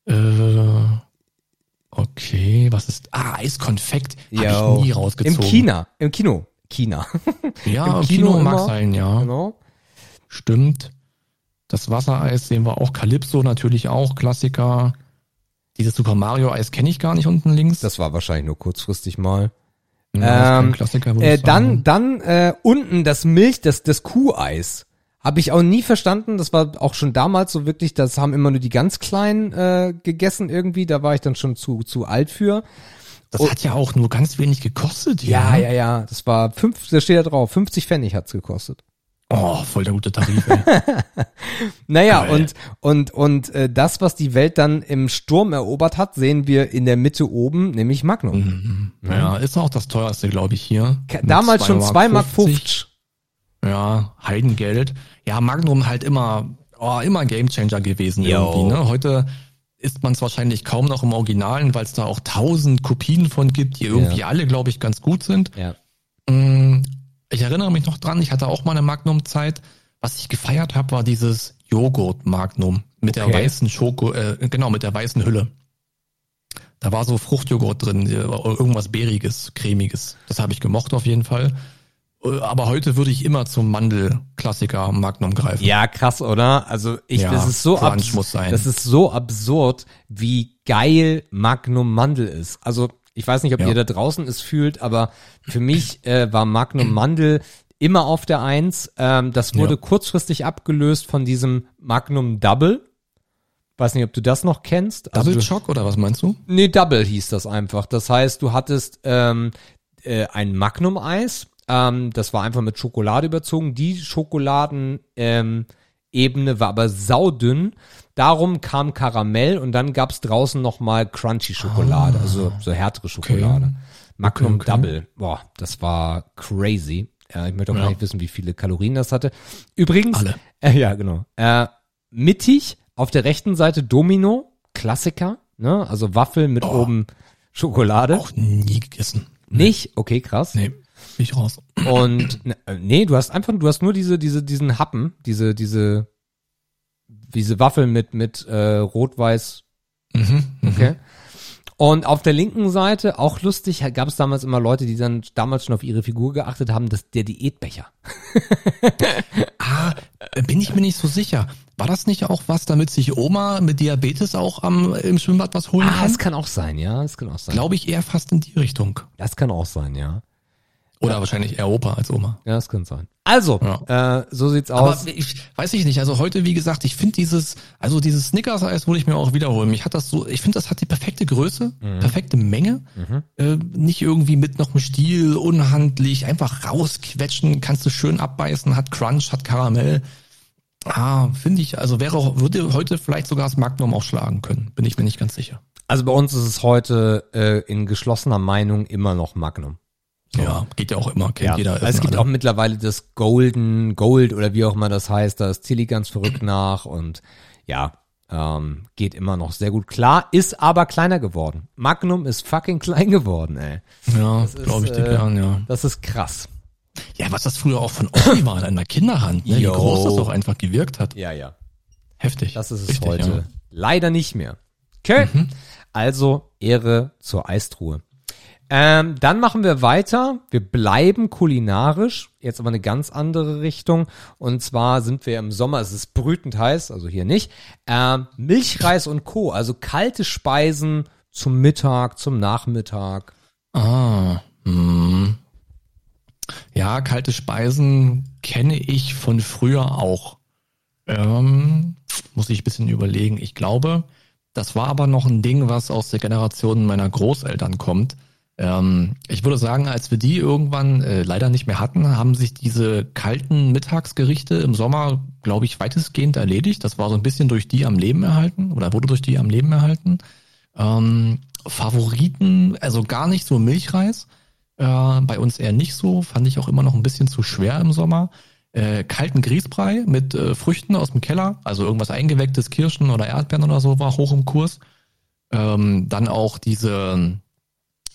Äh, okay, was ist... Ah, Eiskonfekt. Habe ich nie rausgezogen. Im China. Im Kino. China. <laughs> Ja, Im Kino Kino, mag immer. sein, ja. genau. Stimmt. Das Wassereis sehen wir auch. Calypso natürlich auch, Klassiker. Dieses Super Mario Eis kenne ich gar nicht unten links. Das war wahrscheinlich nur kurzfristig mal. ja, ähm, Klassiker, Äh, dann, dann äh, unten das Milch, das, das Kuheis. Habe ich auch nie verstanden. Das war auch schon damals so wirklich, das haben immer nur die ganz Kleinen äh, gegessen irgendwie. Da war ich dann schon zu, zu alt für. Das hat ja auch nur ganz wenig gekostet. Ja, ja, ja. Das war fünf, da steht da drauf, 50 Pfennig hat's gekostet. Oh, voll der gute Tarif. Ey. <laughs> Naja, Geil. und, und, und äh, das, was die Welt dann im Sturm erobert hat, sehen wir in der Mitte oben, nämlich Magnum. ja, ist auch das teuerste, glaube ich, hier. Damals schon 2 Mark 50. 50. Ja, Heidengeld. Ja, Magnum halt immer, oh, immer Gamechanger gewesen Yo. irgendwie. Ne? Heute ist man es wahrscheinlich kaum noch im Originalen, weil es da auch tausend Kopien von gibt, die irgendwie Ja. alle, glaube ich, ganz gut sind. Ja. Mm, Ich erinnere mich noch dran, ich hatte auch mal eine Magnum-Zeit. Was ich gefeiert habe, war dieses Joghurt-Magnum mit der Okay. weißen Schoko, äh, genau, mit der weißen Hülle. Da war so Fruchtjoghurt drin, äh, irgendwas Beeriges, Cremiges. Das habe ich gemocht auf jeden Fall. Äh, Aber heute würde ich immer zum Mandel-Klassiker Magnum greifen. Ja, krass, oder? Also ich, Ja, das ist so Crunch abs- muss sein. das ist so absurd, wie geil Magnum Mandel ist. Also ich weiß nicht, ob Ja. ihr da draußen es fühlt, aber für mich äh, war Magnum Mandel immer auf der Eins. Ähm, das wurde Ja. kurzfristig abgelöst von diesem Magnum Double. Weiß nicht, ob du das noch kennst. Also Double du- Choc oder was meinst du? Nee, Double hieß das einfach. Das heißt, du hattest ähm, äh, ein Magnum-Eis. Ähm, das war einfach mit Schokolade überzogen. Die Schokoladen ähm, war aber saudünn. Darum kam Karamell und dann gab's draußen nochmal Crunchy Schokolade, also so härtere Schokolade. Magnum Ah. Okay, okay. Double. Boah, das war crazy. Ja, ich möchte auch Ja. gar nicht wissen, wie viele Kalorien das hatte. Übrigens, Alle. Äh, <laughs> ja, genau. Äh, mittig auf der rechten Seite Domino, Klassiker, ne? Also Waffel mit oben Schokolade. Auch nie gegessen. Nicht? Okay, krass. Nee, bin ich raus. Und ne, äh, nee, du hast einfach, du hast nur diese, diese, diesen Happen, diese, diese, diese Waffel mit, mit äh, Rot-Weiß, Mhm. okay. Und auf der linken Seite, auch lustig, gab es damals immer Leute, die dann damals schon auf ihre Figur geachtet haben, dass der Diätbecher. <laughs> Ah, bin ich mir nicht so sicher. War das nicht auch was, damit sich Oma mit Diabetes auch am, im Schwimmbad was holen Ah, kann? es kann auch sein, ja, es kann auch sein. Glaube ich eher fast in die Richtung. Das kann auch sein, ja. Oder wahrscheinlich eher Opa als Oma. Ja, das kann sein. Also, äh, so sieht's aus. Aber ich weiß ich nicht. Also heute, wie gesagt, ich finde dieses, also dieses Snickers-Eis würde ich mir auch wiederholen. Mich hat das so, ich finde, das hat die perfekte Größe, perfekte Menge. Äh, nicht irgendwie mit noch einem Stiel, unhandlich, einfach rausquetschen, kannst du schön abbeißen, hat Crunch, hat Karamell. Ah, finde ich, also wäre auch, würde heute vielleicht sogar das Magnum auch schlagen können. Bin ich mir nicht ganz sicher. Also bei uns ist es heute äh, in geschlossener Meinung immer noch Magnum. Ja, geht ja auch immer, kennt jeder. Also es gibt alle. auch mittlerweile das Golden Gold oder wie auch immer das heißt, da ist Tilly ganz verrückt <clears throat> nach und ja, ähm, geht immer noch sehr gut klar, ist aber kleiner geworden. Magnum ist fucking klein geworden, ey. Ja, glaube ich dir äh, gern, ja. Das ist krass. Ja, was das früher auch von Olli war in einer Kinderhand, ne? wie groß das auch einfach gewirkt hat. Ja, ja. Heftig. Das ist es Richtig, heute Ja. Mhm. leider nicht mehr. Okay. Also Ehre zur Eistruhe. Ähm, dann machen wir weiter. Wir bleiben kulinarisch, jetzt aber eine ganz andere Richtung. Und zwar sind wir im Sommer, es ist brütend heiß, also hier nicht. Ähm, Milchreis und Co., also kalte Speisen zum Mittag, zum Nachmittag. Ah, hm. Ja, kalte Speisen kenne ich von früher auch. Ähm, muss ich ein bisschen überlegen. Ich glaube, das war aber noch ein Ding, was aus der Generation meiner Großeltern kommt. Ähm, ich würde sagen, als wir die irgendwann äh, leider nicht mehr hatten, haben sich diese kalten Mittagsgerichte im Sommer, glaube ich, weitestgehend erledigt. Das war so ein bisschen durch die am Leben erhalten oder wurde durch die am Leben erhalten. Ähm, Favoriten, also gar nicht so Milchreis. Äh, bei uns eher nicht so. Fand ich auch immer noch ein bisschen zu schwer im Sommer. Äh, kalten Grießbrei mit äh, Früchten aus dem Keller, also irgendwas eingewecktes, Kirschen oder Erdbeeren oder so, war hoch im Kurs. Ähm, dann auch diese,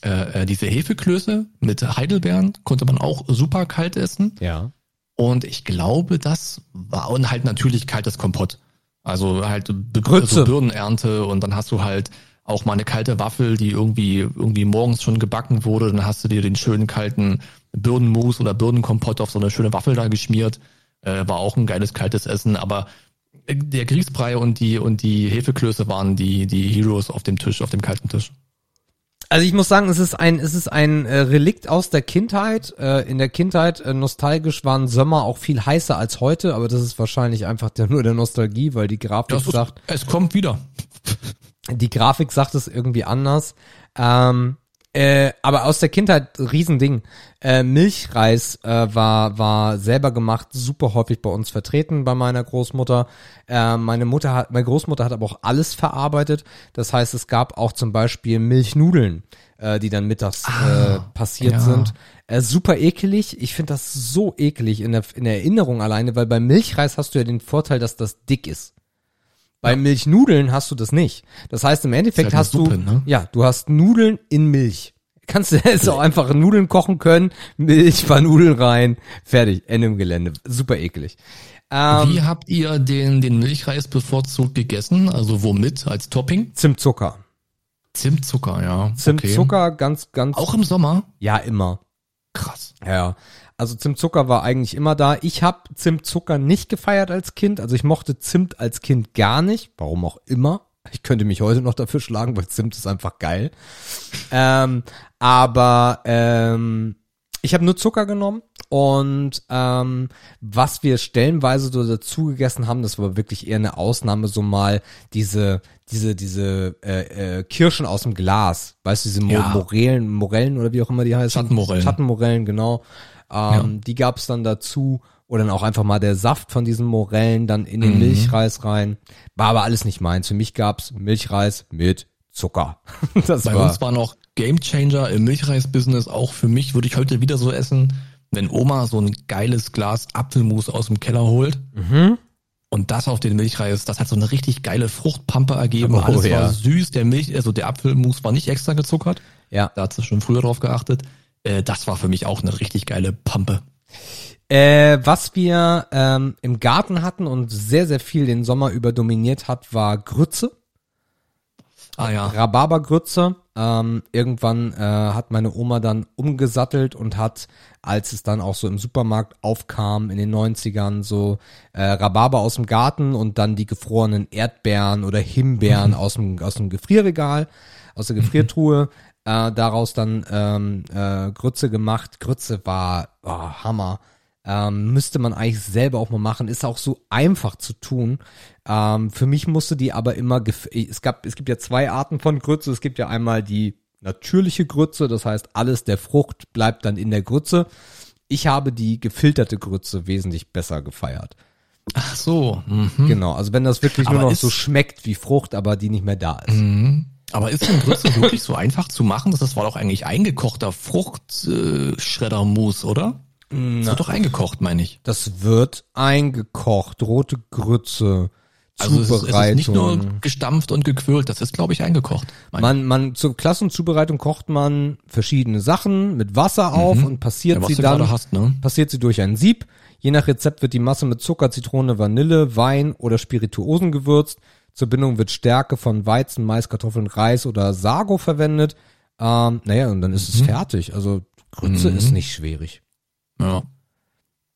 äh, äh, diese Hefeklöße mit Heidelbeeren konnte man auch super kalt essen. Ja. Und ich glaube, das war und halt natürlich kaltes Kompott. Also halt Be also Birnenernte und dann hast du halt auch mal eine kalte Waffel, die irgendwie irgendwie morgens schon gebacken wurde. Dann hast du dir den schönen kalten Birnenmus oder Birnenkompott auf so eine schöne Waffel da geschmiert. Äh, war auch ein geiles kaltes Essen. Aber der Grießbrei und die und die Hefeklöße waren die die Heroes auf dem Tisch, auf dem kalten Tisch. Also ich muss sagen, es ist ein, es ist ein äh, Relikt aus der Kindheit. Äh, in der Kindheit äh, nostalgisch waren Sommer auch viel heißer als heute, aber das ist wahrscheinlich einfach der, nur der Nostalgie, weil die Grafik ist, sagt, es kommt wieder. die Grafik sagt es irgendwie anders. Ähm, äh, aber aus der Kindheit Riesending. Äh, Milchreis äh, war war selber gemacht, super häufig bei uns vertreten bei meiner Großmutter. Äh, meine Mutter hat, meine Großmutter hat aber auch alles verarbeitet. Das heißt, es gab auch zum Beispiel Milchnudeln, äh, die dann mittags äh, passiert ja. sind. Äh, super ekelig. Ich finde das so eklig in der, in der Erinnerung alleine, weil beim Milchreis hast du ja den Vorteil, dass das dick ist. Bei Milchnudeln hast du das nicht. Das heißt, im Endeffekt halt hast eine du, Suppe, ne? ja, du hast Nudeln in Milch. Kannst du <laughs> jetzt auch einfach Nudeln kochen können, Milch, paar Nudeln rein, fertig, Ende im Gelände. Super eklig. Ähm, Wie habt ihr den, den Milchreis bevorzugt gegessen? Also womit als Topping? Zimtzucker. Zimtzucker, ja. Zimtzucker ganz, ganz, Okay. Auch im Sommer? ja, immer. Krass. Ja, also Zimtzucker war eigentlich immer da. Ich habe Zimtzucker nicht gefeiert als Kind. Also ich mochte Zimt als Kind gar nicht. Warum auch immer. Ich könnte mich heute noch dafür schlagen, weil Zimt ist einfach geil. Ähm, aber ähm, ich habe nur Zucker genommen und ähm, was wir stellenweise so dazu gegessen haben, das war wirklich eher eine Ausnahme, so mal diese diese diese äh, äh, Kirschen aus dem Glas, weißt du, diese Mo Ja. Morellen, Morellen oder wie auch immer die heißen. Schattenmorellen. Schattenmorellen, genau. Ähm, Die gab's dann dazu oder dann auch einfach mal der Saft von diesen Morellen dann in den Mhm. Milchreis rein. War aber alles nicht meins. Für mich gab's Milchreis mit Zucker. <laughs> Das Bei war uns war noch Gamechanger im Milchreis-Business. Auch für mich würde ich heute wieder so essen, wenn Oma so ein geiles Glas Apfelmus aus dem Keller holt. Mhm. Und das auf den Milchreis, das hat so eine richtig geile Fruchtpampe ergeben. Oh, Alles ja. war süß. Der Milch, also der Apfelmus war nicht extra gezuckert. ja. Da hat sie schon früher drauf geachtet. Äh, das war für mich auch eine richtig geile Pampe. Äh, was wir ähm, im Garten hatten und sehr, sehr viel den Sommer über dominiert hat, war Grütze. Ah ja. Rhabarbergrütze. Ähm, irgendwann äh, hat meine Oma dann umgesattelt und hat, als es dann auch so im Supermarkt aufkam in den 90ern, so äh, Rhabarber aus dem Garten und dann die gefrorenen Erdbeeren oder Himbeeren <laughs> aus dem, aus dem Gefrierregal, aus der Gefriertruhe. Äh, daraus dann ähm, äh, Grütze gemacht. Grütze war oh, Hammer. Ähm, müsste man eigentlich selber auch mal machen. Ist auch so einfach zu tun. Ähm, für mich musste die aber immer, es gab, es gibt ja zwei Arten von Grütze. Es gibt ja einmal die natürliche Grütze, das heißt alles der Frucht bleibt dann in der Grütze. Ich habe die gefilterte Grütze wesentlich besser gefeiert. Ach so. Mhm. Genau, also wenn das wirklich Aber nur noch so schmeckt wie Frucht, aber die nicht mehr da ist. Mhm. Aber ist denn Grütze wirklich so einfach zu machen? Das war doch eigentlich eingekochter Fruchtschreddermus, oder? Das wird doch eingekocht, meine ich. Das wird eingekocht, rote Grütze, Also es ist, es ist nicht nur gestampft und gequirlt, das ist, glaube ich, eingekocht. man, man, zur Klassenzubereitung kocht man verschiedene Sachen mit Wasser auf und passiert Mhm. Ja, sie dann, hast, ne? passiert sie durch ein Sieb. Je nach Rezept wird die Masse mit Zucker, Zitrone, Vanille, Wein oder Spirituosen gewürzt. Zur Bindung wird Stärke von Weizen, Mais, Kartoffeln, Reis oder Sago verwendet. Ähm, naja, und dann ist Mhm. es fertig. Also Grütze ist nicht schwierig. Ja.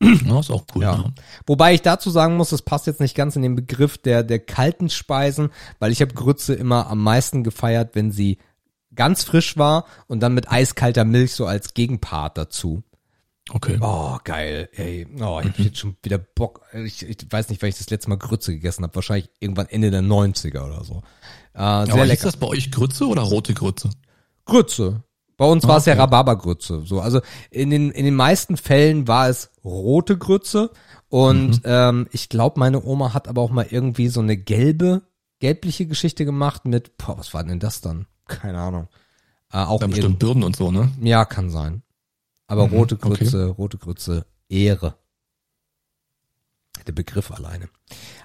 <clears throat> ja, ist auch cool. Ja. Ja. Wobei ich dazu sagen muss, das passt jetzt nicht ganz in den Begriff der, der kalten Speisen, weil ich habe Grütze immer am meisten gefeiert, wenn sie ganz frisch war und dann mit eiskalter Milch so als Gegenpart dazu. Okay. Oh, geil. Ey, oh, ich hab jetzt schon wieder Bock. Ich, ich weiß nicht, weil ich das letzte Mal Grütze gegessen habe. Wahrscheinlich irgendwann Ende der 90er oder so. Äh, sehr Aber lecker. das bei euch Grütze oder rote Grütze? Grütze. Bei uns war es ja Okay. Rhabarbergrütze. So, also in den in den meisten Fällen war es rote Grütze und Mhm. ähm, ich glaube, meine Oma hat aber auch mal irgendwie so eine gelbe, gelbliche Geschichte gemacht mit, boah, was war denn das dann? Keine Ahnung. Äh, auch Dann bestimmt Birnen und so, ne? ja, kann sein. Aber Mhm, rote okay. Grütze, rote Grütze, Ehre. Der Begriff alleine.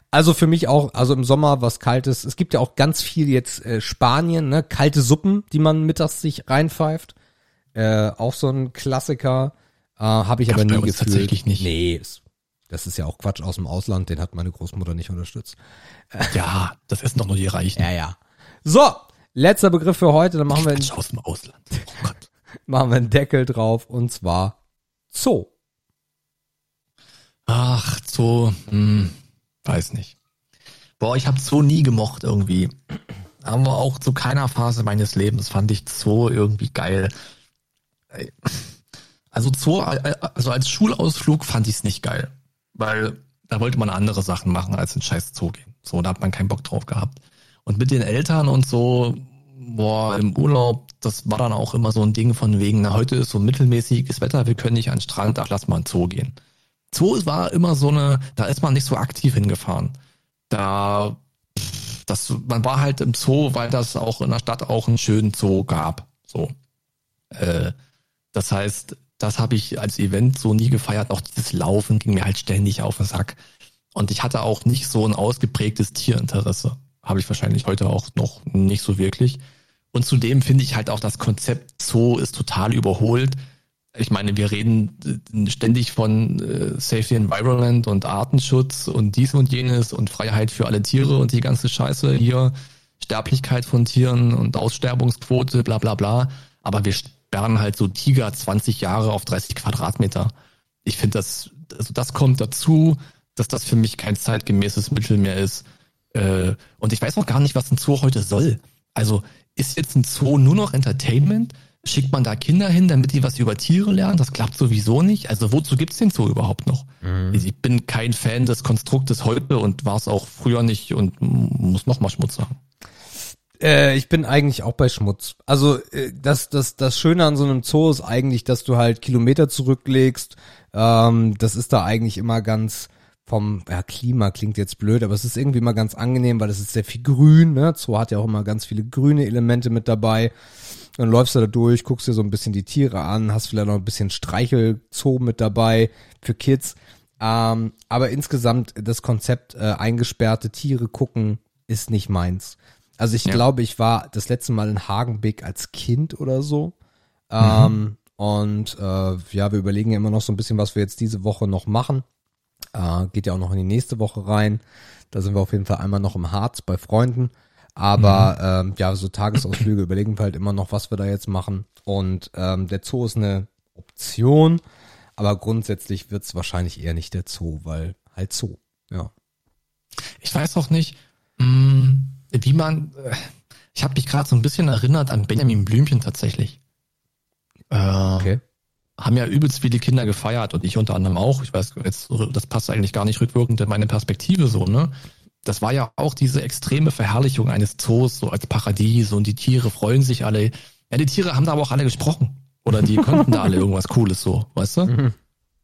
Also für mich auch, also im Sommer was Kaltes. Es gibt ja auch ganz viel jetzt äh, Spanien, ne, kalte Suppen, die man mittags sich reinpfeift. Äh, auch so ein Klassiker. Äh, Habe ich Gab's aber nie gefühlt. tatsächlich nicht. Nee, ist, das ist ja auch Quatsch aus dem Ausland. Den hat meine Großmutter nicht unterstützt. <laughs> Ja, das essen doch nur die Reichen. Ja, ja. So, letzter Begriff für heute. Dann machen wir, Quatsch aus dem Ausland. Oh Gott. <laughs> machen wir einen Deckel drauf und zwar Zoo. Ach, Zoo, hm, weiß nicht. Boah, ich habe Zoo nie gemocht irgendwie. Aber auch zu keiner Phase meines Lebens fand ich Zoo irgendwie geil. Also Zoo, also als Schulausflug fand ich es nicht geil. Weil da wollte man andere Sachen machen, als in scheiß Zoo gehen. So, da hat man keinen Bock drauf gehabt. Und mit den Eltern und so, boah, im Urlaub, das war dann auch immer so ein Ding von wegen, na, heute ist so mittelmäßiges Wetter, wir können nicht an den Strand, ach, lass mal in den Zoo gehen. Zoo war immer so eine, da ist man nicht so aktiv hingefahren. Da, das, man war halt im Zoo, weil das auch in der Stadt auch einen schönen Zoo gab. So. Äh, das heißt, das habe ich als Event so nie gefeiert. Auch dieses Laufen ging mir halt ständig auf den Sack. Und ich hatte auch nicht so ein ausgeprägtes Tierinteresse. Habe ich wahrscheinlich heute auch noch nicht so wirklich. Und zudem finde ich halt auch das Konzept Zoo ist total überholt. Ich meine, wir reden äh, ständig von äh, Safety Environment und Artenschutz und dies und jenes und Freiheit für alle Tiere und die ganze Scheiße hier, Sterblichkeit von Tieren und Aussterbungsquote, bla bla bla. Aber wir sperren halt so Tiger 20 Jahre auf 30 Quadratmeter. Ich finde das, also das kommt dazu, dass das für mich kein zeitgemäßes Mittel mehr ist. Äh, und ich weiß auch gar nicht, was ein Zoo heute soll. Also ist jetzt ein Zoo nur noch Entertainment? Schickt man da Kinder hin, damit die was über Tiere lernen? Das klappt sowieso nicht. Also wozu gibt's den Zoo überhaupt noch? Ich bin kein Fan des Konstruktes heute und war es auch früher nicht und muss noch mal Schmutz sagen. Äh, ich bin eigentlich auch bei Schmutz. Also äh, das, das, das Schöne an so einem Zoo ist eigentlich, dass du halt Kilometer zurücklegst. Ähm, das ist da eigentlich immer ganz vom ja, Klima klingt jetzt blöd, aber es ist irgendwie immer ganz angenehm, weil es ist sehr viel Grün. Ne? Zoo hat ja auch immer ganz viele grüne Elemente mit dabei. Dann läufst du da durch, guckst dir so ein bisschen die Tiere an, hast vielleicht noch ein bisschen Streichelzoo mit dabei für Kids. Ähm, aber insgesamt das Konzept äh, eingesperrte Tiere gucken ist nicht meins. Also ich Ja. glaube, ich war das letzte Mal in Hagenbeck als Kind oder so. Ähm, und äh, ja, wir überlegen ja immer noch so ein bisschen, was wir jetzt diese Woche noch machen. Äh, geht ja auch noch in die nächste Woche rein. Da sind wir auf jeden Fall einmal noch im Harz bei Freunden. Aber ähm, ja, so Tagesausflüge <clears throat> überlegen wir halt immer noch, was wir da jetzt machen. Und ähm, der Zoo ist eine Option, aber grundsätzlich wird's wahrscheinlich eher nicht der Zoo, weil halt Zoo. Ja. Ich weiß auch nicht, mh, wie man, äh, Ich habe mich gerade so ein bisschen erinnert an Benjamin Blümchen tatsächlich. Äh, Okay. Haben ja übelst viele Kinder gefeiert und ich unter anderem auch. Ich weiß, jetzt, das passt eigentlich gar nicht rückwirkend in meine Perspektive so, ne? Das war ja auch diese extreme Verherrlichung eines Zoos, so als Paradies und die Tiere freuen sich alle. Ja, die Tiere haben da aber auch alle gesprochen. Oder die konnten da alle <laughs> irgendwas Cooles so, weißt du? Mhm.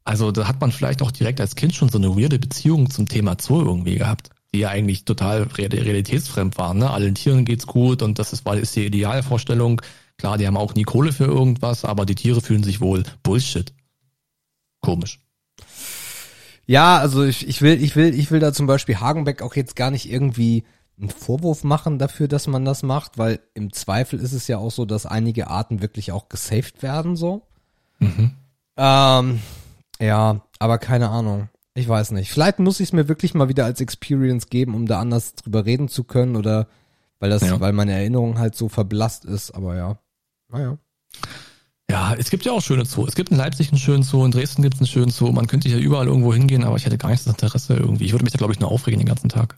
Also da hat man vielleicht auch direkt als Kind schon so eine weirde Beziehung zum Thema Zoo irgendwie gehabt, die ja eigentlich total real- realitätsfremd waren. Ne? Allen Tieren geht's gut und das ist, ist die Idealvorstellung. Klar, die haben auch nie Kohle für irgendwas, aber die Tiere fühlen sich wohl. Bullshit. Komisch. Ja, also ich, ich will, ich will, ich will da zum Beispiel Hagenbeck auch jetzt gar nicht irgendwie einen Vorwurf machen dafür, dass man das macht, weil im Zweifel ist es ja auch so, dass einige Arten wirklich auch gesaved werden, so. Mhm. Ähm, ja, aber keine Ahnung. Ich weiß nicht. Vielleicht muss ich es mir wirklich mal wieder als Experience geben, um da anders drüber reden zu können oder weil das, Ja. weil meine Erinnerung halt so verblasst ist, aber ja. Naja. Ja, es gibt ja auch schöne Zoo. Es gibt in Leipzig einen schönen Zoo, in Dresden gibt es einen schönen Zoo. Man könnte ja überall irgendwo hingehen, aber ich hätte gar nicht das Interesse irgendwie. Ich würde mich da, glaube ich, nur aufregen den ganzen Tag.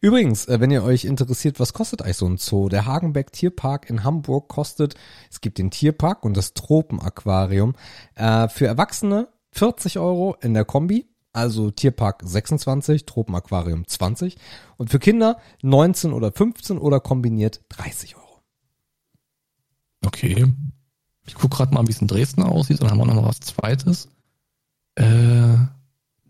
Übrigens, äh, wenn ihr euch interessiert, was kostet eigentlich so ein Zoo? Der Hagenbeck Tierpark in Hamburg kostet, es gibt den Tierpark und das Tropenaquarium, äh, für Erwachsene 40 Euro in der Kombi, also Tierpark 26, Tropenaquarium 20 und für Kinder 19 oder 15 oder kombiniert 30 Euro. Okay. Ich gucke gerade mal, wie es in Dresden aussieht, dann haben wir noch mal was Zweites. Äh,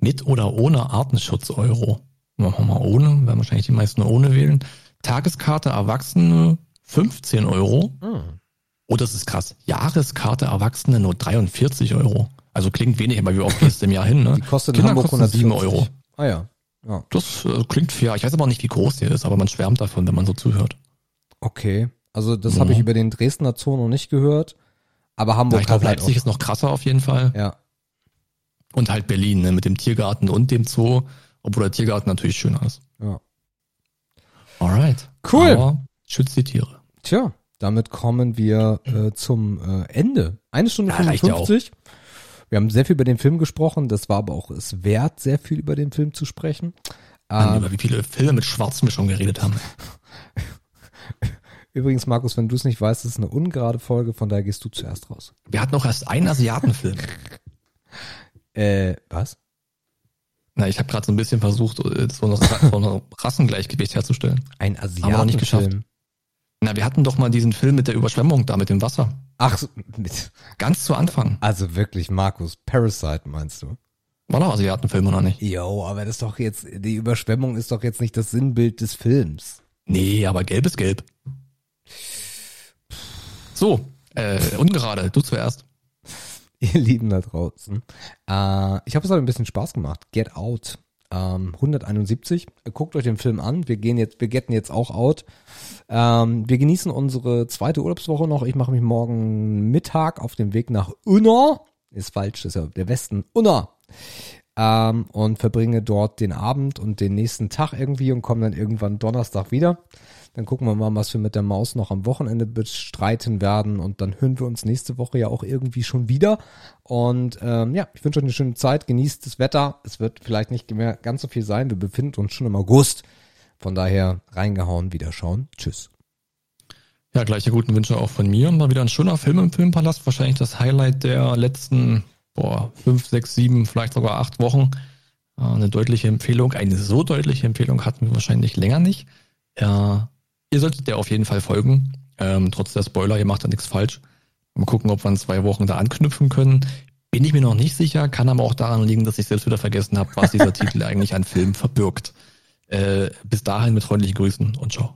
mit oder ohne Artenschutz-Euro. Machen wir mal ohne, werden wahrscheinlich die meisten ohne wählen. Tageskarte Erwachsene 15 Euro. Oh, das ist krass. Jahreskarte Erwachsene nur 43 Euro. Also klingt wenig, aber wie oft gehst du im Jahr hin, ne? Die kostet in Kinder Hamburg kosten 7 140 Euro. Ah ja. Ja, Das äh, klingt fair. Ich weiß aber nicht, wie groß der ist, aber man schwärmt davon, wenn man so zuhört. okay. Also das Ja. habe ich über den Dresdner Zoo noch nicht gehört, aber Ja, Hamburg ich glaube, halt Leipzig auch, ist noch krasser auf jeden Fall. ja. Und halt Berlin, ne, mit dem Tiergarten und dem Zoo, obwohl der Tiergarten natürlich schöner ist. Ja. Alright. Cool. Aber schützt die Tiere. Tja, damit kommen wir äh, zum äh, Ende. Eine Stunde Ja, ja 55. Wir haben sehr viel über den Film gesprochen. Das war aber auch es wert, sehr viel über den Film zu sprechen. Mann, Ähm, über wie viele Filme mit Schwarzmischung geredet haben. <laughs> übrigens, Markus, wenn du es nicht weißt, ist eine ungerade Folge, von daher gehst du zuerst raus. Wir hatten noch erst einen Asiatenfilm. <laughs> Äh, was? Na, ich habe gerade so ein bisschen versucht, äh, so ein, so ein Rassengleichgewicht herzustellen. Ein Haben wir nicht geschafft. Asiatenfilm. Na, wir hatten doch mal diesen Film mit der Überschwemmung da mit dem Wasser. Ach, so, mit, Ganz zu Anfang. also wirklich, Markus, Parasite meinst du? War doch Asiatenfilm oder nicht? Jo, aber das ist doch jetzt, die Überschwemmung ist doch jetzt nicht das Sinnbild des Films. Nee, aber gelb ist gelb. So, äh, ungerade, du zuerst. <laughs> Ihr Lieben da draußen. Äh, ich habe es heute ein bisschen Spaß gemacht. Get Out. Ähm, 171. Guckt euch den Film an. Wir gehen jetzt, wir getten jetzt auch out. Ähm, wir genießen unsere zweite Urlaubswoche noch. Ich mache mich morgen Mittag auf den Weg nach Unna. Ist falsch, ist ja der Westen. Unna. Ähm, und verbringe dort den Abend und den nächsten Tag irgendwie und komme dann irgendwann Donnerstag wieder. Dann gucken wir mal, was wir mit der Maus noch am Wochenende bestreiten werden. Und dann hören wir uns nächste Woche ja auch irgendwie schon wieder. Und ähm, ja, ich wünsche euch eine schöne Zeit. Genießt das Wetter. Es wird vielleicht nicht mehr ganz so viel sein. Wir befinden uns schon im August. Von daher reingehauen, wieder schauen. Tschüss. Ja, gleiche guten Wünsche auch von mir. Mal wieder ein schöner Film im Filmpalast. Wahrscheinlich das Highlight der letzten, boah, fünf, sechs, sieben, vielleicht sogar acht Wochen. Äh, Eine deutliche Empfehlung. Eine so deutliche Empfehlung hatten wir wahrscheinlich länger nicht. Ja, ihr solltet der auf jeden Fall folgen. Ähm, trotz der Spoiler, ihr macht da nichts falsch. Mal gucken, ob wir in zwei Wochen da anknüpfen können. Bin ich mir noch nicht sicher, kann aber auch daran liegen, dass ich selbst wieder vergessen habe, was dieser <laughs> Titel eigentlich an Film verbirgt. Äh, bis dahin mit freundlichen Grüßen und ciao.